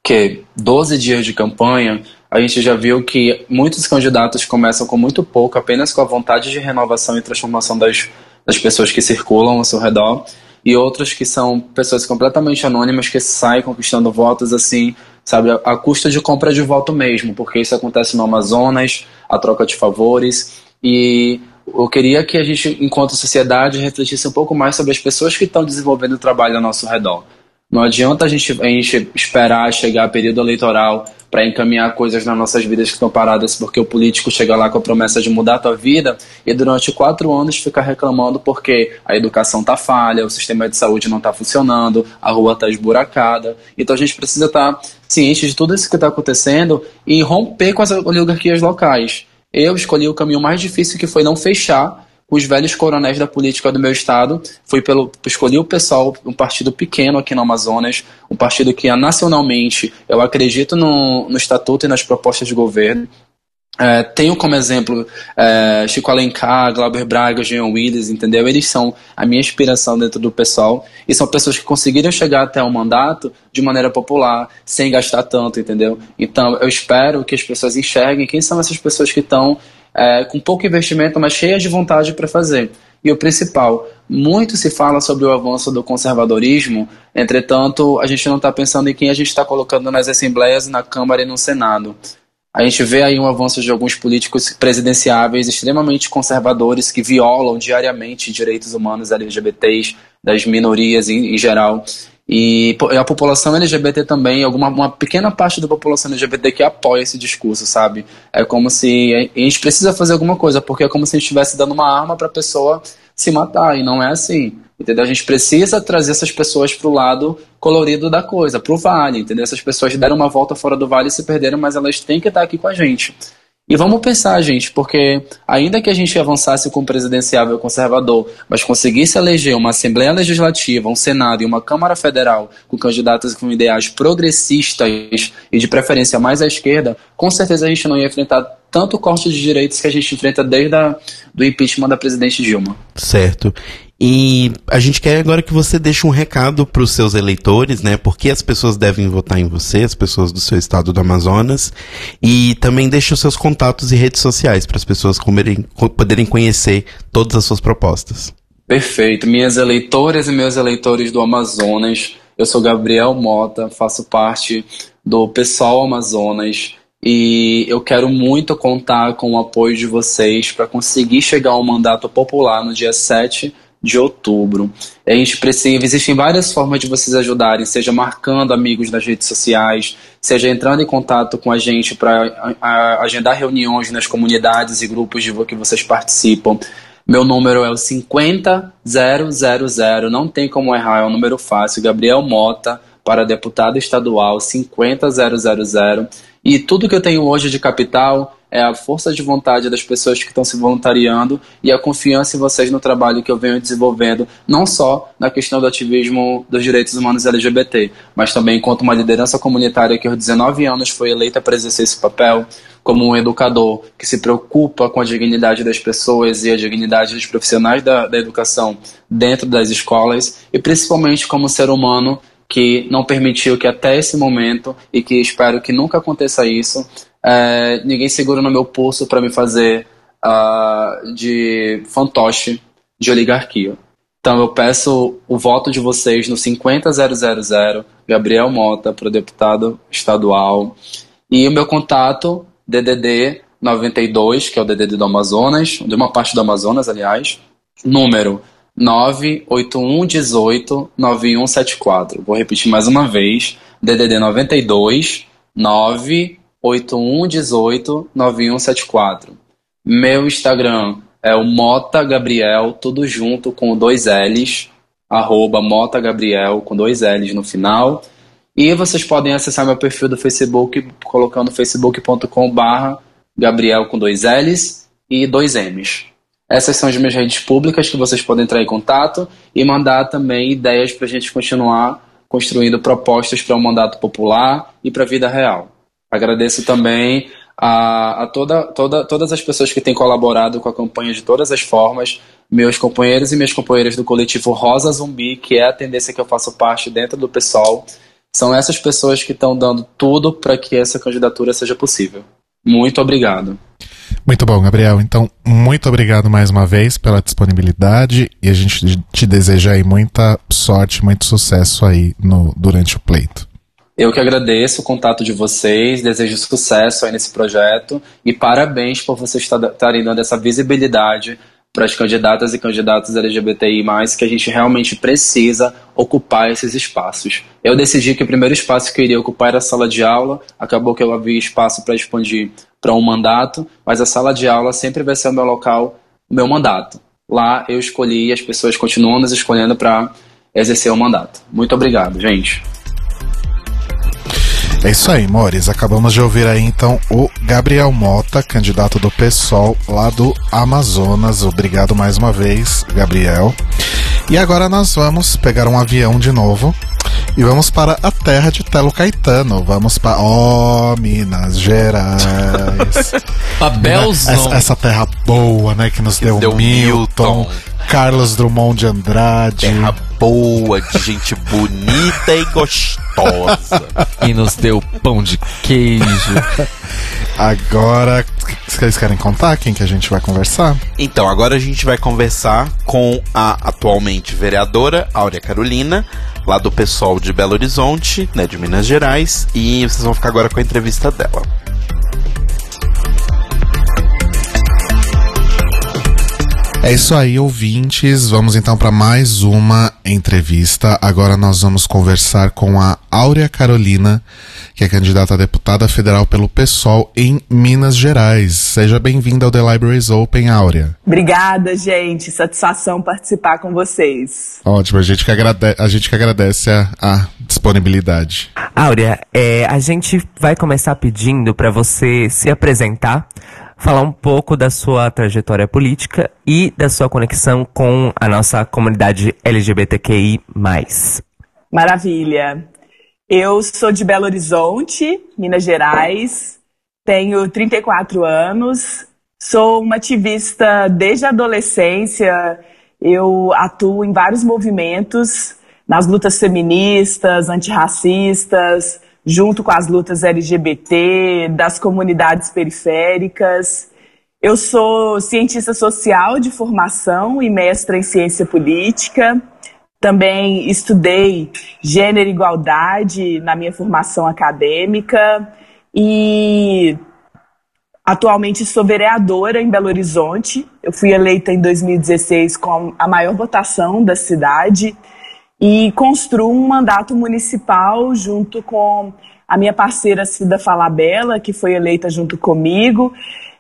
que 12 dias de campanha, a gente já viu que muitos candidatos começam com muito pouco, apenas com a vontade de renovação e transformação das, das pessoas que circulam ao seu redor e outros que são pessoas completamente anônimas que saem conquistando votos assim, sabe, a, custa de compra de voto mesmo, porque isso acontece no Amazonas, a troca de favores e eu queria que a gente, enquanto sociedade, refletisse um pouco mais sobre as pessoas que estão desenvolvendo o trabalho ao nosso redor. Não adianta a gente, a gente esperar chegar o período eleitoral para encaminhar coisas nas nossas vidas que estão paradas porque o político chega lá com a promessa de mudar a tua vida e durante quatro anos ficar reclamando porque a educação tá falha, o sistema de saúde não está funcionando, a rua está esburacada. Então a gente precisa estar tá ciente de tudo isso que está acontecendo e romper com as oligarquias locais. Eu escolhi o caminho mais difícil que foi não fechar os velhos coronéis da política do meu estado. Fui pelo, escolhi o pessoal, um partido pequeno aqui no Amazonas, um partido que nacionalmente eu acredito no, no estatuto e nas propostas de governo. É, tenho como exemplo é, Chico Alencar, Glauber Braga, Jean Willis, entendeu? Eles são a minha inspiração dentro do pessoal e são pessoas que conseguiram chegar até o mandato de maneira popular, sem gastar tanto, entendeu? Então eu espero que as pessoas enxerguem quem são essas pessoas que estão é, com pouco investimento, mas cheias de vontade para fazer. E o principal, muito se fala sobre o avanço do conservadorismo, entretanto, a gente não está pensando em quem a gente está colocando nas assembleias, na Câmara e no Senado. A gente vê aí um avanço de alguns políticos presidenciáveis extremamente conservadores que violam diariamente direitos humanos LGBTs, das minorias em, em geral. E a população LGBT também, alguma uma pequena parte da população LGBT que apoia esse discurso, sabe? É como se a gente precisa fazer alguma coisa, porque é como se a gente estivesse dando uma arma para a pessoa se matar, e não é assim. Entendeu? A gente precisa trazer essas pessoas para o lado colorido da coisa, para o vale, entendeu? Essas pessoas deram uma volta fora do vale e se perderam, mas elas têm que estar aqui com a gente. E vamos pensar, gente, porque ainda que a gente avançasse com um presidenciável conservador, mas conseguisse eleger uma Assembleia Legislativa, um Senado e uma Câmara Federal com candidatos com ideais progressistas e de preferência mais à esquerda, com certeza a gente não ia enfrentar tanto corte de direitos que a gente enfrenta desde a, do impeachment da presidente Dilma. Certo. E a gente quer agora que você deixe um recado para os seus eleitores, né? Porque as pessoas devem votar em você, as pessoas do seu estado do Amazonas. E também deixe os seus contatos e redes sociais para as pessoas comerem, poderem conhecer todas as suas propostas. Perfeito. Minhas eleitoras e meus eleitores do Amazonas, eu sou Gabriel Mota, faço parte do Pessoal Amazonas e eu quero muito contar com o apoio de vocês para conseguir chegar ao mandato popular no dia 7 de outubro. Gente precisa, existem várias formas de vocês ajudarem, seja marcando amigos nas redes sociais, seja entrando em contato com a gente para agendar reuniões nas comunidades e grupos de que vocês participam. Meu número é o 50000, não tem como errar, é um número fácil. Gabriel Mota, para deputado estadual 50000. E tudo que eu tenho hoje de capital é a força de vontade das pessoas que estão se voluntariando e a confiança em vocês no trabalho que eu venho desenvolvendo, não só na questão do ativismo dos direitos humanos LGBT, mas também enquanto uma liderança comunitária que aos 19 anos foi eleita para exercer esse papel, como um educador que se preocupa com a dignidade das pessoas e a dignidade dos profissionais da, da educação dentro das escolas, e principalmente como ser humano que não permitiu que até esse momento, e que espero que nunca aconteça isso, é, ninguém segura no meu pulso para me fazer uh, de fantoche de oligarquia. Então eu peço o voto de vocês no 50000 Gabriel Mota para deputado estadual e o meu contato DDD 92, que é o DDD do Amazonas, de uma parte do Amazonas, aliás, número 98118 9174. Vou repetir mais uma vez, DDD 92 9 81189174. Meu Instagram é o Mota Gabriel, tudo junto com dois L's, arroba Mota Gabriel com dois L's no final. E vocês podem acessar meu perfil do Facebook colocando facebook.com barra Gabriel com dois L's e dois M's. Essas são as minhas redes públicas que vocês podem entrar em contato e mandar também ideias para a gente continuar construindo propostas para o um mandato popular e para a vida real. Agradeço também a, a toda, toda, todas as pessoas que têm colaborado com a campanha de todas as formas, meus companheiros e minhas companheiras do coletivo Rosa Zumbi, que é a tendência que eu faço parte dentro do pessoal. São essas pessoas que estão dando tudo para que essa candidatura seja possível. Muito obrigado. Muito bom, Gabriel. Então, muito obrigado mais uma vez pela disponibilidade e a gente te deseja aí muita sorte, muito sucesso aí no, durante o pleito. Eu que agradeço o contato de vocês, desejo sucesso aí nesse projeto e parabéns por vocês estarem dando essa visibilidade para as candidatas e candidatos LGBTI+, que a gente realmente precisa ocupar esses espaços. Eu decidi que o primeiro espaço que eu iria ocupar era a sala de aula, acabou que eu havia espaço para expandir para um mandato, mas a sala de aula sempre vai ser o meu local, o meu mandato. Lá eu escolhi e as pessoas continuam nos escolhendo para exercer o mandato. Muito obrigado, gente. É isso aí, Mores. Acabamos de ouvir aí então o Gabriel Mota, candidato do PSOL lá do Amazonas. Obrigado mais uma vez, Gabriel. E agora nós vamos pegar um avião de novo e vamos para a terra de Telo Caetano. Vamos para. Oh, Minas Gerais. Abelzão. essa, essa terra boa, né? Que nos deu, deu Milton, Milton. Carlos Drummond de Andrade. Terra boa, de gente bonita e gostosa. E nos deu pão de queijo. Agora, vocês querem contar quem que a gente vai conversar? Então, agora a gente vai conversar com a atualmente vereadora Áurea Carolina, lá do pessoal de Belo Horizonte, né, de Minas Gerais, e vocês vão ficar agora com a entrevista dela. É isso aí, ouvintes. Vamos então para mais uma entrevista. Agora nós vamos conversar com a Áurea Carolina, que é candidata a deputada federal pelo PSOL em Minas Gerais. Seja bem-vinda ao The Libraries Open, Áurea. Obrigada, gente. Satisfação participar com vocês. Ótimo, a gente que, agrade a, gente que agradece a, a disponibilidade. Áurea, é, a gente vai começar pedindo para você se apresentar, falar um pouco da sua trajetória política e da sua conexão com a nossa comunidade LGBTQI+. Maravilha. Eu sou de Belo Horizonte, Minas Gerais, tenho 34 anos, sou uma ativista desde a adolescência, eu atuo em vários movimentos, nas lutas feministas, antirracistas, junto com as lutas LGBT, das comunidades periféricas. Eu sou cientista social de formação e mestra em ciência política. Também estudei gênero e igualdade na minha formação acadêmica e atualmente sou vereadora em Belo Horizonte. Eu fui eleita em 2016 com a maior votação da cidade e construo um mandato municipal junto com a minha parceira Cida Falabella, que foi eleita junto comigo.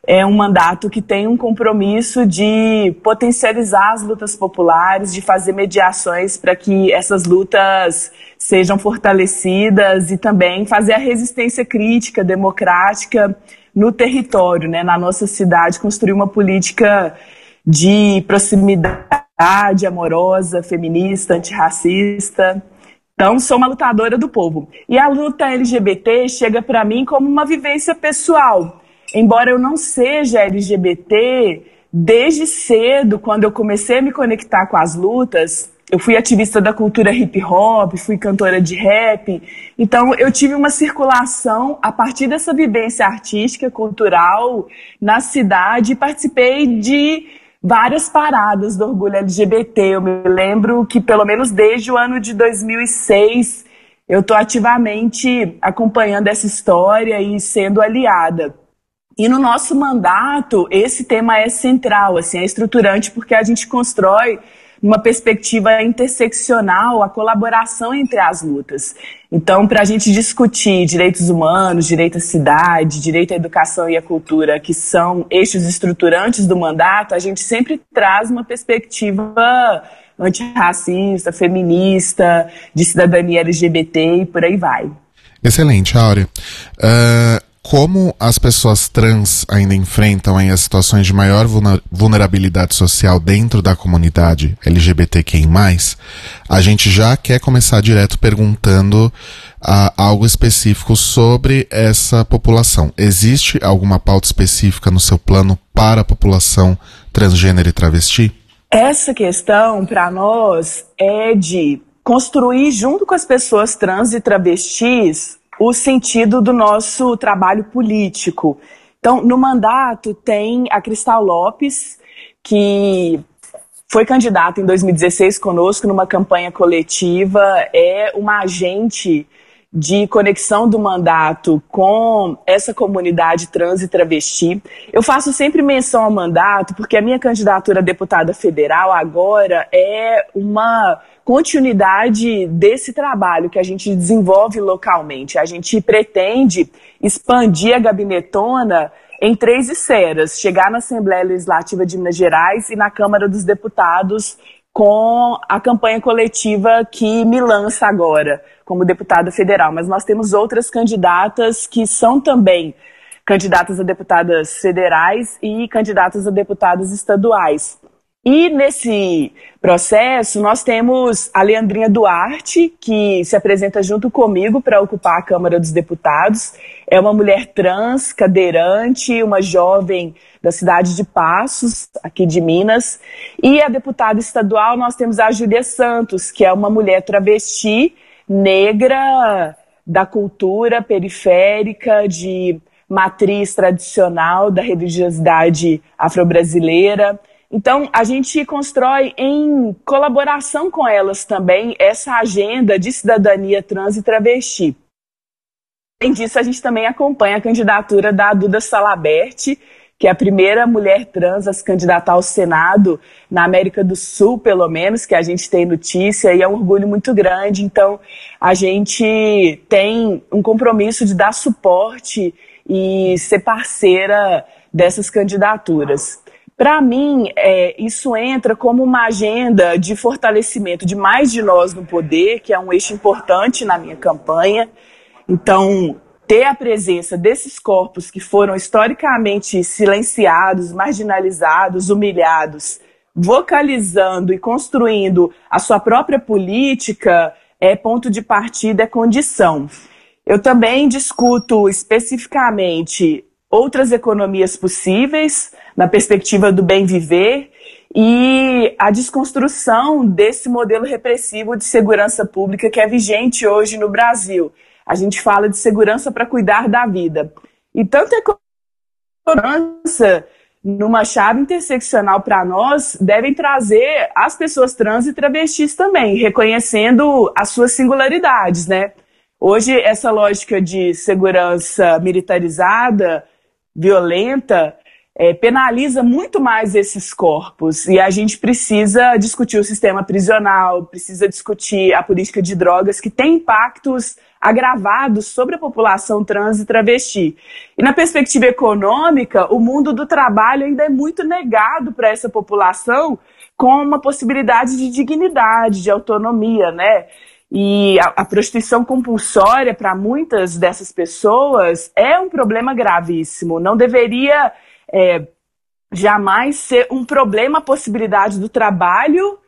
É um mandato que tem um compromisso de potencializar as lutas populares, de fazer mediações para que essas lutas sejam fortalecidas e também fazer a resistência crítica, democrática no território, né, na nossa cidade, construir uma política de proximidade amorosa, feminista, antirracista. Então, sou uma lutadora do povo. E a luta LGBT chega para mim como uma vivência pessoal. Embora eu não seja LGBT, desde cedo, quando eu comecei a me conectar com as lutas, eu fui ativista da cultura hip hop, fui cantora de rap. Então, eu tive uma circulação a partir dessa vivência artística, cultural na cidade e participei de várias paradas do orgulho LGBT. Eu me lembro que, pelo menos desde o ano de 2006, eu estou ativamente acompanhando essa história e sendo aliada. E no nosso mandato, esse tema é central, assim, é estruturante porque a gente constrói uma perspectiva interseccional a colaboração entre as lutas. Então, para a gente discutir direitos humanos, direito à cidade, direito à educação e à cultura, que são eixos estruturantes do mandato, a gente sempre traz uma perspectiva antirracista, feminista, de cidadania LGBT e por aí vai. Excelente, Áurea. Uh, como as pessoas trans ainda enfrentam aí as situações de maior vulnerabilidade social dentro da comunidade LGBTQI+, a gente já quer começar direto perguntando uh, algo específico sobre essa população. Existe alguma pauta específica no seu plano para a população transgênero e travesti? Essa questão, para nós, é de construir junto com as pessoas trans e travestis o sentido do nosso trabalho político. Então, no mandato tem a Cristal Lopes, que foi candidata em 2016 conosco numa campanha coletiva, é uma agente de conexão do mandato com essa comunidade trans e travesti. Eu faço sempre menção ao mandato porque a minha candidatura a deputada federal agora é uma continuidade desse trabalho que a gente desenvolve localmente. A gente pretende expandir a gabinetona em três esferas: chegar na Assembleia Legislativa de Minas Gerais e na Câmara dos Deputados com a campanha coletiva que me lança agora como deputada federal. Mas nós temos outras candidatas que são também candidatas a deputadas federais e candidatas a deputadas estaduais. E nesse processo, nós temos a Leandrinha Duarte, que se apresenta junto comigo para ocupar a Câmara dos Deputados. É uma mulher trans, cadeirante, uma jovem da cidade de Passos, aqui de Minas. E a deputada estadual, nós temos a Júlia Santos, que é uma mulher travesti, negra, da cultura periférica, de matriz tradicional da religiosidade afro-brasileira então, a gente constrói em colaboração com elas também essa agenda de cidadania trans e travesti. Além disso, a gente também acompanha a candidatura da Duda Salaberti, que é a primeira mulher trans a se candidatar ao Senado na América do Sul, pelo menos, que a gente tem notícia, e é um orgulho muito grande. Então, a gente tem um compromisso de dar suporte e ser parceira dessas candidaturas. Para mim, é, isso entra como uma agenda de fortalecimento de mais de nós no poder, que é um eixo importante na minha campanha. Então, ter a presença desses corpos que foram historicamente silenciados, marginalizados, humilhados, vocalizando e construindo a sua própria política é ponto de partida, é condição. Eu também discuto especificamente outras economias possíveis na perspectiva do bem viver e a desconstrução desse modelo repressivo de segurança pública que é vigente hoje no Brasil. A gente fala de segurança para cuidar da vida. E tanto a segurança numa chave interseccional para nós devem trazer as pessoas trans e travestis também, reconhecendo as suas singularidades, né? Hoje essa lógica de segurança militarizada violenta é, penaliza muito mais esses corpos e a gente precisa discutir o sistema prisional, precisa discutir a política de drogas que tem impactos agravados sobre a população trans e travesti. E na perspectiva econômica, o mundo do trabalho ainda é muito negado para essa população com uma possibilidade de dignidade, de autonomia, né? E a, a prostituição compulsória para muitas dessas pessoas é um problema gravíssimo. Não deveria é, jamais ser um problema a possibilidade do trabalho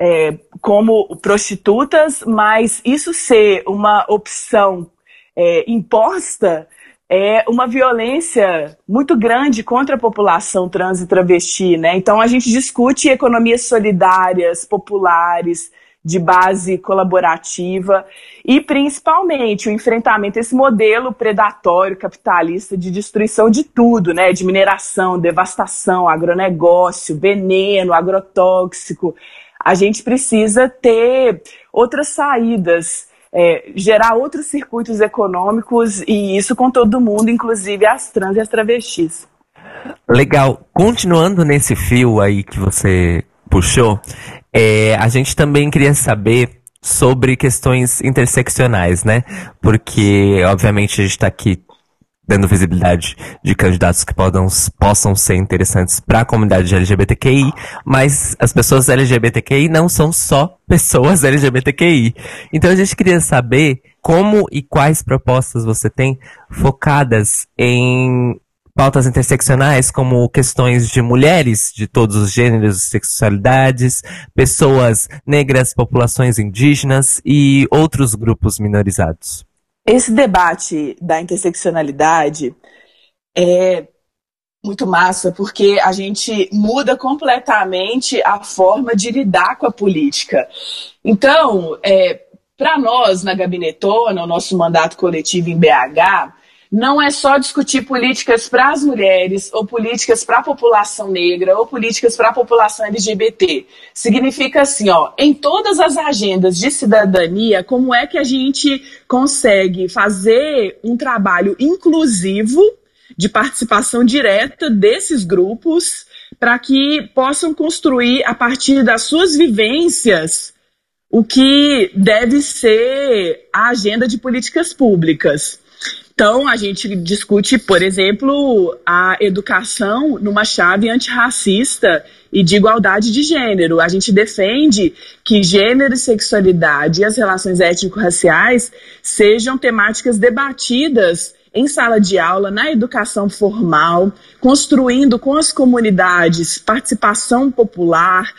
é, como prostitutas, mas isso ser uma opção é, imposta é uma violência muito grande contra a população trans e travesti, né? Então a gente discute economias solidárias, populares, de base colaborativa e principalmente o enfrentamento esse modelo predatório capitalista de destruição de tudo, né, de mineração, devastação, agronegócio, veneno, agrotóxico. A gente precisa ter outras saídas, é, gerar outros circuitos econômicos e isso com todo mundo, inclusive as trans e as travestis. Legal. Continuando nesse fio aí que você puxou, é, a gente também queria saber sobre questões interseccionais, né? Porque, obviamente, a gente está aqui dando visibilidade de candidatos que podam, possam ser interessantes para a comunidade LGBTQI, mas as pessoas LGBTQI não são só pessoas LGBTQI. Então a gente queria saber como e quais propostas você tem focadas em pautas interseccionais como questões de mulheres de todos os gêneros e sexualidades, pessoas negras, populações indígenas e outros grupos minorizados. Esse debate da interseccionalidade é muito massa, porque a gente muda completamente a forma de lidar com a política. Então, é, para nós, na Gabinetona, o nosso mandato coletivo em BH, não é só discutir políticas para as mulheres, ou políticas para a população negra, ou políticas para a população LGBT. Significa assim, ó, em todas as agendas de cidadania, como é que a gente consegue fazer um trabalho inclusivo de participação direta desses grupos para que possam construir a partir das suas vivências o que deve ser a agenda de políticas públicas. Então, a gente discute, por exemplo, a educação numa chave antirracista e de igualdade de gênero. A gente defende que gênero e sexualidade e as relações étnico-raciais sejam temáticas debatidas em sala de aula, na educação formal, construindo com as comunidades participação popular,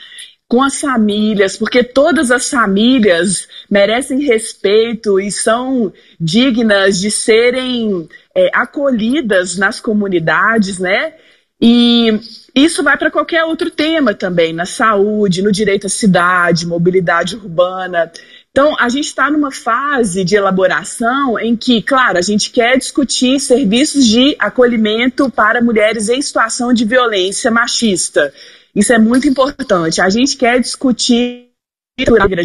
com as famílias, porque todas as famílias merecem respeito e são dignas de serem é, acolhidas nas comunidades, né? E isso vai para qualquer outro tema também, na saúde, no direito à cidade, mobilidade urbana. Então, a gente está numa fase de elaboração em que, claro, a gente quer discutir serviços de acolhimento para mulheres em situação de violência machista. Isso é muito importante. A gente quer discutir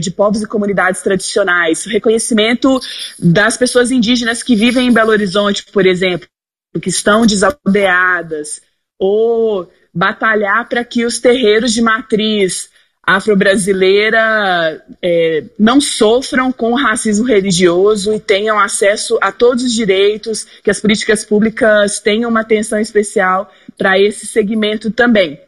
de povos e comunidades tradicionais, reconhecimento das pessoas indígenas que vivem em Belo Horizonte, por exemplo, que estão desaldeadas, ou batalhar para que os terreiros de matriz afro-brasileira é, não sofram com o racismo religioso e tenham acesso a todos os direitos, que as políticas públicas tenham uma atenção especial para esse segmento também.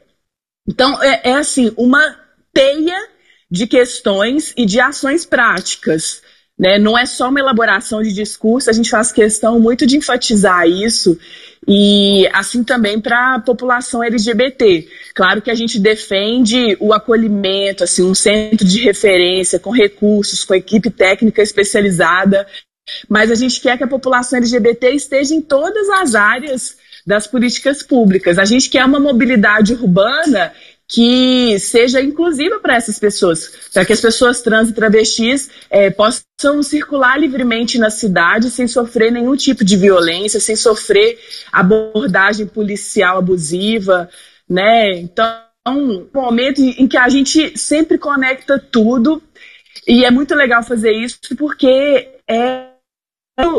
Então, é, é assim, uma teia de questões e de ações práticas. Né? Não é só uma elaboração de discurso, a gente faz questão muito de enfatizar isso e assim também para a população LGBT. Claro que a gente defende o acolhimento, assim, um centro de referência com recursos, com equipe técnica especializada, mas a gente quer que a população LGBT esteja em todas as áreas das políticas públicas. A gente quer uma mobilidade urbana que seja inclusiva para essas pessoas, para que as pessoas trans e travestis é, possam circular livremente na cidade sem sofrer nenhum tipo de violência, sem sofrer abordagem policial abusiva, né? Então, um momento em que a gente sempre conecta tudo e é muito legal fazer isso porque é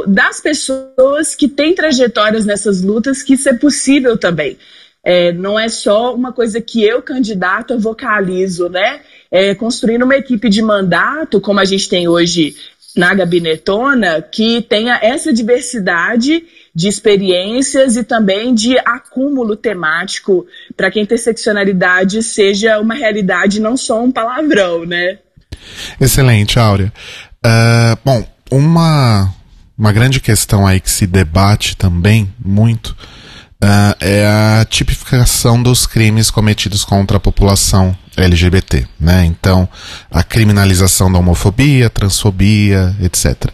das pessoas que têm trajetórias nessas lutas que isso é possível também. É, não é só uma coisa que eu, candidato, vocalizo, né? É, construindo uma equipe de mandato, como a gente tem hoje na Gabinetona, que tenha essa diversidade de experiências e também de acúmulo temático para que a interseccionalidade seja uma realidade, não só um palavrão, né? Excelente, Áurea. Uh, bom, uma uma grande questão aí que se debate também muito uh, é a tipificação dos crimes cometidos contra a população LGBT, né? Então, a criminalização da homofobia, transfobia, etc.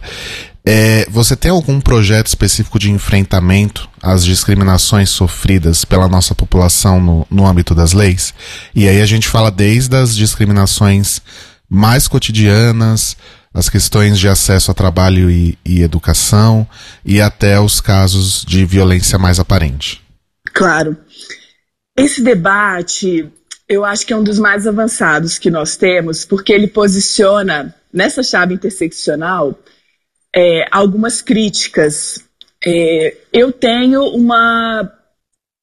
É, você tem algum projeto específico de enfrentamento às discriminações sofridas pela nossa população no, no âmbito das leis? E aí a gente fala desde as discriminações mais cotidianas, as questões de acesso a trabalho e, e educação e até os casos de violência mais aparente. Claro. Esse debate, eu acho que é um dos mais avançados que nós temos, porque ele posiciona nessa chave interseccional é, algumas críticas. É, eu tenho uma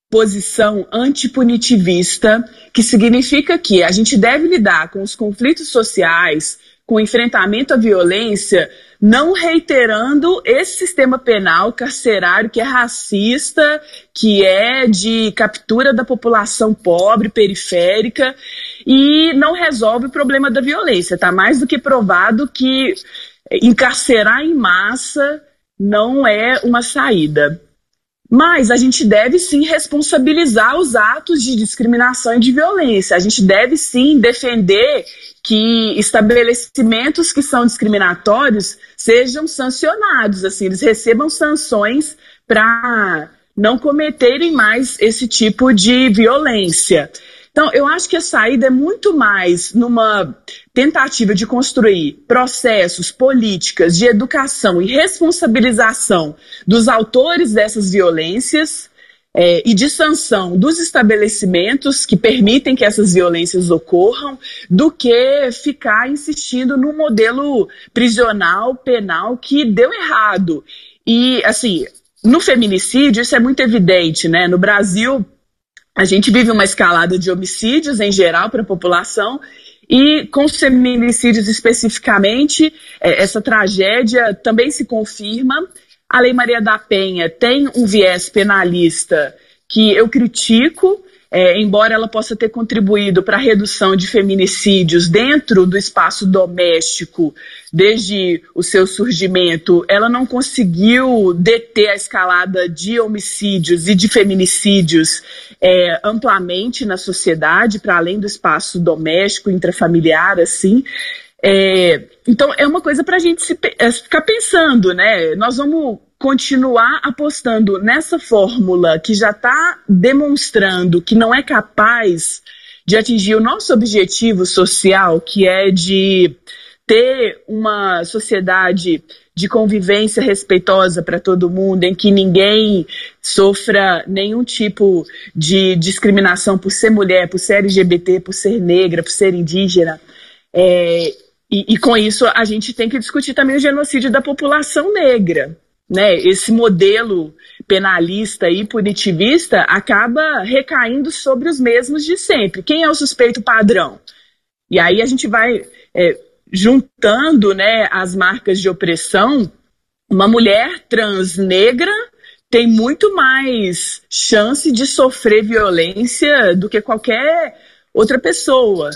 posição antipunitivista, que significa que a gente deve lidar com os conflitos sociais, com enfrentamento à violência, não reiterando esse sistema penal carcerário que é racista, que é de captura da população pobre, periférica, e não resolve o problema da violência. Está mais do que provado que encarcerar em massa não é uma saída. Mas a gente deve sim responsabilizar os atos de discriminação e de violência. A gente deve sim defender que estabelecimentos que são discriminatórios sejam sancionados, assim, eles recebam sanções para não cometerem mais esse tipo de violência. Então, eu acho que a saída é muito mais numa tentativa de construir processos, políticas de educação e responsabilização dos autores dessas violências é, e de sanção dos estabelecimentos que permitem que essas violências ocorram, do que ficar insistindo no modelo prisional, penal que deu errado. E, assim, no feminicídio isso é muito evidente, né? No Brasil, a gente vive uma escalada de homicídios em geral para a população e com os feminicídios especificamente, é, essa tragédia também se confirma. A Lei Maria da Penha tem um viés penalista que eu critico, é, embora ela possa ter contribuído para a redução de feminicídios dentro do espaço doméstico desde o seu surgimento, ela não conseguiu deter a escalada de homicídios e de feminicídios é, amplamente na sociedade, para além do espaço doméstico, intrafamiliar, assim. É, então é uma coisa para a gente se, é, ficar pensando, né? Nós vamos continuar apostando nessa fórmula que já está demonstrando que não é capaz de atingir o nosso objetivo social, que é de ter uma sociedade de convivência respeitosa para todo mundo, em que ninguém sofra nenhum tipo de discriminação por ser mulher, por ser LGBT, por ser negra, por ser indígena. É, e, e, com isso a gente tem que discutir também o genocídio da população negra. Né? Esse modelo penalista e punitivista acaba recaindo sobre os mesmos de sempre. Quem é o suspeito padrão? E aí a gente vai é, juntando né, as marcas de opressão. Uma mulher trans negra tem muito mais chance de sofrer violência do que qualquer outra pessoa.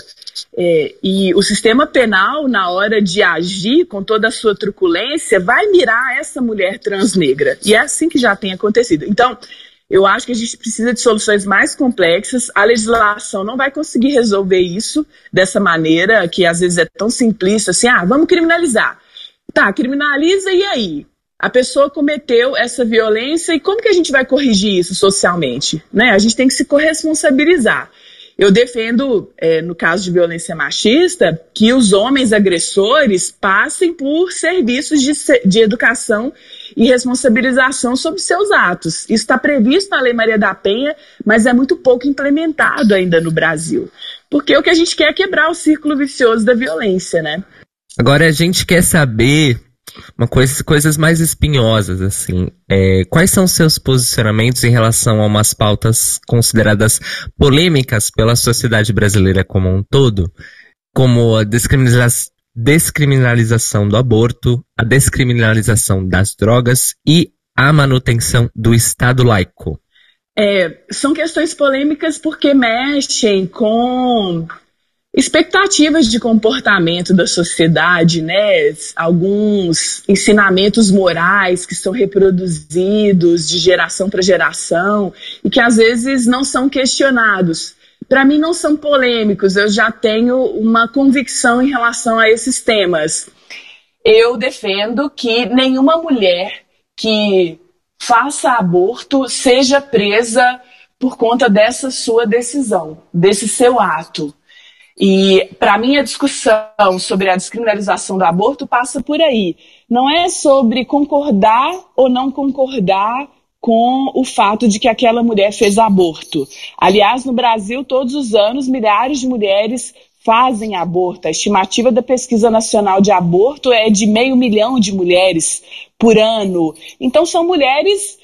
É, e o sistema penal, na hora de agir com toda a sua truculência, vai mirar essa mulher trans negra. E é assim que já tem acontecido. Então, eu acho que a gente precisa de soluções mais complexas. A legislação não vai conseguir resolver isso dessa maneira, que às vezes é tão simplista assim: ah, vamos criminalizar. Tá, criminaliza e aí? A pessoa cometeu essa violência e como que a gente vai corrigir isso socialmente? Né? A gente tem que se corresponsabilizar. Eu defendo, é, no caso de violência machista, que os homens agressores passem por serviços de, de educação e responsabilização sobre seus atos. Isso está previsto na Lei Maria da Penha, mas é muito pouco implementado ainda no Brasil. Porque o que a gente quer é quebrar o círculo vicioso da violência, né? Agora a gente quer saber uma coisa, coisas mais espinhosas, assim. É, quais são seus posicionamentos em relação a umas pautas consideradas polêmicas pela sociedade brasileira como um todo, como a descriminalização descriminalização do aborto, a descriminalização das drogas e a manutenção do Estado laico. É, são questões polêmicas porque mexem com expectativas de comportamento da sociedade, né? Alguns ensinamentos morais que são reproduzidos de geração para geração e que às vezes não são questionados. Para mim não são polêmicos, eu já tenho uma convicção em relação a esses temas. Eu defendo que nenhuma mulher que faça aborto seja presa por conta dessa sua decisão, desse seu ato. E, para mim, a discussão sobre a descriminalização do aborto passa por aí. Não é sobre concordar ou não concordar com o fato de que aquela mulher fez aborto. Aliás, no Brasil, todos os anos, milhares de mulheres fazem aborto. A estimativa da Pesquisa Nacional de Aborto é de meio milhão de mulheres por ano. Então, são mulheres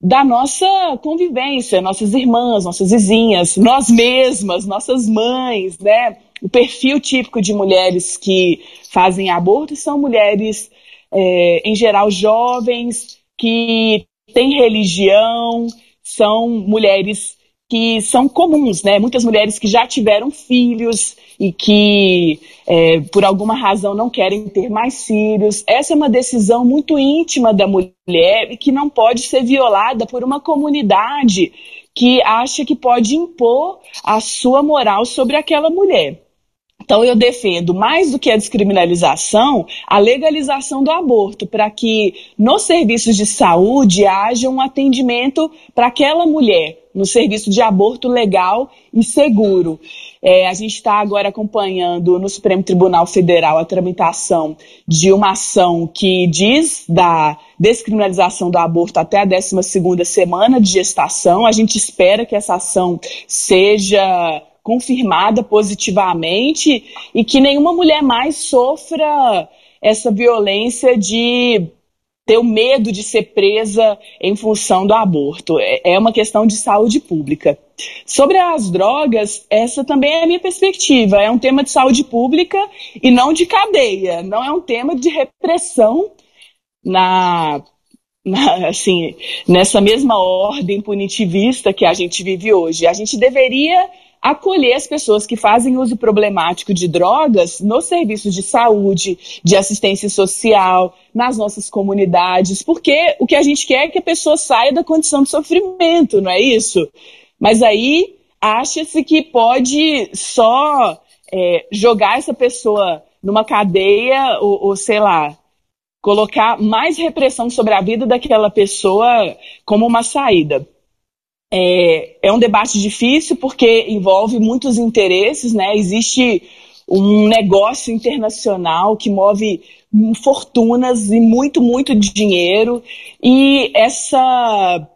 da nossa convivência, nossas irmãs, nossas vizinhas, nós mesmas, nossas mães, né? O perfil típico de mulheres que fazem aborto são mulheres, é, em geral, jovens, que têm religião, são mulheres que são comuns, né? Muitas mulheres que já tiveram filhos e que, é, por alguma razão, não querem ter mais filhos. Essa é uma decisão muito íntima da mulher e que não pode ser violada por uma comunidade que acha que pode impor a sua moral sobre aquela mulher. Então, eu defendo, mais do que a descriminalização, a legalização do aborto, para que nos serviços de saúde haja um atendimento para aquela mulher, no serviço de aborto legal e seguro. É, a gente está agora acompanhando no Supremo Tribunal Federal a tramitação de uma ação que diz da descriminalização do aborto até a 12 semana de gestação. A gente espera que essa ação seja confirmada positivamente e que nenhuma mulher mais sofra essa violência de ter o medo de ser presa em função do aborto. É, é uma questão de saúde pública. Sobre as drogas, essa também é a minha perspectiva. É um tema de saúde pública e não de cadeia. Não é um tema de repressão na, na assim, nessa mesma ordem punitivista que a gente vive hoje. A gente deveria acolher as pessoas que fazem uso problemático de drogas nos serviços de saúde, de assistência social, nas nossas comunidades, porque o que a gente quer é que a pessoa saia da condição de sofrimento, não é isso? Mas aí acha-se que pode só é, jogar essa pessoa numa cadeia ou, ou, sei lá, colocar mais repressão sobre a vida daquela pessoa como uma saída. É, é um debate difícil porque envolve muitos interesses, né? Existe um negócio internacional que move fortunas e muito, muito dinheiro. E essa,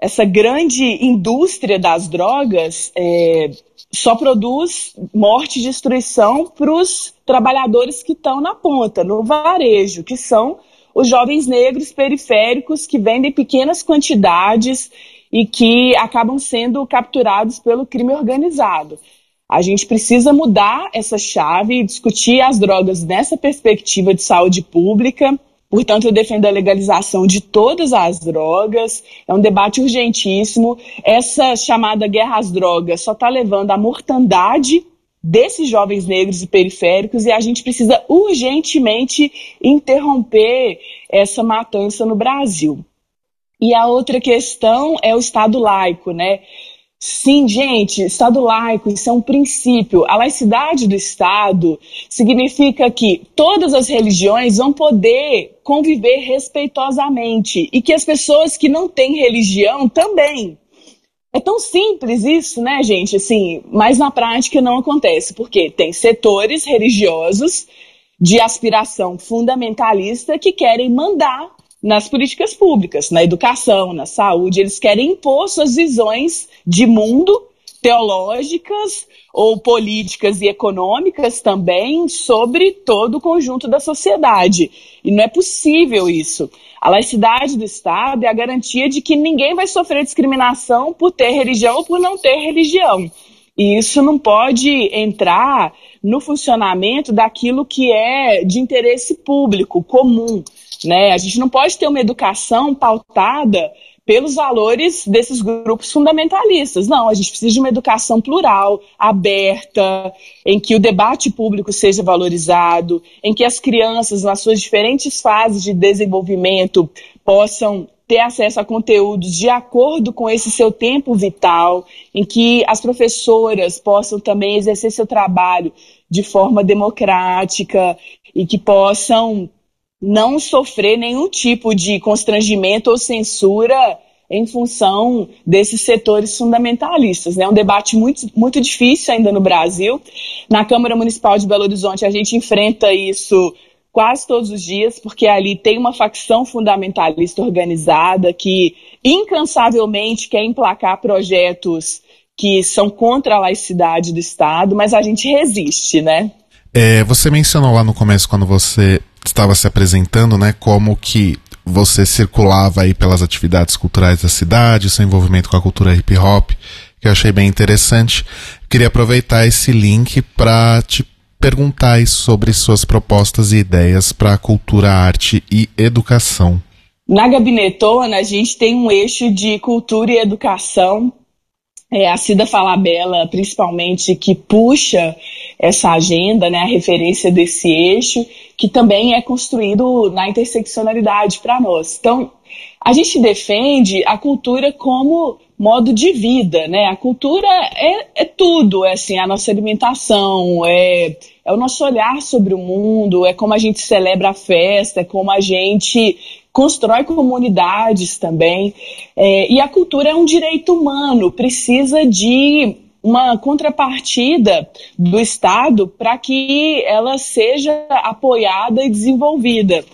essa grande indústria das drogas é, só produz morte e destruição para os trabalhadores que estão na ponta, no varejo, que são os jovens negros periféricos que vendem pequenas quantidades e que acabam sendo capturados pelo crime organizado. A gente precisa mudar essa chave e discutir as drogas nessa perspectiva de saúde pública. Portanto, eu defendo a legalização de todas as drogas. É um debate urgentíssimo. Essa chamada guerra às drogas só está levando à mortandade desses jovens negros e periféricos e a gente precisa urgentemente interromper essa matança no Brasil. E a outra questão é o Estado laico, né? Sim, gente, Estado laico, isso é um princípio. A laicidade do Estado significa que todas as religiões vão poder conviver respeitosamente e que as pessoas que não têm religião também. É tão simples isso, né, gente? Assim, mas na prática não acontece, porque tem setores religiosos de aspiração fundamentalista que querem mandar nas políticas públicas, na educação, na saúde. Eles querem impor suas visões de mundo teológicas ou políticas e econômicas também sobre todo o conjunto da sociedade. E não é possível isso. A laicidade do Estado é a garantia de que ninguém vai sofrer discriminação por ter religião ou por não ter religião. E isso não pode entrar no funcionamento daquilo que é de interesse público, comum. Né? A gente não pode ter uma educação pautada pelos valores desses grupos fundamentalistas. Não, a gente precisa de uma educação plural, aberta, em que o debate público seja valorizado, em que as crianças, nas suas diferentes fases de desenvolvimento, possam ter acesso a conteúdos de acordo com esse seu tempo vital, em que as professoras possam também exercer seu trabalho de forma democrática e que possam não sofrer nenhum tipo de constrangimento ou censura em função desses setores fundamentalistas. É né? um debate muito, muito difícil ainda no Brasil. Na Câmara Municipal de Belo Horizonte, a gente enfrenta isso quase todos os dias, porque ali tem uma facção fundamentalista organizada que incansavelmente quer emplacar projetos que são contra a laicidade do Estado, mas a gente resiste, né? É, você mencionou lá no começo, quando você estava se apresentando, né, como que você circulava aí pelas atividades culturais da cidade, seu envolvimento com a cultura hip hop, que eu achei bem interessante. Queria aproveitar esse link para te perguntar sobre suas propostas e ideias para a cultura, arte e educação. Na Gabinetona, a gente tem um eixo de cultura e educação. É, a Cida Falabella, principalmente, que puxa essa agenda, né, a referência desse eixo, que também é construído na interseccionalidade para nós. Então, a gente defende a cultura como modo de vida, né? A cultura é, é tudo, é assim, a nossa alimentação, é, é o nosso olhar sobre o mundo, é como a gente celebra a festa, é como a gente constrói comunidades também. É, e a cultura é um direito humano, precisa de uma contrapartida do Estado para que ela seja apoiada e desenvolvida.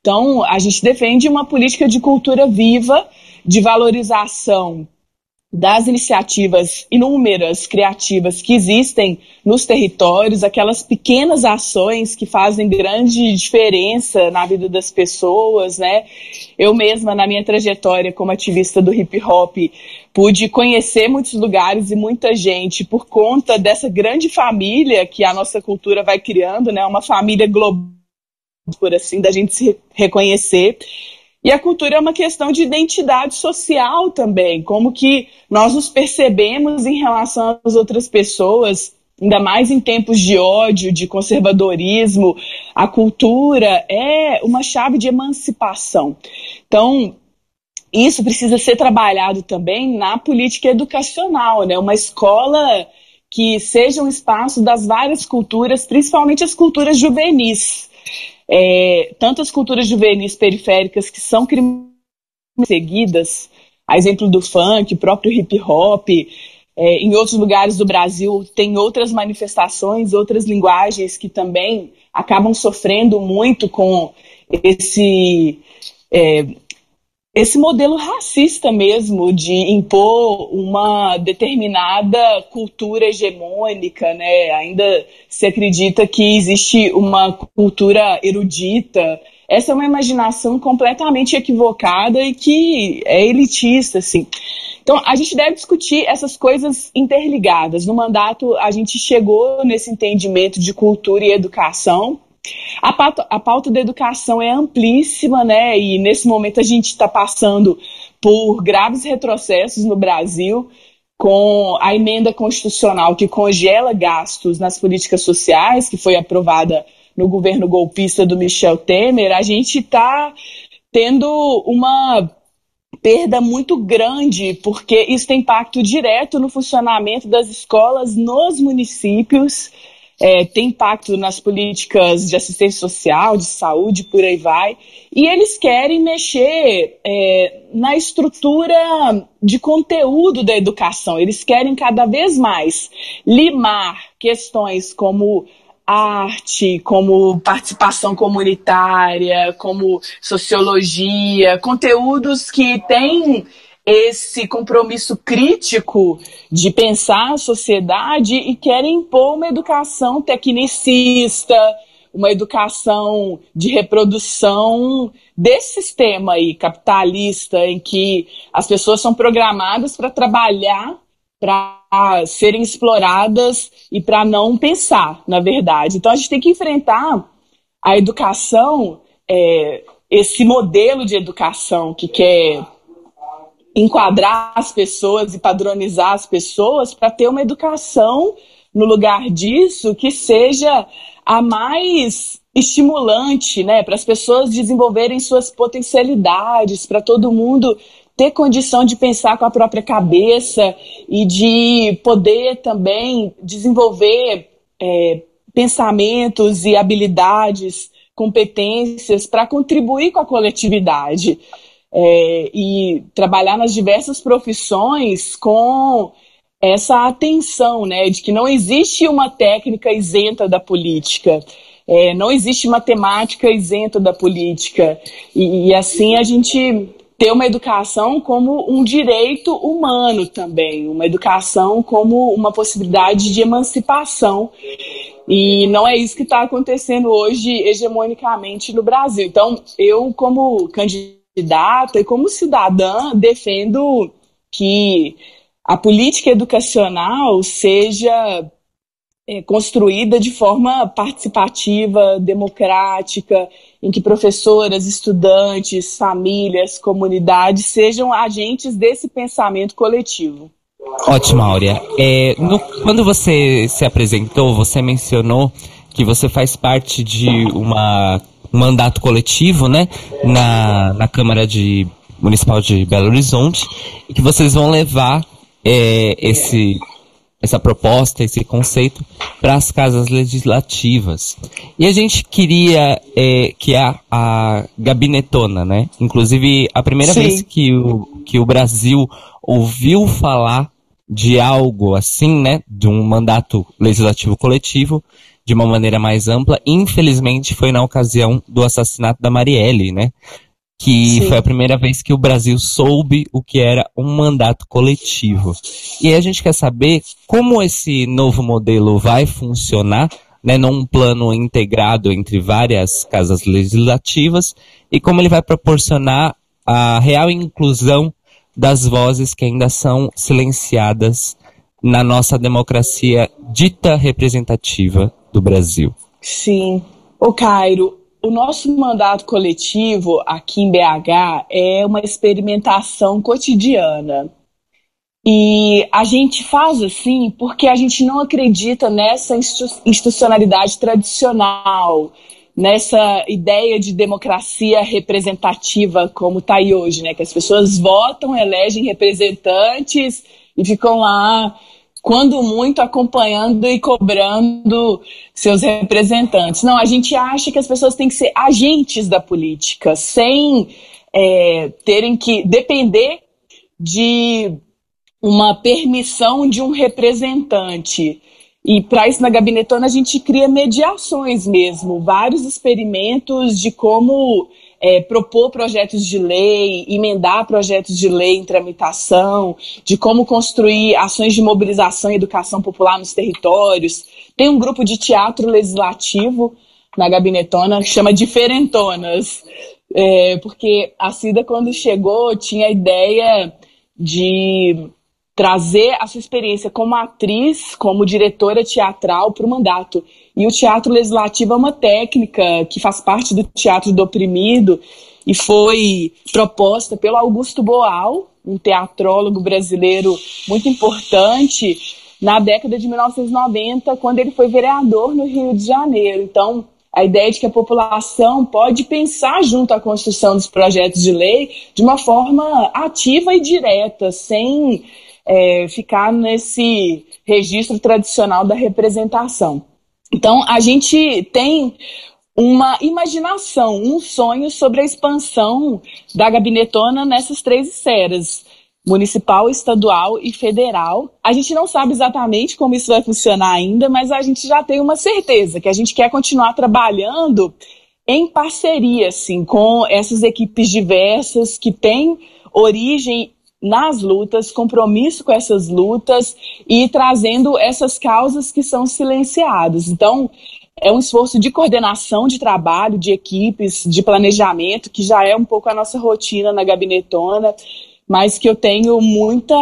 Então, a gente defende uma política de cultura viva, de valorização das iniciativas inúmeras, criativas que existem nos territórios, aquelas pequenas ações que fazem grande diferença na vida das pessoas, né? Eu mesma, na minha trajetória como ativista do hip hop, pude conhecer muitos lugares e muita gente por conta dessa grande família que a nossa cultura vai criando, né? Uma família global, por assim, da gente se reconhecer. E a cultura é uma questão de identidade social também, como que nós nos percebemos em relação às outras pessoas, ainda mais em tempos de ódio, de conservadorismo. A cultura é uma chave de emancipação. Então, isso precisa ser trabalhado também na política educacional, né? Uma escola que seja um espaço das várias culturas, principalmente as culturas juvenis é, tantas culturas juvenis periféricas que são seguidas, a exemplo do funk, próprio hip hop, é, em outros lugares do Brasil tem outras manifestações, outras linguagens que também acabam sofrendo muito com esse é, esse modelo racista mesmo de impor uma determinada cultura hegemônica, né? Ainda se acredita que existe uma cultura erudita. Essa é uma imaginação completamente equivocada e que é elitista, assim. Então, a gente deve discutir essas coisas interligadas. No mandato, a gente chegou nesse entendimento de cultura e educação, a pauta, a pauta da educação é amplíssima, né? E nesse momento a gente está passando por graves retrocessos no Brasil, com a emenda constitucional que congela gastos nas políticas sociais, que foi aprovada no governo golpista do Michel Temer, a gente está tendo uma perda muito grande, porque isso tem impacto direto no funcionamento das escolas nos municípios é, tem impacto nas políticas de assistência social, de saúde, por aí vai. E eles querem mexer é, na estrutura de conteúdo da educação. Eles querem cada vez mais limar questões como arte, como participação comunitária, como sociologia, conteúdos que têm esse compromisso crítico de pensar a sociedade e querem impor uma educação tecnicista, uma educação de reprodução desse sistema aí capitalista em que as pessoas são programadas para trabalhar, para serem exploradas e para não pensar, na verdade. Então a gente tem que enfrentar a educação, é, esse modelo de educação que quer enquadrar as pessoas e padronizar as pessoas para ter uma educação no lugar disso que seja a mais estimulante, né, para as pessoas desenvolverem suas potencialidades, para todo mundo ter condição de pensar com a própria cabeça e de poder também desenvolver é, pensamentos e habilidades, competências para contribuir com a coletividade é, e trabalhar nas diversas profissões com essa atenção, né, de que não existe uma técnica isenta da política, é, não existe matemática isenta da política, e, e assim a gente ter uma educação como um direito humano também, uma educação como uma possibilidade de emancipação. E não é isso que está acontecendo hoje hegemonicamente no Brasil. Então, eu, como candidata, candidata e como cidadã defendo que a política educacional seja é, construída de forma participativa, democrática, em que professoras, estudantes, famílias, comunidades sejam agentes desse pensamento coletivo. Ótimo, Áurea. É, no, quando você se apresentou, você mencionou que você faz parte de uma um mandato coletivo, né, na, na Câmara de Municipal de Belo Horizonte e que vocês vão levar é, esse essa proposta, esse conceito para as casas legislativas. E a gente queria é, que a, a gabinetona, né? Inclusive, a primeira Sim. vez que o, que o Brasil ouviu falar de algo assim, né? De um mandato legislativo coletivo, de uma maneira mais ampla, infelizmente foi na ocasião do assassinato da Marielle, né? que Sim. foi a primeira vez que o Brasil soube o que era um mandato coletivo. E a gente quer saber como esse novo modelo vai funcionar, né, num plano integrado entre várias casas legislativas e como ele vai proporcionar a real inclusão das vozes que ainda são silenciadas na nossa democracia dita representativa do Brasil. Sim. O Cairo, o nosso mandato coletivo aqui em BH é uma experimentação cotidiana. E a gente faz assim porque a gente não acredita nessa institucionalidade tradicional, nessa ideia de democracia representativa como está aí hoje, né? Que as pessoas votam, elegem representantes e ficam lá quando muito acompanhando e cobrando seus representantes. Não, a gente acha que as pessoas têm que ser agentes da política, sem é, terem que depender de uma permissão de um representante. E para isso, na Gabinetona, a gente cria mediações mesmo, vários experimentos de como é, propor projetos de lei, emendar projetos de lei em tramitação, de como construir ações de mobilização e educação popular nos territórios. Tem um grupo de teatro legislativo na Gabinetona que chama Diferentonas, é, porque a Cida, quando chegou, tinha a ideia de trazer a sua experiência como atriz, como diretora teatral para o mandato. E o teatro legislativo é uma técnica que faz parte do teatro do oprimido e foi proposta pelo Augusto Boal, um teatrólogo brasileiro muito importante, na década de 1990, quando ele foi vereador no Rio de Janeiro. Então, a ideia de que a população pode pensar junto à construção dos projetos de lei de uma forma ativa e direta, sem é, ficar nesse registro tradicional da representação. Então, a gente tem uma imaginação, um sonho sobre a expansão da gabinetona nessas três esferas municipal, estadual e federal. A gente não sabe exatamente como isso vai funcionar ainda, mas a gente já tem uma certeza que a gente quer continuar trabalhando em parceria, assim, com essas equipes diversas que têm origem nas lutas, compromisso com essas lutas e trazendo essas causas que são silenciadas. Então, é um esforço de coordenação de trabalho, de equipes, de planejamento, que já é um pouco a nossa rotina na gabinetona, mas que eu tenho muita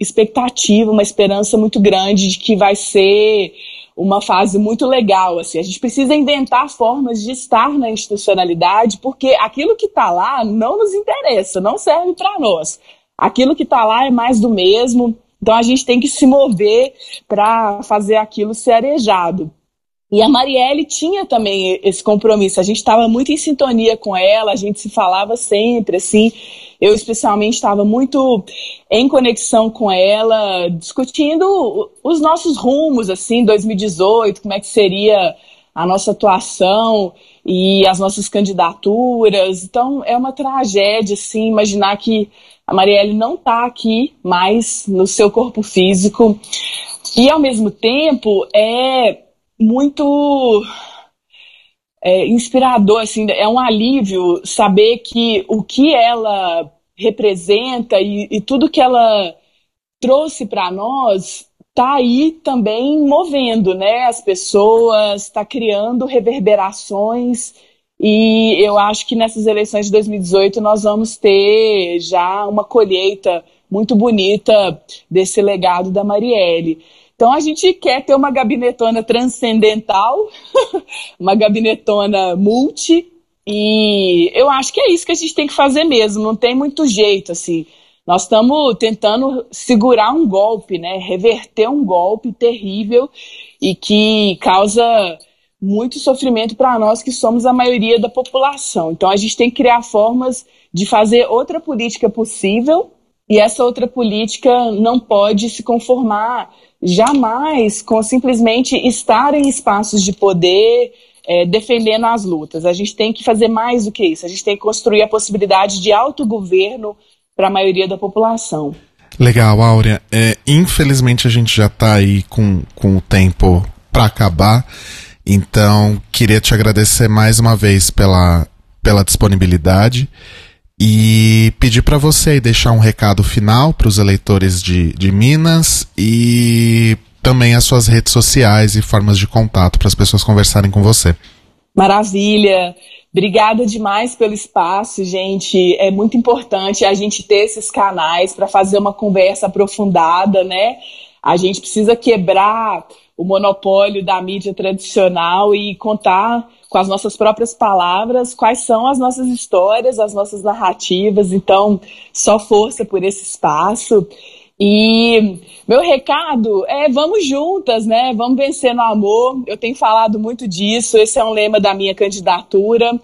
expectativa, uma esperança muito grande de que vai ser uma fase muito legal. Assim. A gente precisa inventar formas de estar na institucionalidade, porque aquilo que está lá não nos interessa, não serve para nós aquilo que está lá é mais do mesmo. Então a gente tem que se mover para fazer aquilo ser arejado. E a Marielle tinha também esse compromisso. A gente estava muito em sintonia com ela, a gente se falava sempre, assim. Eu, especialmente, estava muito em conexão com ela, discutindo os nossos rumos, assim, 2018, como é que seria a nossa atuação e as nossas candidaturas. Então, é uma tragédia, assim, imaginar que a Marielle não está aqui mais no seu corpo físico. E, ao mesmo tempo, é muito é, inspirador, assim, é um alívio saber que o que ela representa e, e tudo que ela trouxe para nós está aí também movendo né, as pessoas, está criando reverberações e eu acho que nessas eleições de 2018 nós vamos ter já uma colheita muito bonita desse legado da Marielle. Então a gente quer ter uma gabinetona transcendental, uma gabinetona multi, e eu acho que é isso que a gente tem que fazer mesmo, não tem muito jeito, assim. Nós estamos tentando segurar um golpe, né? Reverter um golpe terrível e que causa muito sofrimento para nós que somos a maioria da população. Então a gente tem que criar formas de fazer outra política possível e essa outra política não pode se conformar jamais com simplesmente estar em espaços de poder é, defendendo as lutas. A gente tem que fazer mais do que isso. A gente tem que construir a possibilidade de autogoverno para a maioria da população. Legal, Áurea. É, infelizmente a gente já está aí com, com o tempo para acabar. Então, queria te agradecer mais uma vez pela, pela disponibilidade e pedir para você deixar um recado final para os eleitores de, de Minas e também as suas redes sociais e formas de contato para as pessoas conversarem com você. Maravilha! Obrigada demais pelo espaço, gente. É muito importante a gente ter esses canais para fazer uma conversa aprofundada, né? A gente precisa quebrar o monopólio da mídia tradicional e contar com as nossas próprias palavras quais são as nossas histórias, as nossas narrativas. Então, só força por esse espaço. E meu recado é vamos juntas, né? Vamos vencer no amor. Eu tenho falado muito disso, esse é um lema da minha candidatura.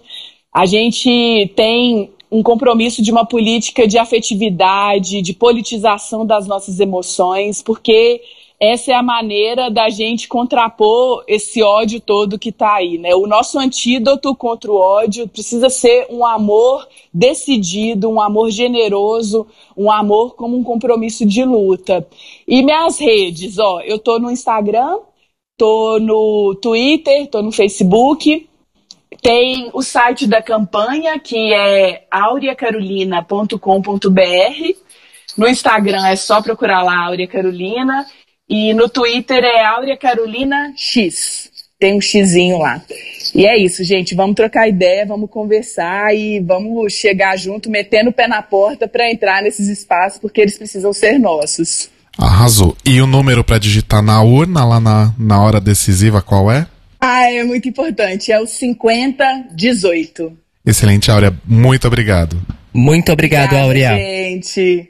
A gente tem um compromisso de uma política de afetividade, de politização das nossas emoções, porque essa é a maneira da gente contrapor esse ódio todo que está aí, né? O nosso antídoto contra o ódio precisa ser um amor decidido, um amor generoso, um amor como um compromisso de luta. E minhas redes, ó, eu tô no Instagram, tô no Twitter, tô no Facebook, tem o site da campanha, que é aureacarolina.com.br. No Instagram é só procurar lá Áurea Carolina. E no Twitter é Áurea Carolina X. Tem um xizinho lá. E é isso, gente. Vamos trocar ideia, vamos conversar e vamos chegar junto, metendo o pé na porta para entrar nesses espaços, porque eles precisam ser nossos. Arrasou. E o número para digitar na urna, lá na, na hora decisiva, qual é? Ah, é muito importante. É o 5018. Excelente, Áurea. Muito obrigado. Muito obrigado, Obrigada, Áurea. gente.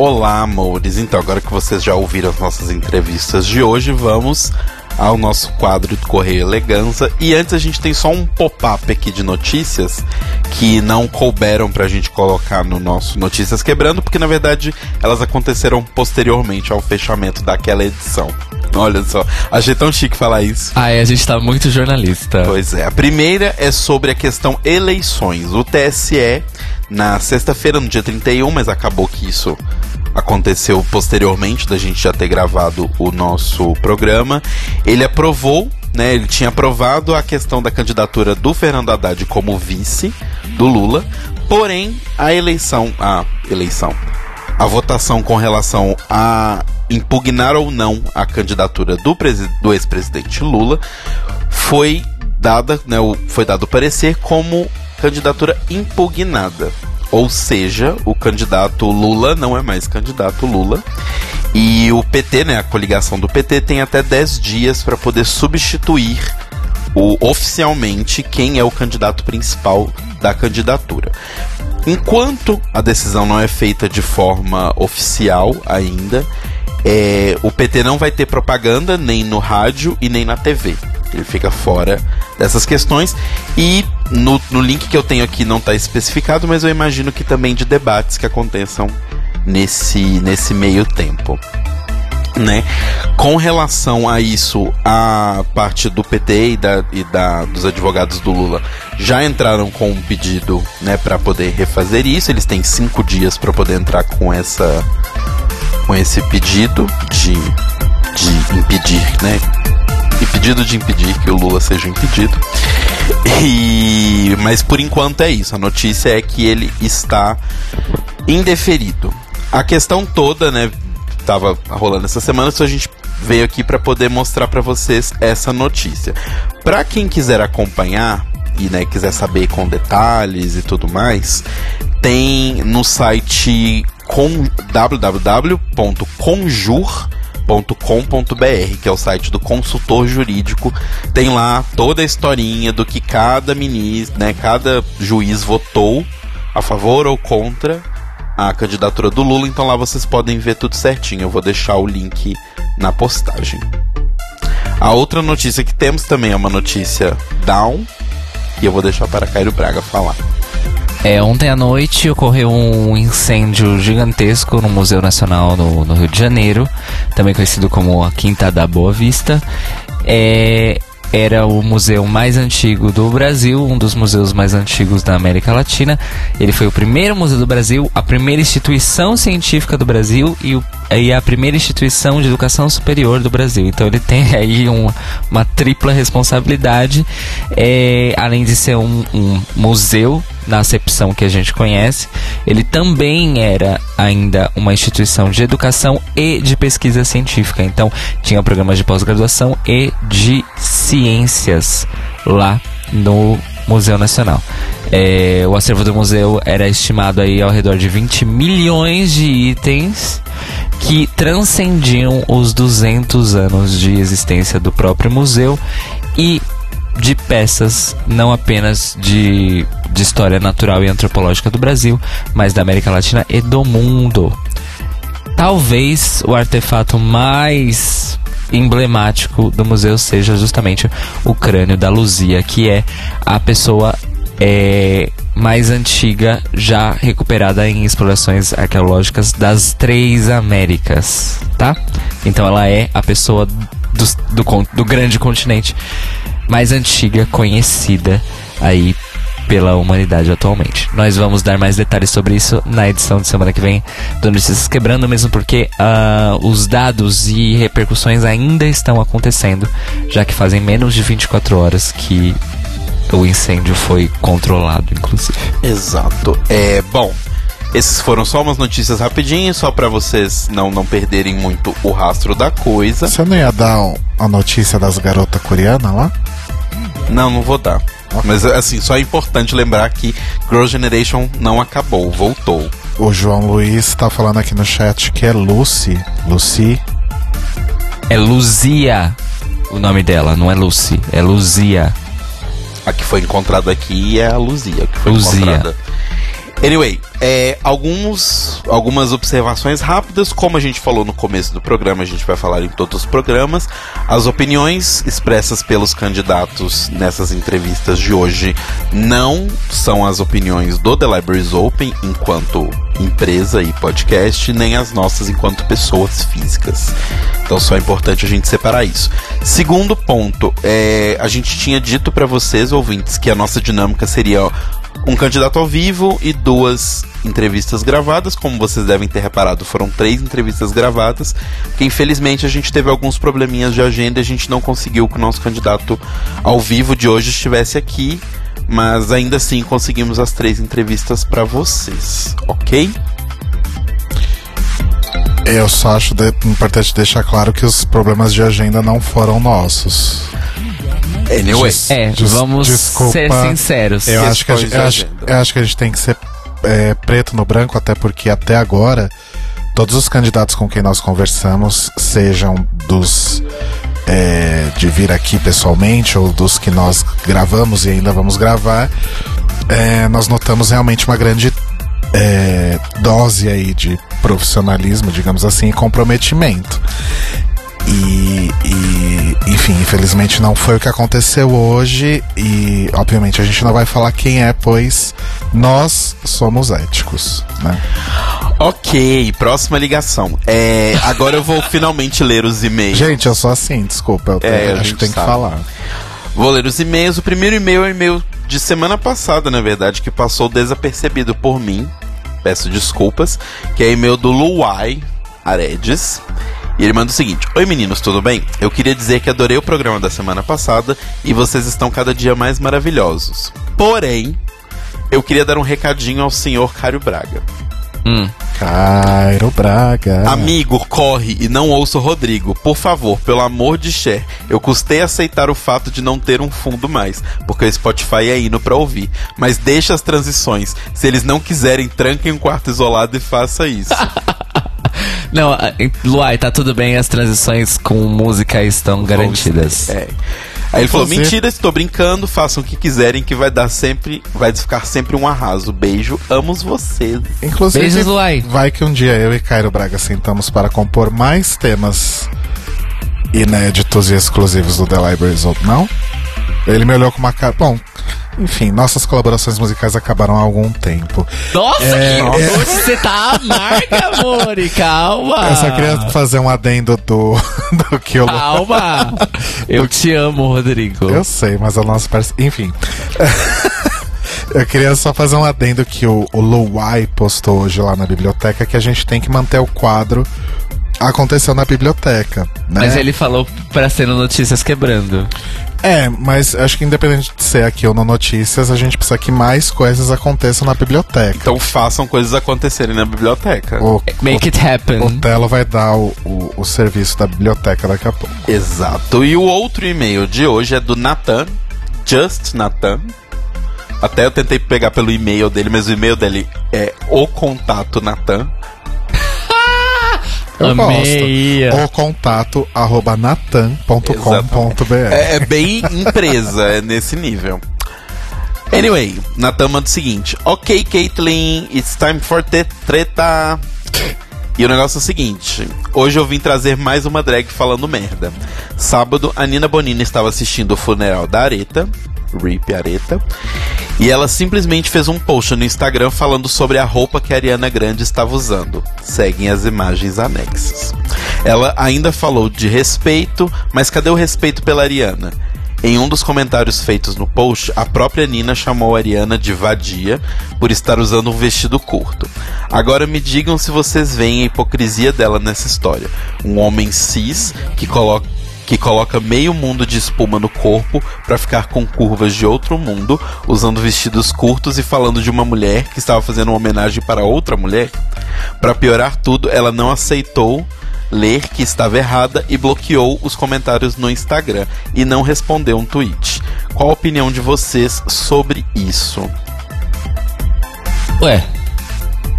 Olá, amores. Então, agora que vocês já ouviram as nossas entrevistas de hoje, vamos ao nosso quadro de Correio Eleganza. E antes a gente tem só um pop-up aqui de notícias que não couberam pra gente colocar no nosso Notícias Quebrando, porque na verdade elas aconteceram posteriormente ao fechamento daquela edição. Olha só, achei tão chique falar isso. Ai, a gente tá muito jornalista. Pois é, a primeira é sobre a questão eleições. O TSE, na sexta-feira, no dia 31, mas acabou que isso aconteceu posteriormente da gente já ter gravado o nosso programa, ele aprovou, né, ele tinha aprovado a questão da candidatura do Fernando Haddad como vice do Lula, porém a eleição, a eleição, a votação com relação a impugnar ou não a candidatura do, do ex-presidente Lula foi dada, né, foi dado parecer como candidatura impugnada. Ou seja, o candidato Lula não é mais candidato Lula. E o PT, né, a coligação do PT, tem até 10 dias para poder substituir o, oficialmente quem é o candidato principal da candidatura. Enquanto a decisão não é feita de forma oficial ainda, é, o PT não vai ter propaganda nem no rádio e nem na TV. Ele fica fora dessas questões. E no, no link que eu tenho aqui não está especificado, mas eu imagino que também de debates que aconteçam nesse, nesse meio tempo. Né? Com relação a isso, a parte do PT e, da, e da, dos advogados do Lula já entraram com um pedido né, para poder refazer isso. Eles têm cinco dias para poder entrar com essa com esse pedido de, de impedir, né? E pedido de impedir que o Lula seja impedido. E mas por enquanto é isso. A notícia é que ele está indeferido. A questão toda, né, tava rolando essa semana, só a gente veio aqui para poder mostrar para vocês essa notícia. Para quem quiser acompanhar e né, quiser saber com detalhes e tudo mais, tem no site com www.conjur.com.br, que é o site do consultor jurídico. Tem lá toda a historinha do que cada ministro, né, cada juiz votou a favor ou contra a candidatura do Lula, então lá vocês podem ver tudo certinho. Eu vou deixar o link na postagem. A outra notícia que temos também é uma notícia down, e eu vou deixar para Cairo Braga falar. É, ontem à noite ocorreu um incêndio gigantesco no Museu Nacional no, no Rio de Janeiro, também conhecido como a Quinta da Boa Vista. É, era o museu mais antigo do Brasil, um dos museus mais antigos da América Latina. Ele foi o primeiro museu do Brasil, a primeira instituição científica do Brasil e, o, e a primeira instituição de educação superior do Brasil. Então ele tem aí um, uma tripla responsabilidade, é, além de ser um, um museu na acepção que a gente conhece, ele também era ainda uma instituição de educação e de pesquisa científica. Então, tinha programas de pós-graduação e de ciências lá no Museu Nacional. É, o acervo do museu era estimado aí ao redor de 20 milhões de itens que transcendiam os 200 anos de existência do próprio museu e de peças não apenas de, de história natural e antropológica do Brasil, mas da América Latina e do mundo. Talvez o artefato mais emblemático do museu seja justamente o crânio da Luzia, que é a pessoa é, mais antiga já recuperada em explorações arqueológicas das três Américas, tá? Então ela é a pessoa do, do, do grande continente mais antiga conhecida aí pela humanidade atualmente. Nós vamos dar mais detalhes sobre isso na edição de semana que vem do Notícias Quebrando, mesmo porque uh, os dados e repercussões ainda estão acontecendo, já que fazem menos de 24 horas que o incêndio foi controlado, inclusive. Exato. É bom. Esses foram só umas notícias rapidinhas, só para vocês não, não perderem muito o rastro da coisa. Você não ia dar a notícia das garotas coreanas lá? Não, não vou dar. Mas assim, só é importante lembrar que Girl Generation não acabou, voltou. O João Luiz tá falando aqui no chat que é Lucy. Lucy. É Luzia o nome dela, não é Lucy, é Luzia. A que foi encontrada aqui é a Luzia, que foi Luzia. encontrada. Anyway, é, alguns, algumas observações rápidas, como a gente falou no começo do programa, a gente vai falar em todos os programas. As opiniões expressas pelos candidatos nessas entrevistas de hoje não são as opiniões do The Libraries Open enquanto empresa e podcast, nem as nossas enquanto pessoas físicas. Então só é importante a gente separar isso. Segundo ponto, é, a gente tinha dito para vocês, ouvintes, que a nossa dinâmica seria um candidato ao vivo e duas entrevistas gravadas. Como vocês devem ter reparado, foram três entrevistas gravadas, infelizmente a gente teve alguns probleminhas de agenda e a gente não conseguiu que o nosso candidato ao vivo de hoje estivesse aqui. Mas ainda assim conseguimos as três entrevistas para vocês, ok? Eu só acho de, importante deixar claro que os problemas de agenda não foram nossos. Anyway. Des- É, des- vamos desculpa. ser sinceros. Eu acho, que a gente, eu, acho, eu acho que a gente tem que ser é, preto no branco, até porque até agora todos os candidatos com quem nós conversamos, sejam dos é, de vir aqui pessoalmente ou dos que nós gravamos e ainda vamos gravar, é, nós notamos realmente uma grande é, dose aí de profissionalismo, digamos assim, e comprometimento. E, e, enfim, infelizmente não foi o que aconteceu hoje e obviamente a gente não vai falar quem é, pois nós somos éticos, né? Ok, próxima ligação. É, agora eu vou finalmente ler os e-mails. Gente, eu sou assim, desculpa, eu, É, a eu acho que tem que falar. Vou ler os e-mails. O primeiro e-mail é o e-mail de semana passada, na verdade, que passou desapercebido por mim. Peço desculpas. Que é e-mail do Luai Aredes. E ele manda o seguinte: Oi meninos, tudo bem? Eu queria dizer que adorei o programa da semana passada e vocês estão cada dia mais maravilhosos. Porém, eu queria dar um recadinho ao senhor Cário Braga. Hum. Cairo Braga. Amigo, corre e não ouça o Rodrigo. Por favor, pelo amor de Cher. Eu custei aceitar o fato de não ter um fundo mais, porque o Spotify é hino pra ouvir. Mas deixa as transições. Se eles não quiserem, tranquem um quarto isolado e faça isso. Não, Luai, tá tudo bem, as transições com música estão garantidas. É. Aí ele falou: mentira, estou brincando, façam o que quiserem, que vai dar sempre. Vai ficar sempre um arraso. Beijo, amo vocês. Inclusive, Beijos, Luai. vai que um dia eu e Cairo Braga sentamos para compor mais temas inéditos e exclusivos do The Libraries Open, não? Ele me olhou com uma cara. Bom, enfim, nossas colaborações musicais acabaram há algum tempo. Nossa, É, que é. hoje você tá amarga, amor, calma. Eu só queria fazer um adendo do, do que o Lu- Calma. Eu te amo, Rodrigo. Eu sei, mas a nossa. Enfim. Eu queria só fazer um adendo que o, o Luai postou hoje lá na biblioteca que a gente tem que manter o quadro aconteceu na biblioteca, né? Mas ele falou pra ser no Notícias Quebrando. É, mas acho que independente de ser aqui ou no Notícias, a gente precisa que mais coisas aconteçam na biblioteca. Então façam coisas acontecerem na biblioteca. O, Make it happen. o Telo vai dar o, o, o serviço da biblioteca daqui a pouco. Exato. E o outro e-mail de hoje é do Nathan, Just Nathan. Até eu tentei pegar pelo e-mail dele, mas o e-mail dele é o contato Nathan. Eu Amei. gosto. O contato arroba natan.com.br. É, é bem empresa, é nesse nível. Anyway, Nathan manda o seguinte: Ok, Caitlyn, it's time for te treta. E o negócio é o seguinte: hoje eu vim trazer mais uma drag falando merda. Sábado, a Nina Bonina estava assistindo o funeral da Areta, Rip Areta, e ela simplesmente fez um post no Instagram falando sobre a roupa que a Ariana Grande estava usando. Seguem as imagens anexas. Ela ainda falou de respeito, mas cadê o respeito pela Ariana? Em um dos comentários feitos no post, a própria Nina chamou a Ariana de vadia por estar usando um vestido curto. Agora me digam se vocês veem a hipocrisia dela nessa história. Um homem cis que coloca que coloca meio mundo de espuma no corpo pra ficar com curvas de outro mundo, usando vestidos curtos e falando de uma mulher que estava fazendo uma homenagem para outra mulher. Pra piorar tudo, ela não aceitou ler que estava errada e bloqueou os comentários no Instagram e não respondeu um tweet. Qual a opinião de vocês sobre isso? Ué,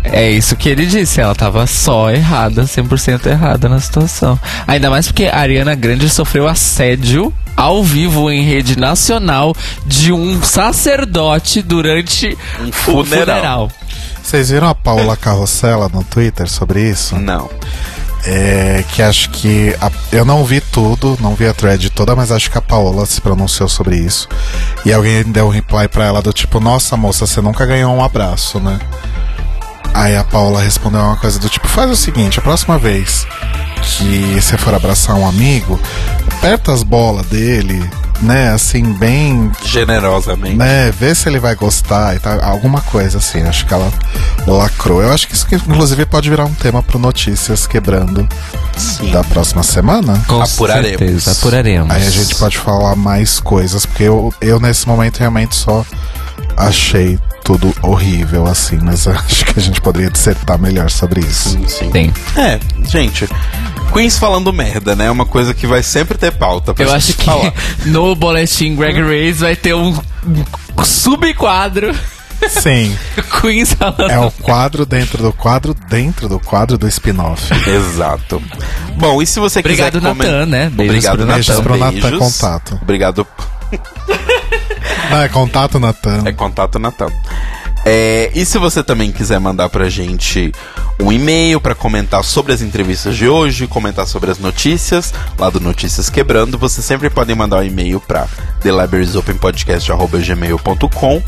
é isso que ele disse. Ela tava só errada, 100% errada na situação. Ainda mais porque a Ariana Grande sofreu assédio ao vivo em rede nacional de um sacerdote durante Um o funeral. funeral. Vocês viram a Paula Carrossela no Twitter sobre isso? Não. É que acho que. a- eu não vi tudo, não vi a thread toda, mas acho que a Paola se pronunciou sobre isso. E alguém deu um reply pra ela do tipo: Nossa moça, você nunca ganhou um abraço, né? Aí a Paola respondeu uma coisa do tipo: Faz o seguinte, a próxima vez que você for abraçar um amigo, aperta as bolas dele, né? Assim, bem Generosamente. né, ver se ele vai gostar e tal, alguma coisa assim, acho que ela lacrou. Eu acho que isso inclusive pode virar um tema pro Notícias Quebrando Sim. da próxima semana. Com Apuraremos. certeza, apuraremos. Aí a gente pode falar mais coisas, porque eu, eu nesse momento realmente só achei tudo horrível, assim, mas acho que a gente poderia dissertar melhor sobre isso. Sim, sim. É, gente. Queens falando merda, né? É uma coisa que vai sempre ter pauta pra Eu acho que falar. no boletim Greg Race vai ter um subquadro Sim, Queens falando. é o quadro dentro do quadro dentro do quadro do spin-off. Exato. Bom, e se você Obrigado, quiser comen- Natan, né? Beijos Obrigado, Natan. Beijos pro Natan. Contato. Obrigado. Não, é contato, Natan. É contato Natan. É, e se você também quiser mandar pra gente um e-mail pra comentar sobre as entrevistas de hoje, comentar sobre as notícias, lá do Notícias Quebrando, você sempre pode mandar um e-mail pra thelibrariesopenpodcast.gmail.com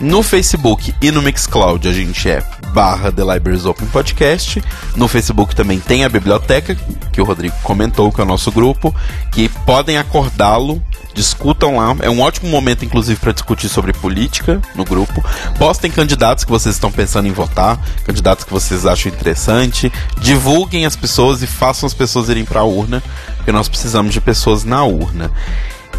No Facebook e no Mixcloud a gente é barra The Libraries Open Podcast. No Facebook também tem a biblioteca, que o Rodrigo comentou, que é o nosso grupo, que podem acordá-lo discutam lá. É um ótimo momento, inclusive, para discutir sobre política no grupo. Postem candidatos que vocês estão pensando em votar, candidatos que vocês acham interessante. Divulguem as pessoas e façam as pessoas irem para a urna, porque nós precisamos de pessoas na urna.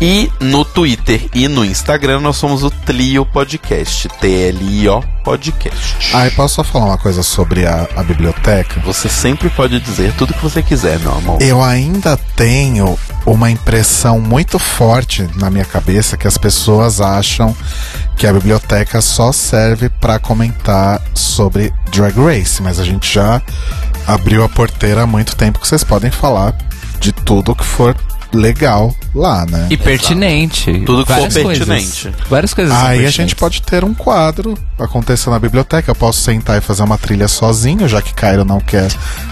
E no Twitter e no Instagram nós somos o Tlio Podcast. T-L-I-O Podcast. Ah, e posso só falar uma coisa sobre a, a biblioteca? Você sempre pode dizer tudo que você quiser, meu amor. Eu ainda tenho uma impressão muito forte na minha cabeça que as pessoas acham que a biblioteca só serve para comentar sobre Drag Race, mas a gente já abriu a porteira há muito tempo que vocês podem falar de tudo que for legal lá, né? E pertinente. Tudo que for Várias coisas. pertinente. Várias coisas. Aí a gente pode ter um quadro acontecendo na biblioteca. Eu posso sentar e fazer uma trilha sozinho, já que Cairo não quer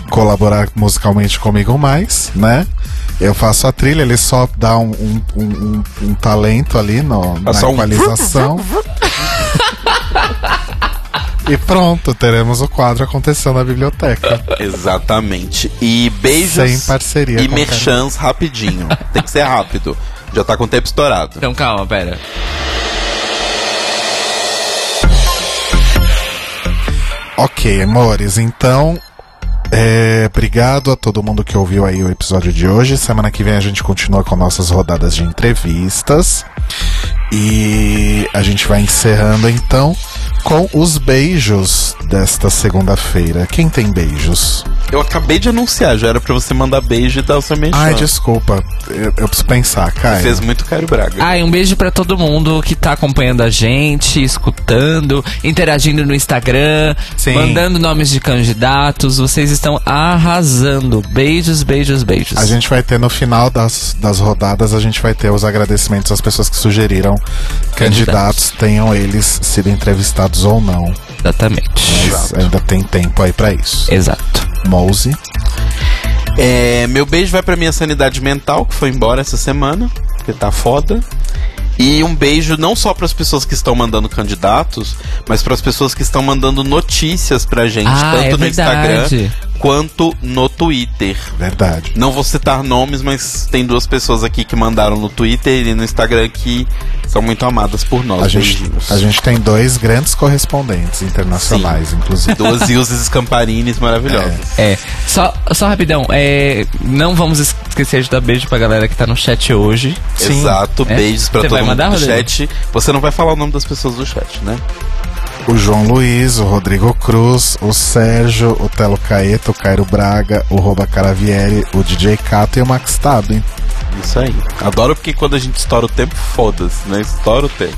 colaborar musicalmente comigo mais, né? Eu faço a trilha, ele só dá um, um, um- um- um talento ali no, na só um equalização. e pronto, teremos o quadro acontecendo na biblioteca. Exatamente. E beijos Sem parceria e merchans rapidinho. Tem que ser rápido. Já tá com o tempo estourado. Então calma, pera. Ok, amores, então. É, obrigado a todo mundo que ouviu aí o episódio de hoje. Semana que vem a gente continua com nossas rodadas de entrevistas. E a gente vai encerrando então com os beijos desta segunda-feira. Quem tem beijos? Eu acabei de anunciar, já era pra você mandar beijo e dar o seu merchan. Ai, desculpa, eu, eu preciso pensar, Caio. Fez muito Cairo Braga. Ah, e um beijo pra todo mundo que tá acompanhando a gente, escutando, interagindo no Instagram, Sim. mandando nomes de candidatos. Vocês estão arrasando. Beijos, beijos, beijos. A gente vai ter no final das, das rodadas, a gente vai ter os agradecimentos às pessoas que sugeriram candidatos, tenham eles sido entrevistados ou não. Exatamente. Mas ainda tem tempo aí pra isso. Exato. Mouse. É, meu beijo vai pra minha sanidade mental, que foi embora essa semana, porque tá foda. E um beijo não só para as pessoas que estão mandando candidatos, mas para as pessoas que estão mandando notícias pra gente, Ah, tanto é no verdade. Instagram quanto no Twitter. Verdade. Não vou citar nomes, mas tem duas pessoas aqui que mandaram no Twitter e no Instagram que são muito amadas por nós. A gente, a gente tem dois grandes correspondentes internacionais, inclusive. Duas Ilses Scamparines maravilhosas. É, só, só rapidão, é, não vamos esquecer de dar beijo pra galera que tá no chat hoje. Exato, É? beijos pra Você todo vai mundo mandar, do Rodrigo? chat. Você não vai falar o nome das pessoas do chat, né? O João Luiz, o Rodrigo Cruz, o Sérgio, o Telo Caeto, o Cairo Braga, o Roba Caravieri, o DJ Cato e o Max Taben. Isso aí. Adoro porque quando a gente estoura o tempo, foda-se, né? Estoura o tempo.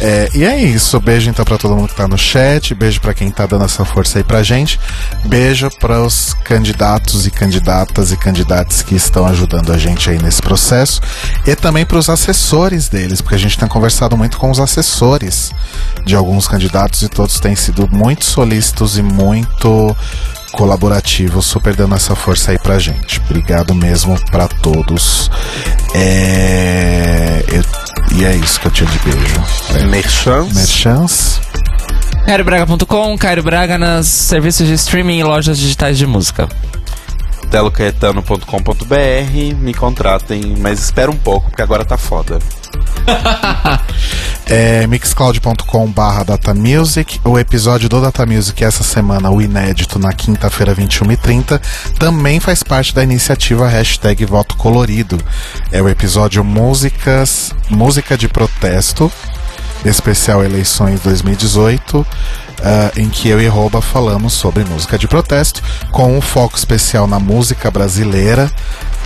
É, e é isso. Beijo então pra todo mundo que tá no chat. Beijo pra quem tá dando essa força aí pra gente. Beijo para os candidatos e candidatas e candidatos que estão ajudando a gente aí nesse processo. E também pros assessores deles, porque a gente tem conversado muito com os assessores de alguns candidatos e todos têm sido muito solícitos e muito colaborativos, super dando essa força aí pra gente. Obrigado mesmo pra todos. É, eu- e é isso que eu tinha de beijo. É, Merchans. Merchans. CairoBraga.com, Cairo Braga nas serviços de streaming e lojas digitais de música. telocaetano.com.br, me contratem, mas espera um pouco, porque agora tá foda. É mixcloud.com barra datamusic. O episódio do Data Music essa semana, o inédito, na quinta-feira, 21h30, também faz parte da iniciativa hashtag Voto Colorido. É o episódio Músicas, Música de Protesto, especial Eleições 2018, ah, em que eu e Roba falamos sobre música de protesto, com um foco especial na música brasileira,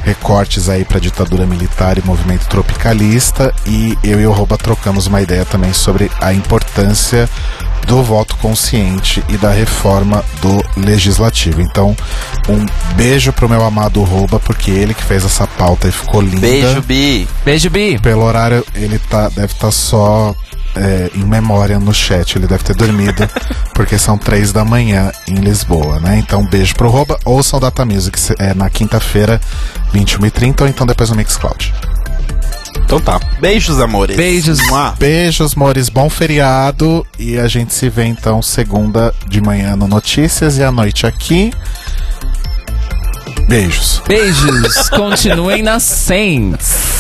recortes aí para ditadura militar e movimento tropicalista, e eu e o Roba trocamos uma ideia também sobre a importância do voto consciente e da reforma do legislativo. Então, um beijo pro meu amado Roba, porque ele que fez essa pauta e ficou linda. Beijo, Bi! Beijo, Bi! Pelo horário, ele tá, deve estar só é, em memória no chat. Ele deve ter dormido, porque são três da manhã em Lisboa, né? Então, beijo pro Roba. Ouçam Data Music se- é, na quinta-feira, 21h30, ou então depois no Mixcloud. Então tá. Beijos, amores. Beijos. Mua. Beijos, mores, bom feriado. E a gente se vê então segunda de manhã no Notícias e à noite aqui. Beijos. Beijos! Continuem na Saints!